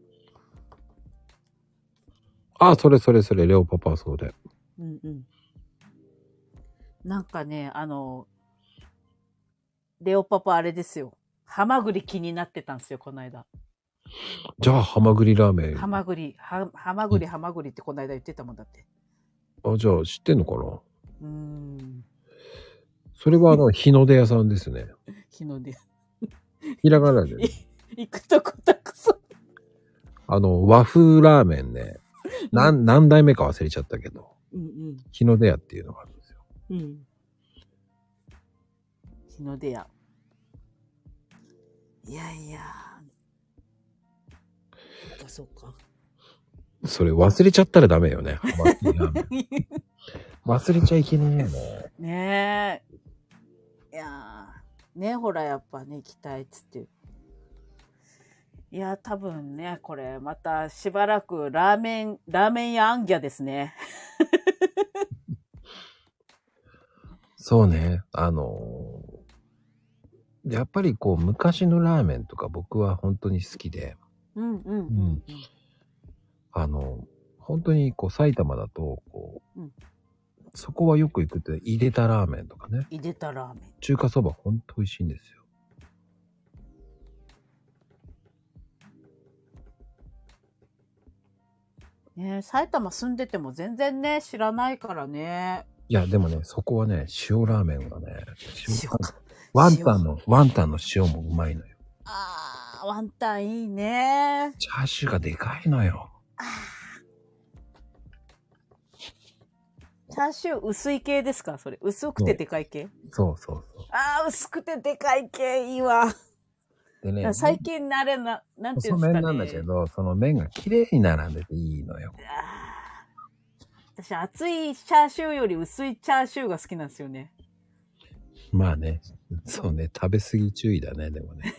あ、それそれそれ、レオパパはそうで。うんうん。なんかね、あの、レオパパあれですよ。ハマグリ気になってたんですよ、この間。じゃあ、ハマグリラーメン。ハマグリ、はハマグリ、ハマグリってこの間言ってたもんだって。あ、じゃあ、知ってんのかな？うーん。それは、あの、日の出屋さんですね。日の出。ひらがなでね。行くとこたくさん。あの、和風ラーメンね。何、何代目か忘れちゃったけど、うん日の出屋っていうのがあるんですよ。うん。うん。日の出屋。いやいや。そっかそっか。それ忘れちゃったらダメよね。忘れちゃいけねえよね。ねえ。いやーねほらやっぱね、行きたいっつって。いや、多分ね、これ、またしばらくラーメン、ラーメン屋アンギャですね。そうね。あのーやっぱりこう、昔のラーメンとか僕は本当に好きで、うんうんうんうん。あの、本当にこう、埼玉だと、こう、うんそこはよく行くって、入れたラーメンとかね。入れたラーメン。中華そばほんと美味しいんですよ。ね埼玉住んでても全然ね、知らないからね。いや、でもね、そこはね、塩ラーメンがね、塩か。ワンタンの、ワンタンの塩もうまいのよ。あー、ワンタンいいね。チャーシューがでかいのよ。あーチャーシュー薄い系ですか？それ。薄くてでかい系？そうそうそあー、薄くてでかい系いいわ。う。でね、最近あれな、なんていうん細ですかね。麺なんだけど、その麺が綺麗に並んでていいのよ。私、厚いチャーシューより薄いチャーシューが好きなんですよね。まあね、そうね、食べ過ぎ注意だね、でもね。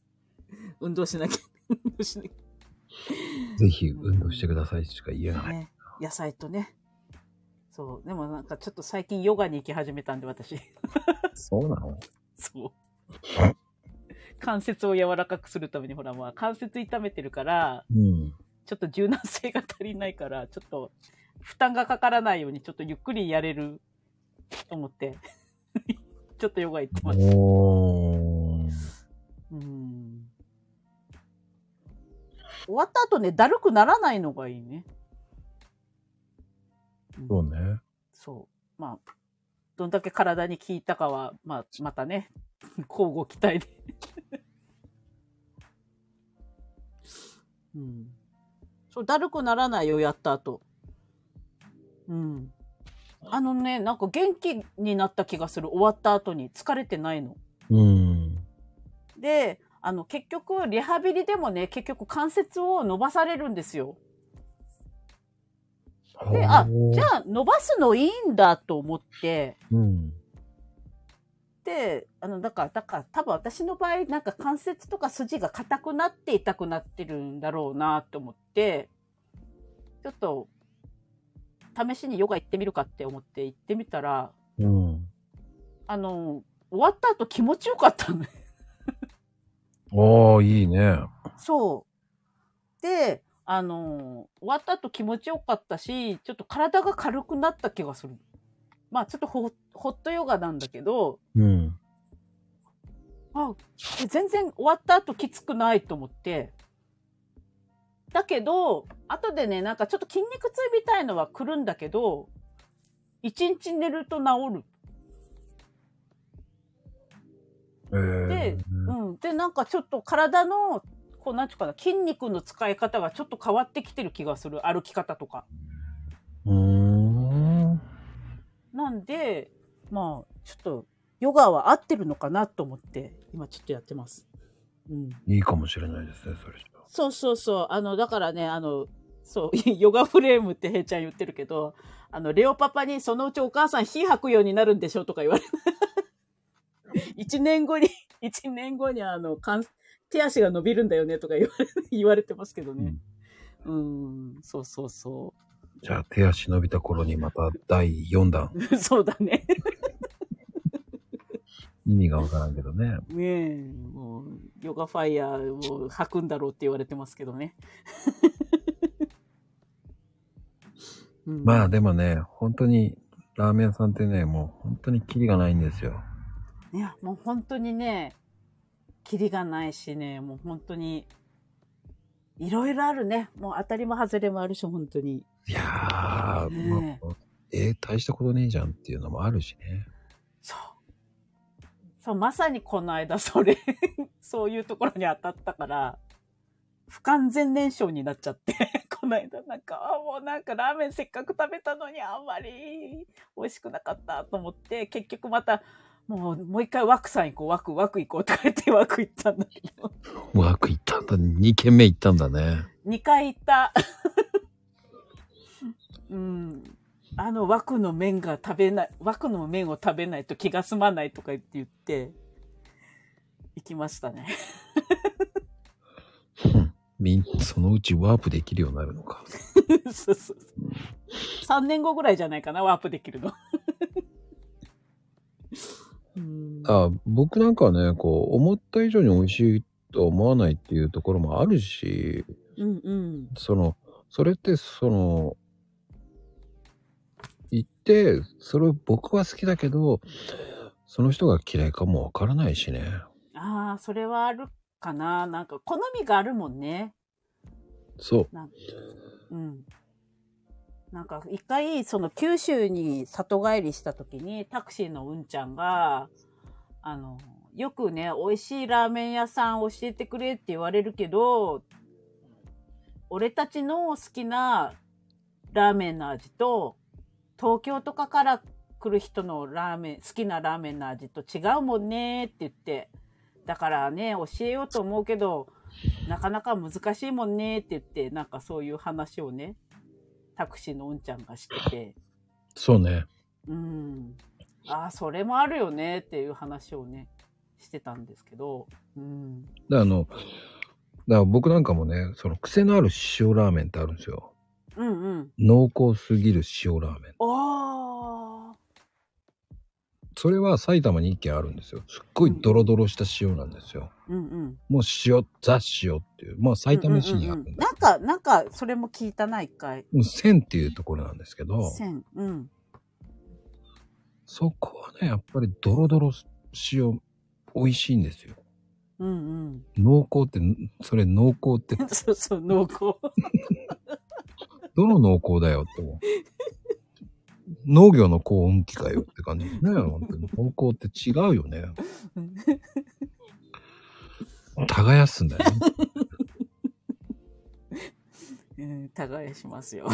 運動しなきゃ。運動しなきぜひ運動してくださいしか言えゃ。ない。ね。野菜とね。そう。でもなんかちょっと最近ヨガに行き始めたんで、私。そうなの？そう。関節を柔らかくするために、ほら、まあ、関節痛めてるから、うん。ちょっと柔軟性が足りないから、ちょっと負担がかからないように、ちょっとゆっくりやれると思って、ちょっとヨガ行ってます。おー。うん。終わった後ね、だるくならないのがいいね。うんそうね。そう。まあ、どんだけ体に効いたかは、まあ、またね、交互期待で。うん。そう、だるくならないよ、やった後。うん。あのね、なんか元気になった気がする、終わった後に。疲れてないの。うん。で、あの、結局、リハビリでもね、結局関節を伸ばされるんですよ。で、あ、じゃあ伸ばすのいいんだと思って、うん。で、あの、だから、だから多分私の場合、なんか関節とか筋が硬くなって痛くなってるんだろうなと思って、ちょっと、試しにヨガ行ってみるかって思って行ってみたら、うん。あの、終わった後気持ちよかったのね。おー、いいね。そう。で、あの、終わった後気持ちよかったし、ちょっと体が軽くなった気がする。まあちょっとホホットヨガなんだけど、うん。あ、全然終わった後きつくないと思って。だけど、後でね、なんかちょっと筋肉痛みたいのは来るんだけど、一日寝ると治る。えー、でうん。で、なんかちょっと体の、こう、なんちゅうかな、筋肉の使い方がちょっと変わってきてる気がする。歩き方とか。うーん。なんで、まあ、ちょっと、ヨガは合ってるのかなと思って、今ちょっとやってます。うん。いいかもしれないですね、それ。そうそうそう。あの、だからね、あの、そう、ヨガフレームってへイちゃん言ってるけど、あの、レオパパにそのうちお母さん火吐くようになるんでしょとか言われる。一年後に、一年後にあの、手足が伸びるんだよねとか言われ、言われてますけどね。うん、そうそうそじゃあ、手足伸びた頃にまた第4弾。う。そうだね。意味がわからんけどね。ねえ、もう、ヨガファイヤーを吐くんだろうって言われてますけどね。うんまあでもね、本当に、ラーメン屋さんってね、もう本当にキリがないんですよ。いや、もう本当にね、キリがないしね、もう本当に、いろいろあるね。もう当たりも外れもあるし、本当に。いやー、ねまあ、えー大したことねえじゃんっていうのもあるしね。そう。そう、まさにこの間、それ、そういうところに当たったから、不完全燃焼になっちゃって、この間なんか、あもうなんかラーメンせっかく食べたのにあんまり美味しくなかったと思って、結局また、もう、もう一回ワクさん行こう、ワク、ワク行こうとか言ってワク行ったんだけど、ワーク行ったんだ。2軒目行ったんだね。2回行った。うん。あの、ワクの麺が食べない、ワクの麺を食べないと気が済まないとか言って言って、行きましたね。みん、そのうちワープできるようになるのか。そうそうそう。3年後ぐらいじゃないかな、ワープできるの。うんあ僕なんかはね、こう、思った以上に美味しいと思わないっていうところもあるし、うんうん。その、それってその、言って、それを僕は好きだけど、その人が嫌いかもわからないしね。ああ、それはあるかな。なんか、好みがあるもんね。そう。うん。なんか、一回、その、九州に里帰りした時に、タクシーのうんちゃんが、あの、よくね、美味しいラーメン屋さん教えてくれって言われるけど、俺たちの好きなラーメンの味と、東京とかから来る人のラーメン、好きなラーメンの味と違うもんねって言って、だからね、教えようと思うけど、なかなか難しいもんねって言って、なんかそういう話をね、タクシーのうんちゃんがしてて、そうね。うん。ああ、それもあるよねっていう話をね、してたんですけど、うん。であの、だから僕なんかもね、その癖のある塩ラーメンってあるんですよ。うんうん。濃厚すぎる塩ラーメン。ああ。それは埼玉に一軒あるんですよ。すっごいドロドロした塩なんですよ。うんうん。もう塩、ザ塩っていう。まあ埼玉市にあるんだ。うんうんうんなんか、なんか、それも聞いたな、一回。もう千っていうところなんですけど、線。うん。そこはね、やっぱりドロドロ塩、美味しいんですよ。うん濃厚って、それ濃厚ってう、ん。そうそう、濃厚。どの濃厚だよって思う。農業の高温機かよって感じね。本当に濃厚って違うよね。耕すんだよね。うん、耕しますよ。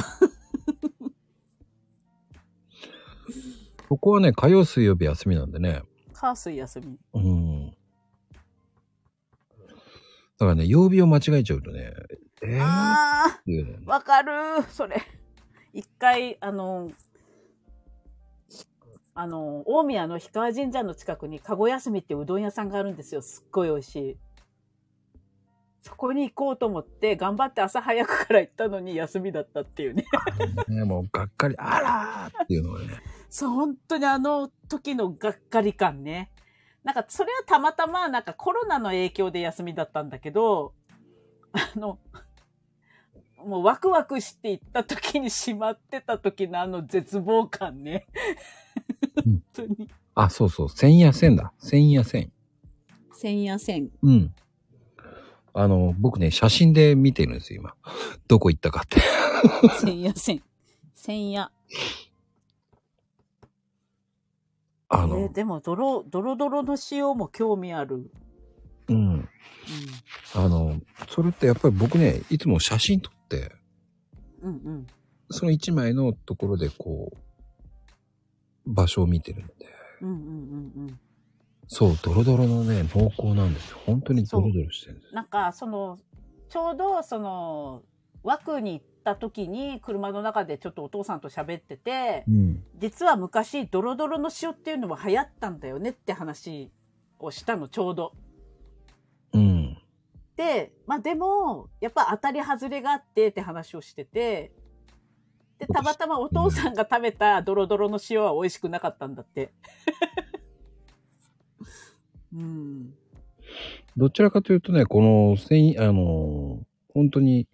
ここはね、火曜水曜日休みなんでね。火水休み。うん。だからね、曜日を間違えちゃうとね、えー、あていうのね、かるそれ。一回、あの、あの、大宮の氷川神社の近くに、かご休みってうどん屋さんがあるんですよ。すっごい美味しい。そこに行こうと思って、頑張って朝早くから行ったのに休みだったっていうね。ね、もうがっかり、あらーっていうのがね。そう、本当にあの時のがっかり感ね。なんか、それはたまたま、なんかコロナの影響で休みだったんだけど、あの、もうワクワクして行った時に閉まってた時のあの絶望感ね。うん本当に。あ、そうそう、千夜線だ。千夜線。千夜線。うん。あの、僕ね、写真で見てるんですよ、今。どこ行ったかって。千夜線。千夜。あの、えーでも、ドロ、ドロドロの塩も興味ある。うん。うあの、それってやっぱり僕ね、いつも写真撮って、ん。うんうん。その一枚のところでこう、場所を見てるんで。うんうんうんうん。そう、ドロドロのね、濃厚なんですよ。本当にドロドロしてるんです。なんか、その、ちょうど、その、枠に行った時に、車の中でちょっとお父さんと喋っててう、ん。実は昔、ドロドロの塩っていうのも流行ったんだよねって話をしたの、ちょうど。うん。で、まあでも、やっぱ当たり外れがあってって話をしてて、で、たまたまお父さんが食べたドロドロの塩は美味しくなかったんだって。うん。どちらかというとね、この繊維、あの、本当に、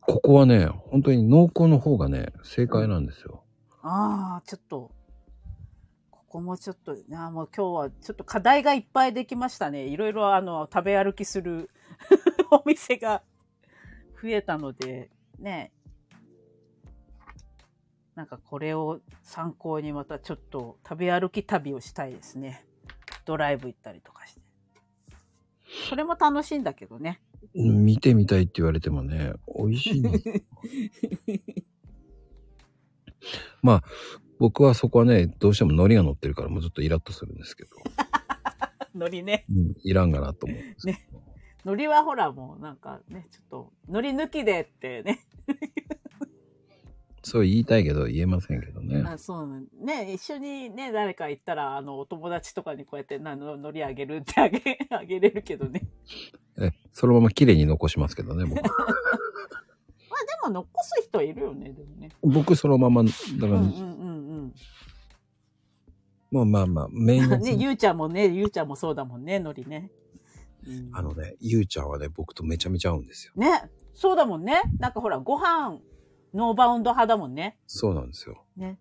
ここはね、本当に濃厚の方がね、正解なんですよ。ああ、ちょっと、ここもちょっと、あもう今日はちょっと課題がいっぱいできましたね。いろいろあの、食べ歩きする お店が増えたので、ね。なんかこれを参考にまたちょっと食べ歩き旅をしたいですね。ドライブ行ったりとかして。それも楽しいんだけどね。うん見てみたいって言われてもね、美味しい。まあ、僕はそこはね、どうしても海苔が乗ってるからもうちょっとイラッとするんですけど、海苔ね。うん、いらんがなと思うんですけど。海苔はほらもうなんかね、ちょっと、海苔抜きでってね。そう言いたいけど言えませんけどね。あそうなんね、一緒にね、誰か行ったら、あの、お友達とかにこうやって、なの海苔あげるってあげ、あげれるけどね。え、そのまま綺麗に残しますけどね、僕。まあでも残す人いるよね、でもね。僕そのまま、だから、うんうんうんまあまあまあ、メインうん。のね、ゆうちゃんもね、ゆうちゃんもそうだもんね、海苔ね。うんあのね、ゆうちゃんはね、僕とめちゃめちゃ合うんですよ。ね、そうだもんね。なんかほら、ご飯、ノーバウンド派だもんね。そうなんですよ。ね。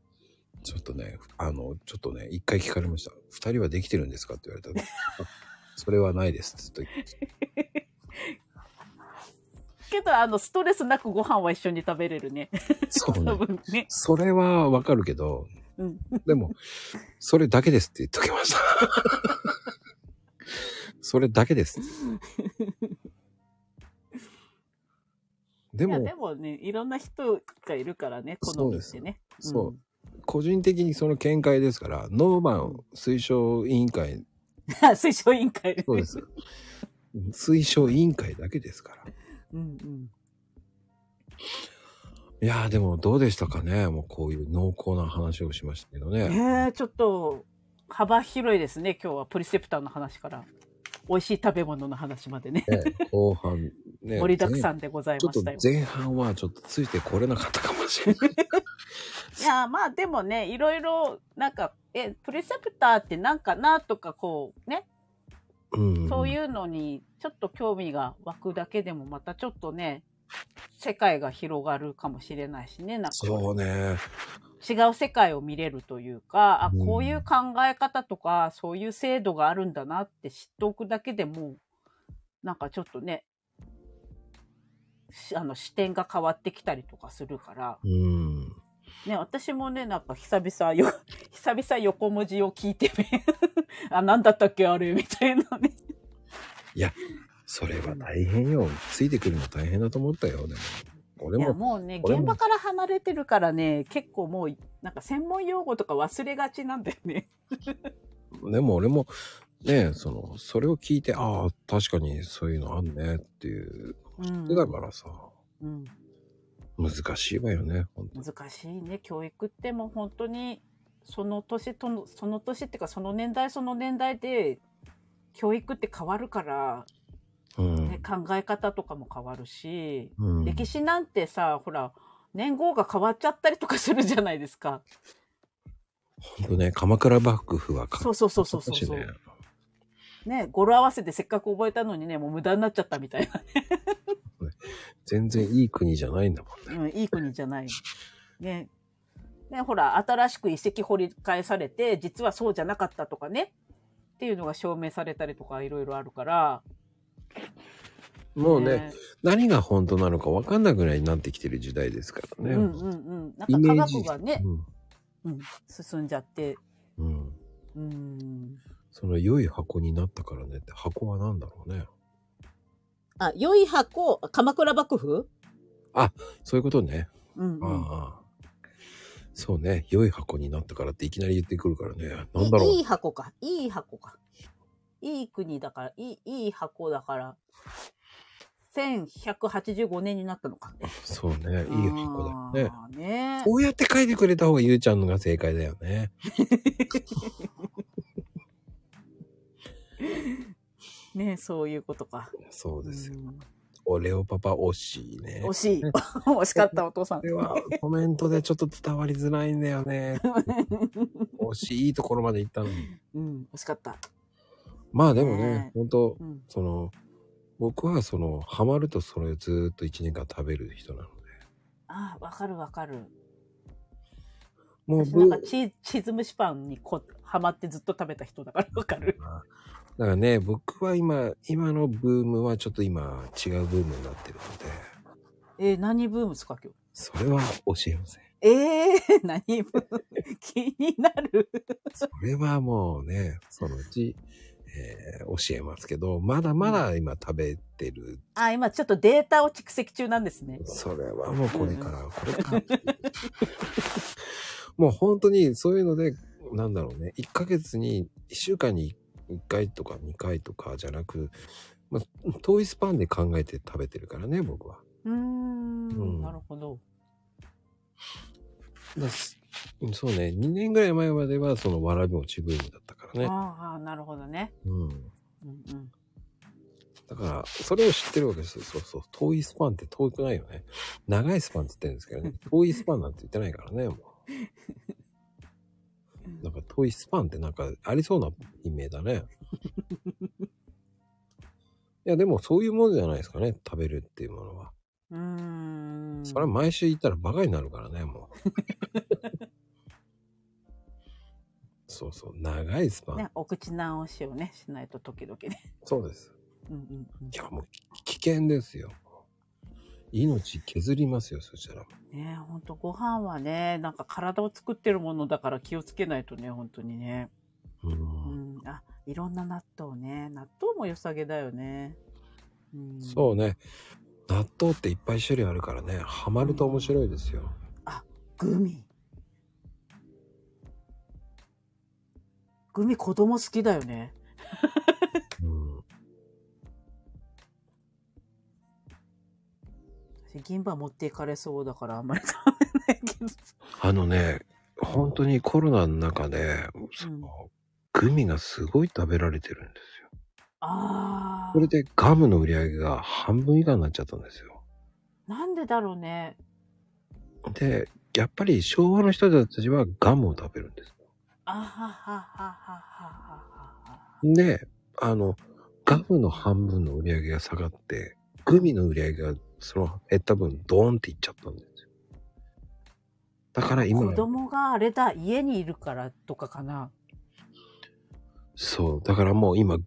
ちょっとね、あの、ちょっとね、一回聞かれました。二人はできてるんですかって言われたら、あ それはないです。って言ってけど、あの、ストレスなくご飯は一緒に食べれるね。そうね多。分ね。それはわかるけど、うん。でも、それだけですって言っときました。それだけです。でいや、もで、もね、いろんな人がいるからね、好みってね。そううん個人的にその見解ですから、ノーマン推奨委員会、推奨委員会。そうです。推奨委員会だけですから。うんうん。いやーでもどうでしたかねもうこういう濃厚な話をしましたけどえね。ー、ちょっと、幅広いですね、今日は。プリセプターの話から。美味しい食べ物の話までね。ね後半 ね。盛りだくさん。んでございましたよ。前半はちょっとついてこれなかったかもしれない。いや、まあでもね、いろいろ、なんか、え、プリセプターってなんかなとか、こう、ね、うん。そういうのにちょっと興味が湧くだけでもまたちょっとね、世界が広がるかもしれないしね、なんかそうね。違う世界を見れるというか、あ、うんこういう考え方とか、そういう制度があるんだなって知っておくだけでも、なんかちょっとね、しあの視点が変わってきたりとかするから、うん。ね、私もね、なんか久々よ、久々横文字を聞いてね、あ、なんだったっけあれみたいなね。それは大変よ。ついてくるの大変だと思ったよ。でも。俺も、もうね、現場から離れてるからね、結構もう、なんか専門用語とか忘れがちなんだよね。でも俺も、ね、その、それを聞いて、ああ、確かにそういうのあんねっていう。うん。だからさ、うん。難しいわよね。本当難しいね。教育ってもう本当に、その年との、その年っていうか、その年代その年代で、教育って変わるから、うん。ね、考え方とかも変わるし、うん、歴史なんてさ、ほら、年号が変わっちゃったりとかするじゃないですか。本当ね、鎌倉幕府はそうそうそうそうそうしね。ね、語呂合わせてせっかく覚えたのにね、もう無駄になっちゃったみたい 全然いい国じゃないんだもんね。な。うん、いい国じゃない。ね。ね、ほら、新しく遺跡掘り返されて、実はそうじゃなかったとかね。っていうのが証明されたりとかいろいろあるから。もうね、何が本当なのか分かんなくらいになってきてる時代ですからね。うんうんうん。なんか科学がね、うんうん、進んじゃって。うん。うん。その良い箱になったからねって、箱は何だろうね。あ、良い箱、鎌倉幕府？そういうことね。うんうん。ああ。そうね。良い箱になったからっていきなり言ってくるからね。なんだろう。いいい箱か。いい箱か。いい国だから、いい、いい箱だから、1185年になったのか。そうね。いい箱だよね。ねこうやって書いてくれた方がゆうちゃんのが正解だよね。ねそういうことか。そうですよ。うんおレオパパ惜しいね。惜しい。惜しかった、お父さんこ。れはコメントでちょっと伝わりづらいんだよね。惜しいところまで行ったのに。うん、惜しかった。まあでもねね、本当うん。その、僕はその、ハマるとそれをずーっと一年間食べる人なので。ああ、わかるわかる。もう私なんぶ、かチーチーズ蒸しパンにこハマってずっと食べた人だからわかる。だからね、僕は今、今のブームはちょっと今違うブームになってるので、えー何ブームですか今日？それは教えません。えー、何ブーム？気になる。それはもうね、そのうち、えー教えますけど、まだまだ今食べてる。あ、今ちょっとデータを蓄積中なんですね。それはもうこれから、これから。もう本当にそういうので、なんだろうね、1ヶ月に、1週間に1回とか2回とかじゃなく、まあ、遠いスパンで考えて食べてるからね、僕は。うーんうんなるほど。だすそうね、2年ぐらい前まではそのわらび餅ブームだったからね。ああ、なるほどね。うん。うんうん。だから、それを知ってるわけですよ。そうそう。遠いスパンって遠くないよね。長いスパンって言ってるんですけどね。遠いスパンなんて言ってないからね、もう。なんか遠いスパンってなんかありそうな意味だね。いや、でもそういうものじゃないですかね。食べるっていうものは。うーん。それは毎週行ったらバカになるからね、もう。そうそう。長いスパン。ね、お口直しをね、しないと時々ね。そうです。うんうんうんいや、もう危険ですよ。命削りますよ、そしたら。ねほんとご飯はね、なんか体を作ってるものだから気をつけないとね、本当にね。う。うんん。あ、いろんな納豆ね。納豆も良さげだよね。うん。そうね。納豆っていっぱい種類あるからね、ハマると面白いですよ。グミ。グミ子供好きだよね。うん。私銀歯持っていかれそうだからあんまり食べないけど。あのね、本当にコロナの中で、その、グミがすごい食べられてるんですよ。ああ。それでガムの売り上げが半分以下になっちゃったんですよ。なんでだろうね。で、やっぱり昭和の人たちはガムを食べるんです。あははははははは。で、あの、ガムの半分の売り上げが下がって、グミの売り上げがその減った分ドーンっていっちゃったんですよ。だから今、子供があれだ、家にいるからとかかな。そう、だからもう今、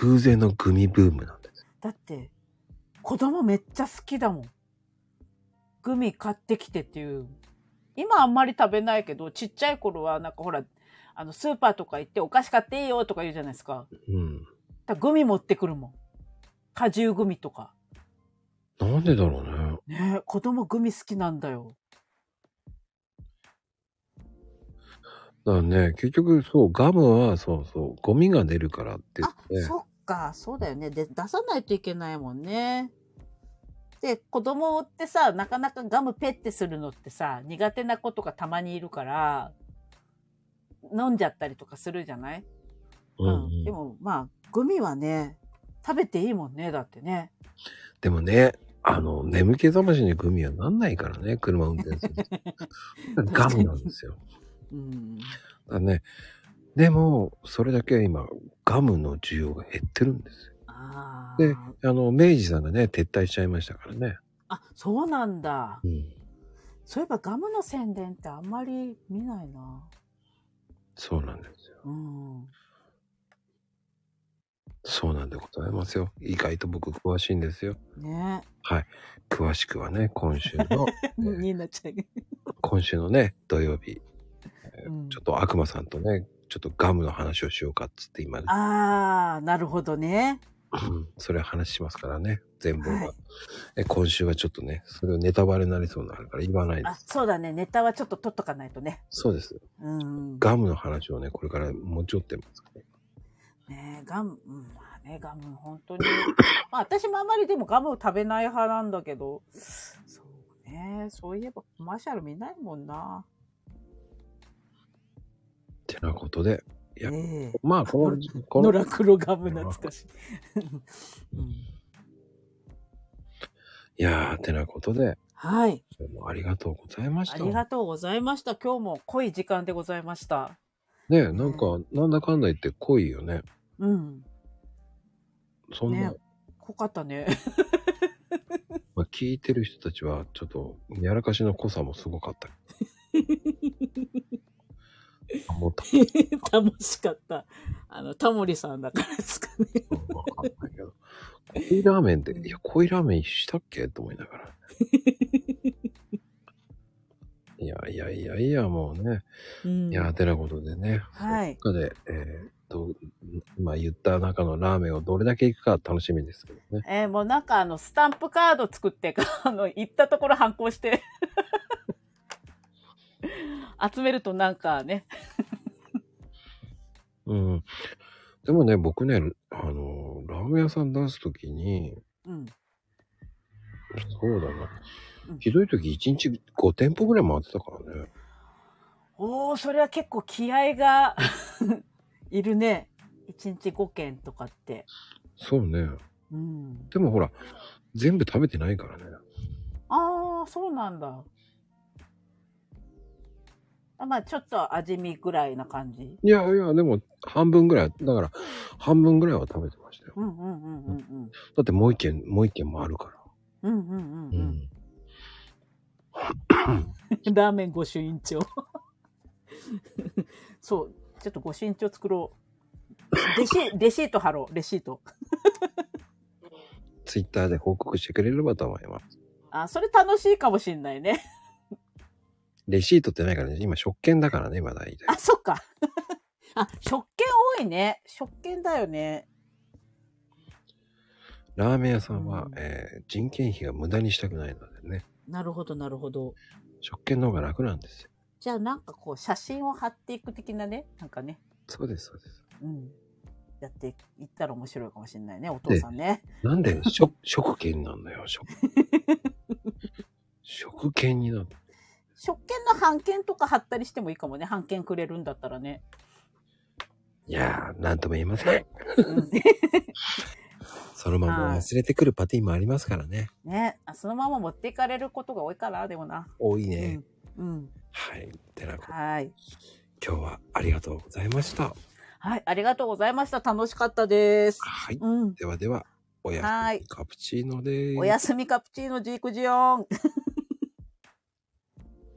偶然のグミブームなんです。だって、子供めっちゃ好きだもん。グミ買ってきてっていう。今あんまり食べないけど、ちっちゃい頃はなんかほら、あの、スーパーとか行ってお菓子買っていいよとか言うじゃないですか。うん。だグミ持ってくるもん。果汁グミとか。なんでだろうね。ねえ子供グミ好きなんだよ。だね、結局そう、ガムはそうそう、ゴミが出るからって言あそっか、そうだよね。で、出さないといけないもんね。で、子供ってさ、なかなかガムペッてするのってさ、苦手な子とかたまにいるから、飲んじゃったりとかするじゃない？うんうんでも、まあ、グミはね、食べていいもんね、だってね。でもね、あの、眠気覚ましにグミはなんないからね、車運転すると。ガムなんですよ。うん。だね、でも、それだけ今、ガムの需要が減ってるんですよ。あであ。あの、明治さんがね、撤退しちゃいましたからね。あ、そうなんだ。うん。そういえばガムの宣伝ってあんまり見ないな。そうなんですよ。うん。そうなんでございますよ。意外と僕詳しいんですよ。ね詳しくはね、今週の、え。ねになっちゃう。今週のね、土曜日、えーうんちょっと悪魔さんとね、ちょっとガムの話をしようかっつって今、ああ、なるほどね。うんそれ話しますからね、全部は、はいえ。今週はちょっとね、それをネタバレになりそうになるから言わないであ、す。そうだね。ネタはちょっと取っとかないとね。そうです。うん。ガムの話をね、これから持ち寄ってますからね。ガム、うん、まあね、ガム、本当に。まあ、私もあんまりでもガムを食べない派なんだけど、そうね。そういえばコマーシャル見ないもんな。てなことで、いや、ねえまあ、この、この、ノラクロガム懐かしい。うん、いやー、てなことで、はい。ありがとうございました。ありがとうございました。今日も濃い時間でございました。ねなんか、なんだかんだ言って濃いよね。うん。そんな、ね濃かったね。まあ、聞いてる人たちは、ちょっと、やらかしの濃さもすごかった。あもうた 楽しかった。あの、タモリさんだからですかね。わかんないけど。濃いラーメンって、いや、濃いラーメンしたっけ？と思いながら。いやいやいやいや、もうね。うんいや、てなことでね。はいどで、えー、どう、今言った中のラーメンをどれだけ行くか楽しみですけどね。えーもうなんかあの、スタンプカード作って、あの、行ったところ反抗して、集めるとなんかね、うん。でもね、僕ね、あの、ラーメン屋さん出すときに、うん。そうだなうん。ひどいとき1日5店舗ぐらい回ってたからね。おー、それは結構気合が いるね。1日5件とかって。そうね。うん。でもほら、全部食べてないからね。あー、そうなんだ。あまあ、ちょっと味見ぐらいな感じ？いやいや、でも半分ぐらい、だから半分ぐらいは食べてましたよ。うんうんうんうんだってもう一軒、もう一軒もあるから。うん。うんうんうん。ラーメンご朱印帳。そう。ちょっとご朱印帳作ろう。レシ レシート貼ろう。レシート。ツイッターで報告してくれればと思います。あ、それ楽しいかもしんないね。レシートってないからね、今食券だからね、今大体。あ、そっか。あ、食券多いね。食券だよね。ラーメン屋さんは、うんえー人件費が無駄にしたくないのでね、なるほど、なるほど。食券の方が楽なんですよ。じゃあなんかこう、写真を貼っていく的なね。なんかね。そうです、そうです。うん。やっていったら面白いかもしれないね。お父さんね。なんで食、食券なんだよ、食。食券になって。食券の半券とか貼ったりしてもいいかもね。半券くれるんだったらね。いやー、なんとも言えません。うん そのまま忘れてくるパティーンもありますからね。ねあそのまま持っていかれることが多いから、でもな。多いね。うん。うん。はい。てなことはい。今日はありがとうございました。はい。ありがとうございました。楽しかったです。はい。うん。ではでは、おやはいすみカプチーノです。おやすみカプチーノジークジオン。